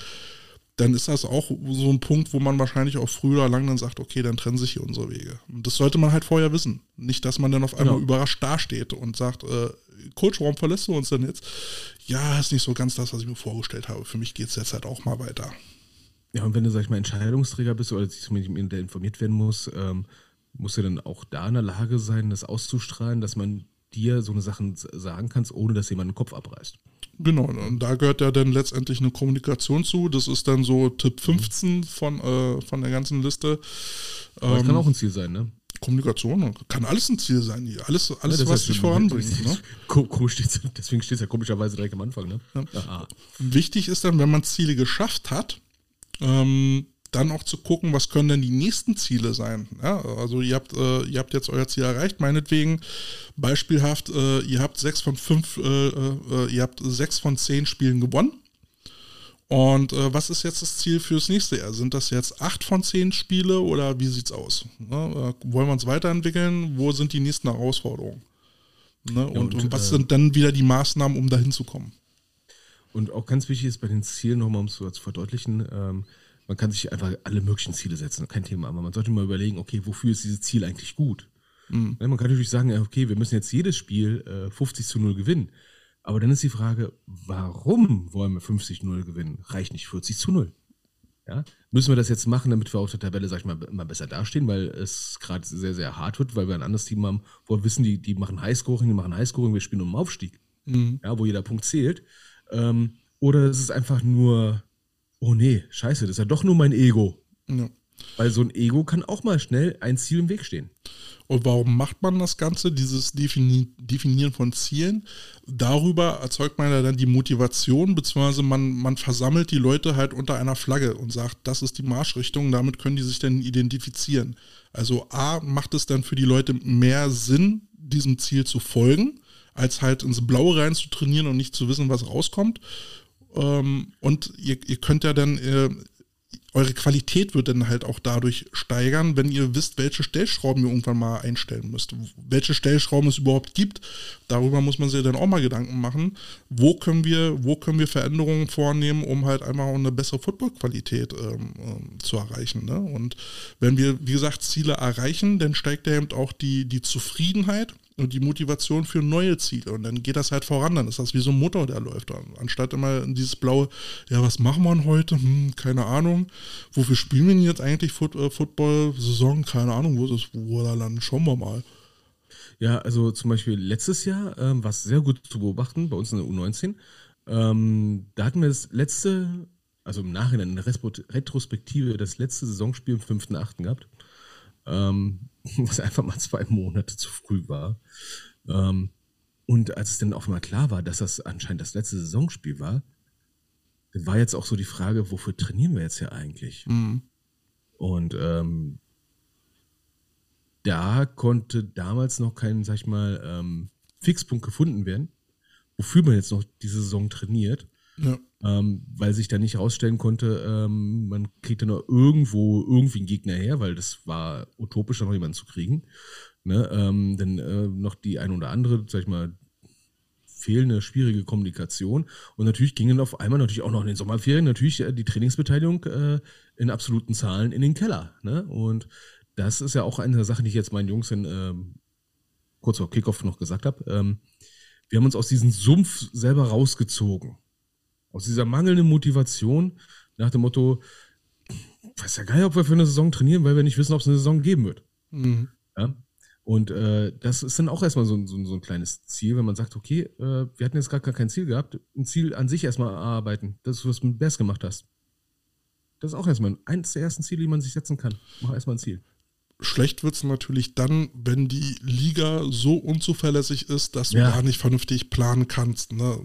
dann ist das auch so ein Punkt, wo man wahrscheinlich auch früher oder lang dann sagt, okay, dann trennen sich hier unsere Wege. Und das sollte man halt vorher wissen. Nicht, dass man dann auf einmal genau. überrascht dasteht und sagt, äh, Coach, warum verlässt du uns denn jetzt? Ja, ist nicht so ganz das, was ich mir vorgestellt habe. Für mich geht es jetzt halt auch mal weiter. Ja, und wenn du, sag ich mal, Entscheidungsträger bist oder sich zumindest informiert werden muss, ähm, musst du dann auch da in der Lage sein, das auszustrahlen, dass man dir so eine Sachen sagen kannst, ohne dass jemand den Kopf abreißt. Genau, und da gehört ja dann letztendlich eine Kommunikation zu. Das ist dann so Tipp 15 von, äh, von der ganzen Liste. Aber das kann auch ein Ziel sein, ne? Kommunikation kann alles ein Ziel sein. hier. Alles, alles Ja, was dich voranbringt. Ne? Ko- Komisch steht's, deswegen steht es ja komischerweise direkt am Anfang, ne? Ja. Wichtig ist dann, wenn man Ziele geschafft hat, ähm, dann auch zu gucken, was können denn die nächsten Ziele sein. Ja, also ihr habt, äh, ihr habt jetzt euer Ziel erreicht, meinetwegen beispielhaft, äh, ihr habt sechs von fünf, äh, äh, ihr habt sechs von zehn Spielen gewonnen. Und äh, was ist jetzt das Ziel fürs nächste Jahr? Sind das jetzt acht von zehn Spiele oder wie sieht's aus? Ne? Äh, wollen wir uns weiterentwickeln? Wo sind die nächsten Herausforderungen? Ne? und, und, und was sind dann wieder die Maßnahmen, um dahin zu kommen? Und auch ganz wichtig ist bei den Zielen, nochmal um es so zu verdeutlichen, ähm, man kann sich einfach alle möglichen Ziele setzen, kein Thema. Aber man sollte mal überlegen, okay, wofür ist dieses Ziel eigentlich gut? Mhm. Ja, man kann natürlich sagen, okay, wir müssen jetzt jedes Spiel äh, 50 zu 0 gewinnen. Aber dann ist die Frage, warum wollen wir 50 zu 0 gewinnen? Reicht nicht 40 zu 0. Ja? Müssen wir das jetzt machen, damit wir auf der Tabelle, sag ich mal, immer besser dastehen, weil es gerade sehr, sehr hart wird, weil wir ein anderes Team haben, wo wir wissen, die, die machen Highscoring, die machen Highscoring, wir spielen um den Aufstieg. Ja, wo jeder Punkt zählt. Ähm, oder es ist einfach nur, oh nee, scheiße, das ist ja doch nur mein Ego. Ja. Weil so ein Ego kann auch mal schnell ein Ziel im Weg stehen. Und warum macht man das Ganze, dieses Defini Definieren von Zielen? Darüber erzeugt man ja dann die Motivation, beziehungsweise man, man versammelt die Leute halt unter einer Flagge und sagt, das ist die Marschrichtung, damit können die sich dann identifizieren. Also A, macht es dann für die Leute mehr Sinn, diesem Ziel zu folgen, als halt ins Blaue rein zu trainieren und nicht zu wissen, was rauskommt. Ähm, und ihr, ihr könnt ja dann äh, eure Qualität wird dann halt auch dadurch steigern, wenn ihr wisst, welche Stellschrauben ihr irgendwann mal einstellen müsst. Welche Stellschrauben es überhaupt gibt, darüber muss man sich dann auch mal Gedanken machen. Wo können wir, wo können wir Veränderungen vornehmen, um halt auch eine bessere Footballqualität ähm, ähm, zu erreichen. Ne? Und wenn wir, wie gesagt, Ziele erreichen, dann steigt eben auch die, die Zufriedenheit die Motivation für neue Ziele. Und dann geht das halt voran. Dann ist das wie so ein Motor, der läuft. Anstatt immer dieses blaue, ja, was machen wir denn heute? Hm, keine Ahnung. Wofür spielen wir denn jetzt eigentlich Foot, äh, Football-Saison? Keine Ahnung, wo ist es? Wo da dann? Schauen wir mal. Ja, also zum Beispiel letztes Jahr ähm, war es sehr gut zu beobachten, bei uns in der U19. Ähm, da hatten wir das letzte, also im Nachhinein, in der Retrospektive, das letzte Saisonspiel am 5.8. gehabt. Ähm, was einfach mal zwei Monate zu früh war. Ähm, und als es dann auch mal klar war, dass das anscheinend das letzte Saisonspiel war, dann war jetzt auch so die Frage, wofür trainieren wir jetzt hier eigentlich? Und ähm, da konnte damals noch kein, sag ich mal, ähm, Fixpunkt gefunden werden, wofür man jetzt noch diese Saison trainiert, Ja. Ähm, weil sich da nicht herausstellen konnte, ähm, man kriegt da noch irgendwo irgendwie einen Gegner her, weil das war utopisch, da noch jemanden zu kriegen. Ne? Ähm, dann äh, noch die ein oder andere, sag ich mal, fehlende, schwierige Kommunikation. Und natürlich ging dann auf einmal natürlich auch noch in den Sommerferien natürlich äh, die Trainingsbeteiligung äh, in absoluten Zahlen in den Keller. Ne? Und das ist ja auch eine der Sachen, die ich jetzt meinen Jungs in, ähm, kurz vor Kickoff noch gesagt habe. Ähm, wir haben uns aus diesem Sumpf selber rausgezogen. Aus dieser mangelnden Motivation nach dem Motto, weiß ja geil, ob wir für eine Saison trainieren, weil wir nicht wissen, ob es eine Saison geben wird. Mhm. Ja? Und äh, das ist dann auch erstmal so, ein- so, so ein kleines Ziel, wenn man sagt, okay, äh, wir hatten jetzt gerade gar kein Ziel gehabt, ein Ziel an sich erstmal erarbeiten, das, was du mit Bears gemacht hast. Das ist auch erstmal eins der ersten Ziele, die man sich setzen kann. Mach erstmal ein Ziel. Schlecht wird es natürlich dann, wenn die Liga so unzuverlässig ist, dass du Ja. gar nicht vernünftig planen kannst. Ne?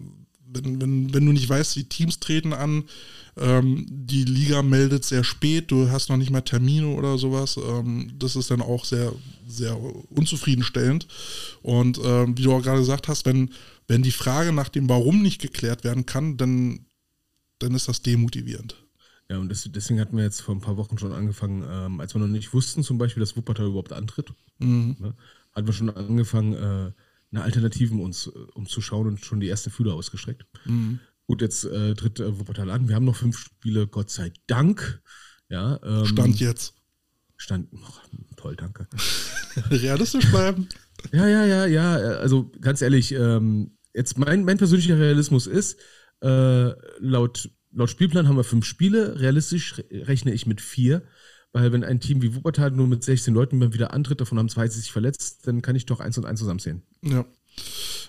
Wenn, wenn, wenn du nicht weißt, die Teams treten an, ähm, die Liga meldet sehr spät, du hast noch nicht mal Termine oder sowas, ähm, das ist dann auch sehr, sehr unzufriedenstellend. Und ähm, wie du auch gerade gesagt hast, wenn, wenn die Frage nach dem Warum nicht geklärt werden kann, dann, dann ist das demotivierend. Ja, und deswegen hatten wir jetzt vor ein paar Wochen schon angefangen, ähm, als wir noch nicht wussten, zum Beispiel, dass Wuppertal überhaupt antritt, ne, hatten wir schon angefangen, äh, eine Alternativen uns umzuschauen und schon die ersten Fühler ausgestreckt. Gut, jetzt äh, tritt äh, Wuppertal an. Wir haben noch fünf Spiele, Gott sei Dank. Ja, ähm, Stand jetzt. Stand. Oh, toll, danke. Realistisch bleiben. Ja, ja, ja, ja. Also ganz ehrlich, ähm, jetzt mein, mein persönlicher Realismus ist, äh, laut, laut Spielplan haben wir fünf Spiele. Realistisch re- rechne ich mit vier, Weil wenn ein Team wie Wuppertal nur mit 16 Leuten dann wieder antritt, davon haben zwei sich verletzt, dann kann ich doch eins und eins zusammenzählen. Ja.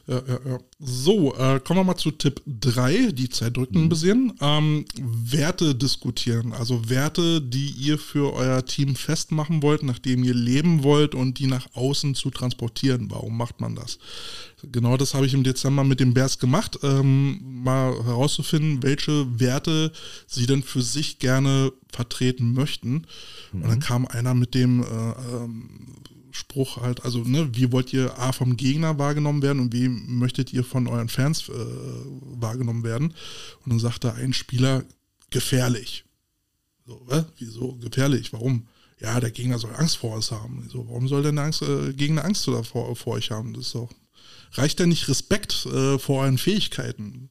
Ja, ja, ja. So, äh, kommen wir mal zu Tipp 3, die Zeit drückt ein bisschen. Ähm, Werte diskutieren, also Werte, die ihr für euer Team festmachen wollt, nachdem ihr leben wollt und die nach außen zu transportieren. Warum macht man das? Genau das habe ich im Dezember mit dem Bears gemacht, ähm, mal herauszufinden, welche Werte sie denn für sich gerne vertreten möchten. Und dann kam einer mit dem äh, ähm, Spruch halt, also ne, wie wollt ihr A vom Gegner wahrgenommen werden und wie möchtet ihr von euren Fans äh, wahrgenommen werden? Und dann sagte ein Spieler, gefährlich. So, äh, wieso gefährlich? Warum? Ja, der Gegner soll Angst vor uns haben. So, warum soll denn der Angst, äh, Gegner Angst vor, vor euch haben? Das ist doch, reicht denn nicht Respekt äh, vor euren Fähigkeiten?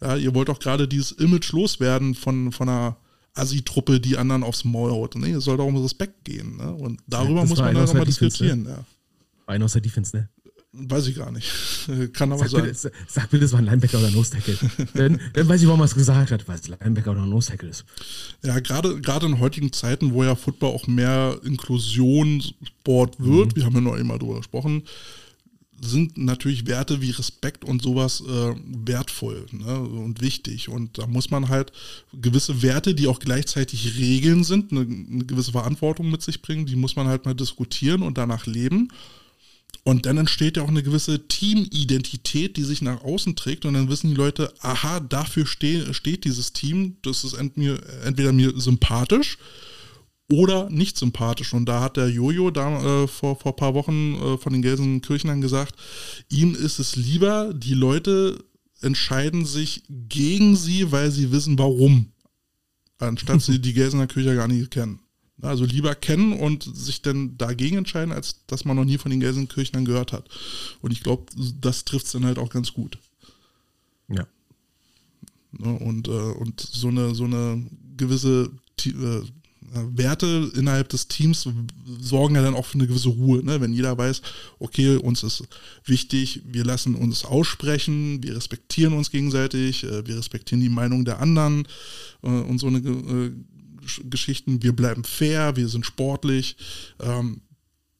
Ja, ihr wollt doch gerade dieses Image loswerden von, von einer Assi-Truppe die anderen aufs Maul haut. Nee, es soll doch um Respekt gehen. Ne? Und darüber Das muss man dann nochmal diskutieren. Ja. Einer aus der Defense, ne? Weiß ich gar nicht. Kann aber Sag sein. bitte, sag bitte, das war ein Linebacker oder ein Nose-Tackle. dann, dann weiß ich, warum er es gesagt hat, weil es Linebacker oder ein Nose-Tackle ist. Ja, gerade gerade in heutigen Zeiten, wo ja Football auch mehr Inklusionssport wird, wir haben ja noch immer drüber gesprochen, sind natürlich Werte wie Respekt und sowas äh, wertvoll ne, und wichtig. Und da muss man halt gewisse Werte, die auch gleichzeitig Regeln sind, eine, eine gewisse Verantwortung mit sich bringen, die muss man halt mal diskutieren und danach leben. Und dann entsteht ja auch eine gewisse Teamidentität, die sich nach außen trägt. Und dann wissen die Leute, aha, dafür ste steht dieses Team. Das ist entweder mir sympathisch oder nicht sympathisch. Und da hat der Jojo da äh, vor, vor ein paar Wochen äh, von den Gelsenkirchenern gesagt, ihm ist es lieber, die Leute entscheiden sich gegen sie, weil sie wissen, warum. Anstatt sie die Gelsener Kirche gar nicht kennen. Also lieber kennen und sich dann dagegen entscheiden, als dass man noch nie von den Gelsenkirchnern gehört hat. Und ich glaube, das trifft es dann halt auch ganz gut. Ja. Ne? Und, äh, und so eine, so eine gewisse äh, Werte innerhalb des Teams sorgen ja dann auch für eine gewisse Ruhe, ne? wenn jeder weiß, okay, uns ist wichtig, wir lassen uns aussprechen, wir respektieren uns gegenseitig, äh, wir respektieren die Meinung der anderen äh, und so eine äh, Gesch- Geschichten, wir bleiben fair, wir sind sportlich.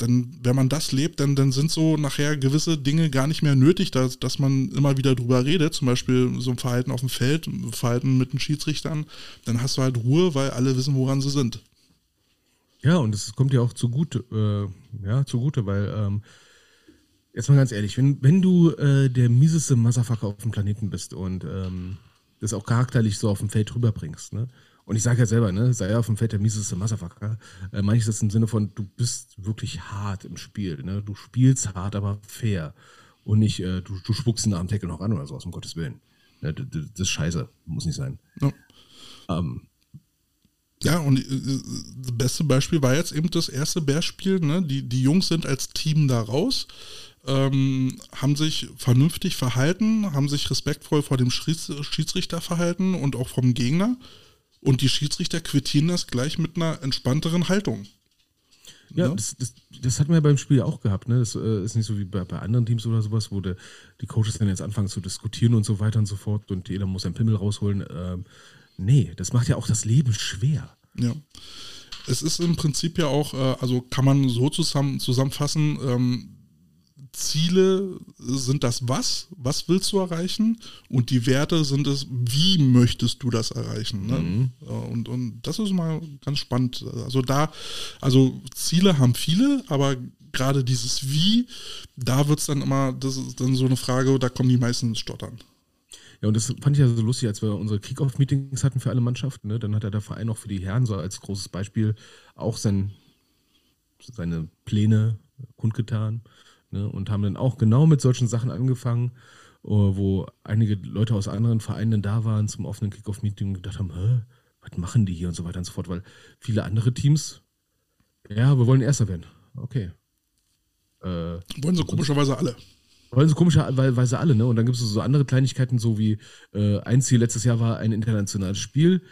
Dann, wenn man das lebt, dann, dann sind so nachher gewisse Dinge gar nicht mehr nötig, dass, dass man immer wieder drüber redet. Zum Beispiel so ein Verhalten auf dem Feld, ein Verhalten mit den Schiedsrichtern. Dann hast du halt Ruhe, weil alle wissen, woran sie sind. Ja, und es kommt dir auch zugute, äh, ja, zugute, weil, ähm, jetzt mal ganz ehrlich, wenn, wenn du äh, der mieseste Motherfucker auf dem Planeten bist und ähm, das auch charakterlich so auf dem Feld rüberbringst, ne? Und ich sage ja selber, ne, sei auf dem Feld der mieseste Motherfucker, äh, meine ich das im Sinne von, du bist wirklich hart im Spiel, ne? Du spielst hart, aber fair. Und nicht, äh, du, du spuckst ihn dem Tackle noch an oder so, aus um Gottes Willen. Ne, das, das ist scheiße, muss nicht sein. Ja. Ähm, Ja, und äh, das beste Beispiel war jetzt eben das erste Bears-Spiel. Ne? Die, die Jungs sind als Team da raus, ähm, haben sich vernünftig verhalten, haben sich respektvoll vor dem Schieds Schiedsrichter verhalten und auch vom Gegner. Und die Schiedsrichter quittieren das gleich mit einer entspannteren Haltung. Ja, Ja. Das, das, das hatten wir ja beim Spiel auch gehabt. Ne? Das äh, ist nicht so wie bei, bei anderen Teams oder sowas, wo de, die Coaches dann jetzt anfangen zu diskutieren und so weiter und so fort und jeder muss seinen Pimmel rausholen. Ähm, nee, das macht ja auch das Leben schwer. Ja. Es ist im Prinzip ja auch, äh, also kann man so zusammen, zusammenfassen, ähm, Ziele sind das Was, was willst du erreichen und die Werte sind es, wie möchtest du das erreichen. Ne? Ja, Und, und das ist mal ganz spannend. Also da, also Ziele haben viele, aber gerade dieses Wie, da wird es dann immer, das ist dann so eine Frage, da kommen die meisten ins Stottern. Ja, und das fand ich ja so lustig, als wir unsere Kickoff-Meetings hatten für alle Mannschaften. Ne? Dann hat ja der Verein auch für die Herren so als großes Beispiel auch sein, seine Pläne kundgetan ne? und haben dann auch genau mit solchen Sachen angefangen, äh, wo einige Leute aus anderen Vereinen da waren zum offenen Kickoff-Meeting und gedacht haben, Hä, was machen die hier und so weiter und so fort, weil viele andere Teams, ja, wir wollen Erster werden. Okay. Äh, Wollen sie komischerweise alle. Wollen sie komischerweise alle, ne? Und dann gibt es so andere Kleinigkeiten, so wie äh, ein Ziel letztes Jahr war ein internationales Spiel,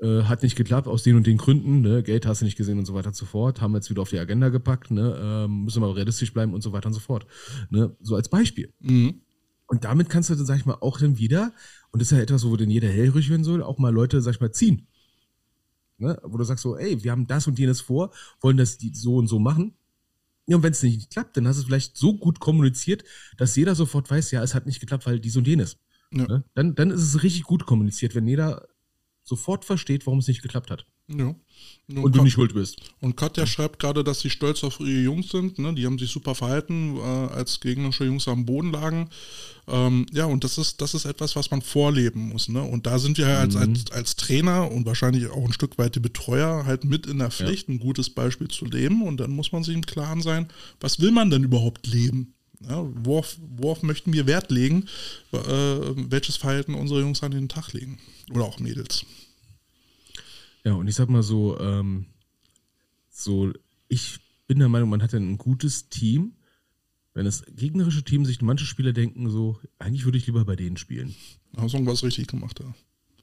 äh, hat nicht geklappt aus den und den Gründen, ne? Geld hast du nicht gesehen und so weiter und so fort, haben wir jetzt wieder auf die Agenda gepackt, ne? Ähm, müssen wir aber realistisch bleiben und so weiter und so fort. Ne? So als Beispiel. Mhm. Und damit kannst du dann, sag ich mal, auch dann wieder, und das ist ja etwas, wo dann jeder hellhörig werden soll, auch mal Leute, sag ich mal, ziehen. ne? wo du sagst so, ey, wir haben das und jenes vor, wollen das die so und so machen. Ja, und wenn es nicht klappt, dann hast du es vielleicht so gut kommuniziert, dass jeder sofort weiß, ja, es hat nicht geklappt, weil dies und jenes. Ja. Ne? Dann, dann ist es richtig gut kommuniziert, wenn jeder sofort versteht, warum es nicht geklappt hat. Ja. Und du nicht schuld bist. Und Katja schreibt gerade, dass sie stolz auf ihre Jungs sind. Ne? Die haben sich super verhalten, äh, als gegnerische Jungs am Boden lagen. Ähm, ja, und das ist, das ist etwas, was man vorleben muss. Ne? Und da sind wir als, als, als Trainer und wahrscheinlich auch ein Stück weit die Betreuer halt mit in der Pflicht, ein gutes Beispiel zu leben. Und dann muss man sich im Klaren sein, was will man denn überhaupt leben? Ja, worauf, worauf möchten wir Wert legen? Äh, welches Verhalten unsere Jungs an den Tag legen? Oder auch Mädels. Ja, und ich sag mal so, ähm, so, ich bin der Meinung, man hat ja ein gutes Team. Wenn das gegnerische Team sich manche Spieler denken, so, eigentlich würde ich lieber bei denen spielen. Hast du irgendwas richtig gemacht, ja.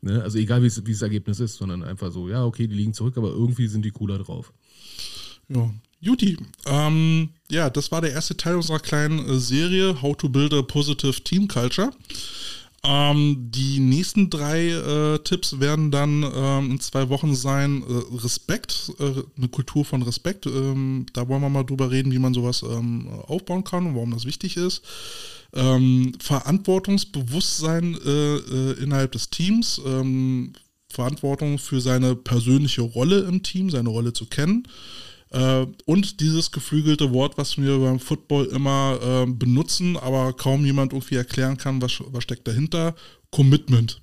Ne? Also egal, wie es- wie das Ergebnis ist, sondern einfach so, ja, okay, die liegen zurück, aber irgendwie sind die cooler drauf. Ja, Juti. Ähm, ja, das war der erste Teil unserer kleinen äh, Serie How to Build a Positive Team Culture. Ähm, die nächsten drei äh, Tipps werden dann ähm, in zwei Wochen sein äh, Respekt, äh, eine Kultur von Respekt. Ähm, da wollen wir mal drüber reden, wie man sowas ähm, aufbauen kann und warum das wichtig ist. Ähm, Verantwortungsbewusstsein äh, äh, innerhalb des Teams, ähm, Verantwortung für seine persönliche Rolle im Team, seine Rolle zu kennen. Äh, und dieses geflügelte Wort, was wir beim Football immer äh, benutzen, aber kaum jemand irgendwie erklären kann, was, was steckt dahinter, Commitment.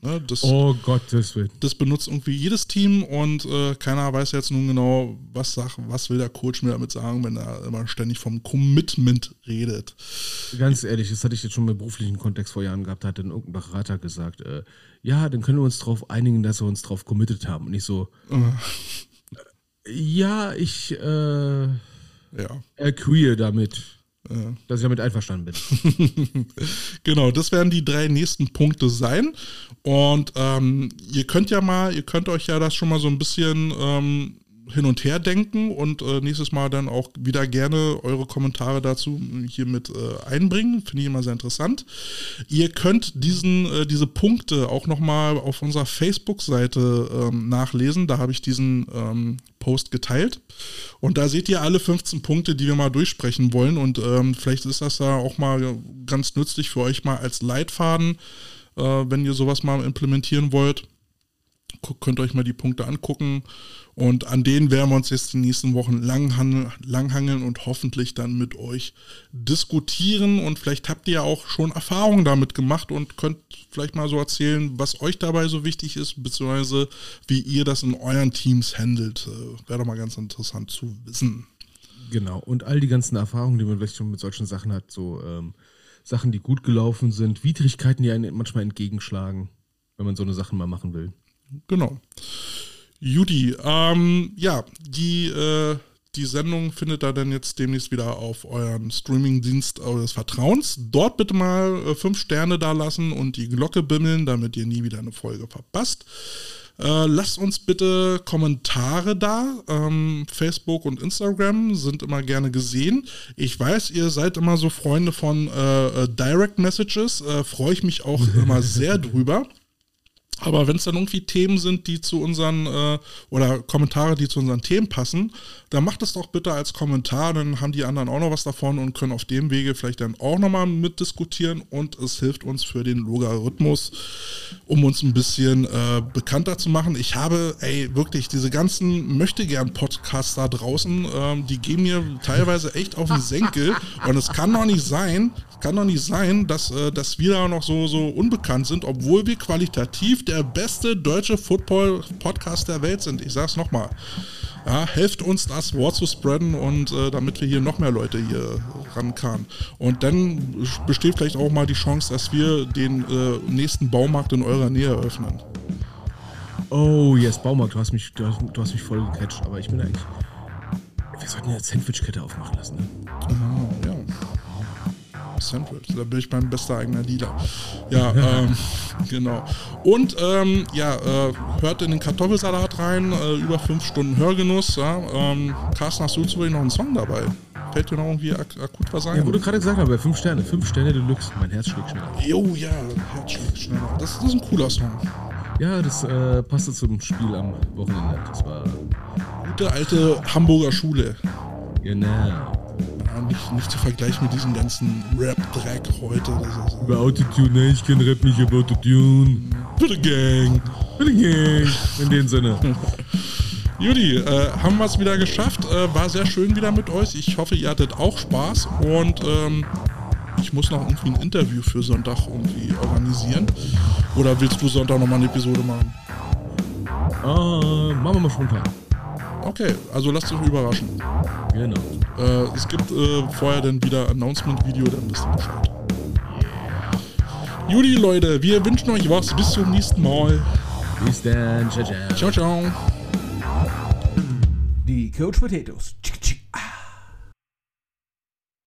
Ne, das, Oh Gottes Willen. das benutzt irgendwie jedes Team und äh, keiner weiß jetzt nun genau, was, sag, was will der Coach mir damit sagen, wenn er immer ständig vom Commitment redet. Ganz ehrlich, das hatte ich jetzt schon im beruflichen Kontext vor Jahren gehabt, da hat dann irgendein Berater gesagt, äh, ja, dann können wir uns darauf einigen, dass wir uns drauf committed haben. Und ich so, äh, ja, ich äh, Ja. agree damit, Ja. dass ich damit einverstanden bin. Genau, das werden die drei nächsten Punkte sein. Und ähm, ihr könnt ja mal, ihr könnt euch ja das schon mal so ein bisschen ähm, hin und her denken und äh, nächstes Mal dann auch wieder gerne eure Kommentare dazu hier mit äh, einbringen. Finde ich immer sehr interessant. Ihr könnt diesen, äh, diese Punkte auch nochmal auf unserer Facebook-Seite ähm, nachlesen. Da habe ich diesen ähm, Post geteilt. Und da seht ihr alle 15 Punkte, die wir mal durchsprechen wollen. Und ähm, vielleicht ist das da auch mal ganz nützlich für euch mal als Leitfaden, äh, wenn ihr sowas mal implementieren wollt. Könnt euch mal die Punkte angucken. Und an denen werden wir uns jetzt die nächsten Wochen langhangeln, und hoffentlich dann mit euch diskutieren. Und vielleicht habt ihr ja auch schon Erfahrungen damit gemacht und könnt vielleicht mal so erzählen, was euch dabei so wichtig ist, beziehungsweise wie ihr das in euren Teams handelt. Äh, Wäre doch mal ganz interessant zu wissen. Genau. Und all die ganzen Erfahrungen, die man vielleicht schon mit solchen Sachen hat, so ähm, Sachen, die gut gelaufen sind, Widrigkeiten, die einem manchmal entgegenschlagen, wenn man so eine Sache mal machen will. Genau. Judy, ähm, ja, die, äh, die Sendung findet ihr dann jetzt demnächst wieder auf euren Streamingdienst eures Vertrauens. Dort bitte mal äh, fünf Sterne da lassen und die Glocke bimmeln, damit ihr nie wieder eine Folge verpasst. Äh, lasst uns bitte Kommentare da. Ähm, Facebook und Instagram sind immer gerne gesehen. Ich weiß, ihr seid immer so Freunde von äh, äh, Direct Messages. Äh, Freue ich mich auch immer sehr drüber. Aber wenn es dann irgendwie Themen sind, die zu unseren, äh, oder Kommentare, die zu unseren Themen passen, dann macht es doch bitte als Kommentar, dann haben die anderen auch noch was davon und können auf dem Wege vielleicht dann auch nochmal mitdiskutieren und es hilft uns für den Logarithmus, um uns ein bisschen äh, bekannter zu machen. Ich habe, ey, wirklich diese ganzen Möchtegern-Podcasts da draußen, ähm, die gehen mir teilweise echt auf den Senkel und es kann doch nicht sein, kann doch nicht sein, dass, äh, dass wir da noch so, so unbekannt sind, obwohl wir qualitativ der beste deutsche Football-Podcast der Welt sind. Ich sag's nochmal. Ja, helft uns, das Wort zu spreaden und äh, damit wir hier noch mehr Leute hier rankamen. Und dann besteht vielleicht auch mal die Chance, dass wir den äh, nächsten Baumarkt in eurer Nähe eröffnen. Oh, yes, Baumarkt, du hast mich, du hast, du hast mich voll gecatcht, aber ich bin eigentlich. Wir sollten ja eine Sandwich-Kette aufmachen lassen, ne? Ah, ja. Sandwich, da bin ich mein bester eigener Dealer. Ja, ähm, genau. Und ähm, ja, äh, hört in den Kartoffelsalat rein, äh, über fünf Stunden Hörgenuss. Ja, ähm, Carsten, hast du zufällig noch einen Song dabei? Fällt dir noch irgendwie ak akut was ein? Ja, wo du gerade gesagt hast, bei 5 Sterne, 5 Sterne Deluxe, mein Herz schlägt schneller. Jo, ja, Herz schlägt schneller. Das, das ist ein cooler Song. Ja, das äh, passte zum Spiel am Wochenende. Das war Gute alte Hamburger Schule. genau. Nicht, nicht zu vergleichen mit diesem ganzen Rap-Dreck heute. Das ist, Über Autotune, ne? Ich kenn Rap nicht über Autotune. Bitte Gang. In dem Sinne. Judy, äh, haben wir es wieder geschafft. Äh, war sehr schön wieder mit euch. Ich hoffe, ihr hattet auch Spaß. Und ähm, ich muss noch irgendwie ein Interview für Sonntag irgendwie organisieren. Oder willst du Sonntag nochmal eine Episode machen? Ah, machen wir mal spontan. Okay, also lasst euch überraschen. Genau. Äh, es gibt äh, vorher dann wieder Announcement-Video, dann wisst ihr Bescheid. Judy, Leute, wir wünschen euch was. Bis zum nächsten Mal. Bis dann. Ciao, ciao. Ciao, ciao. Die Coach Potatoes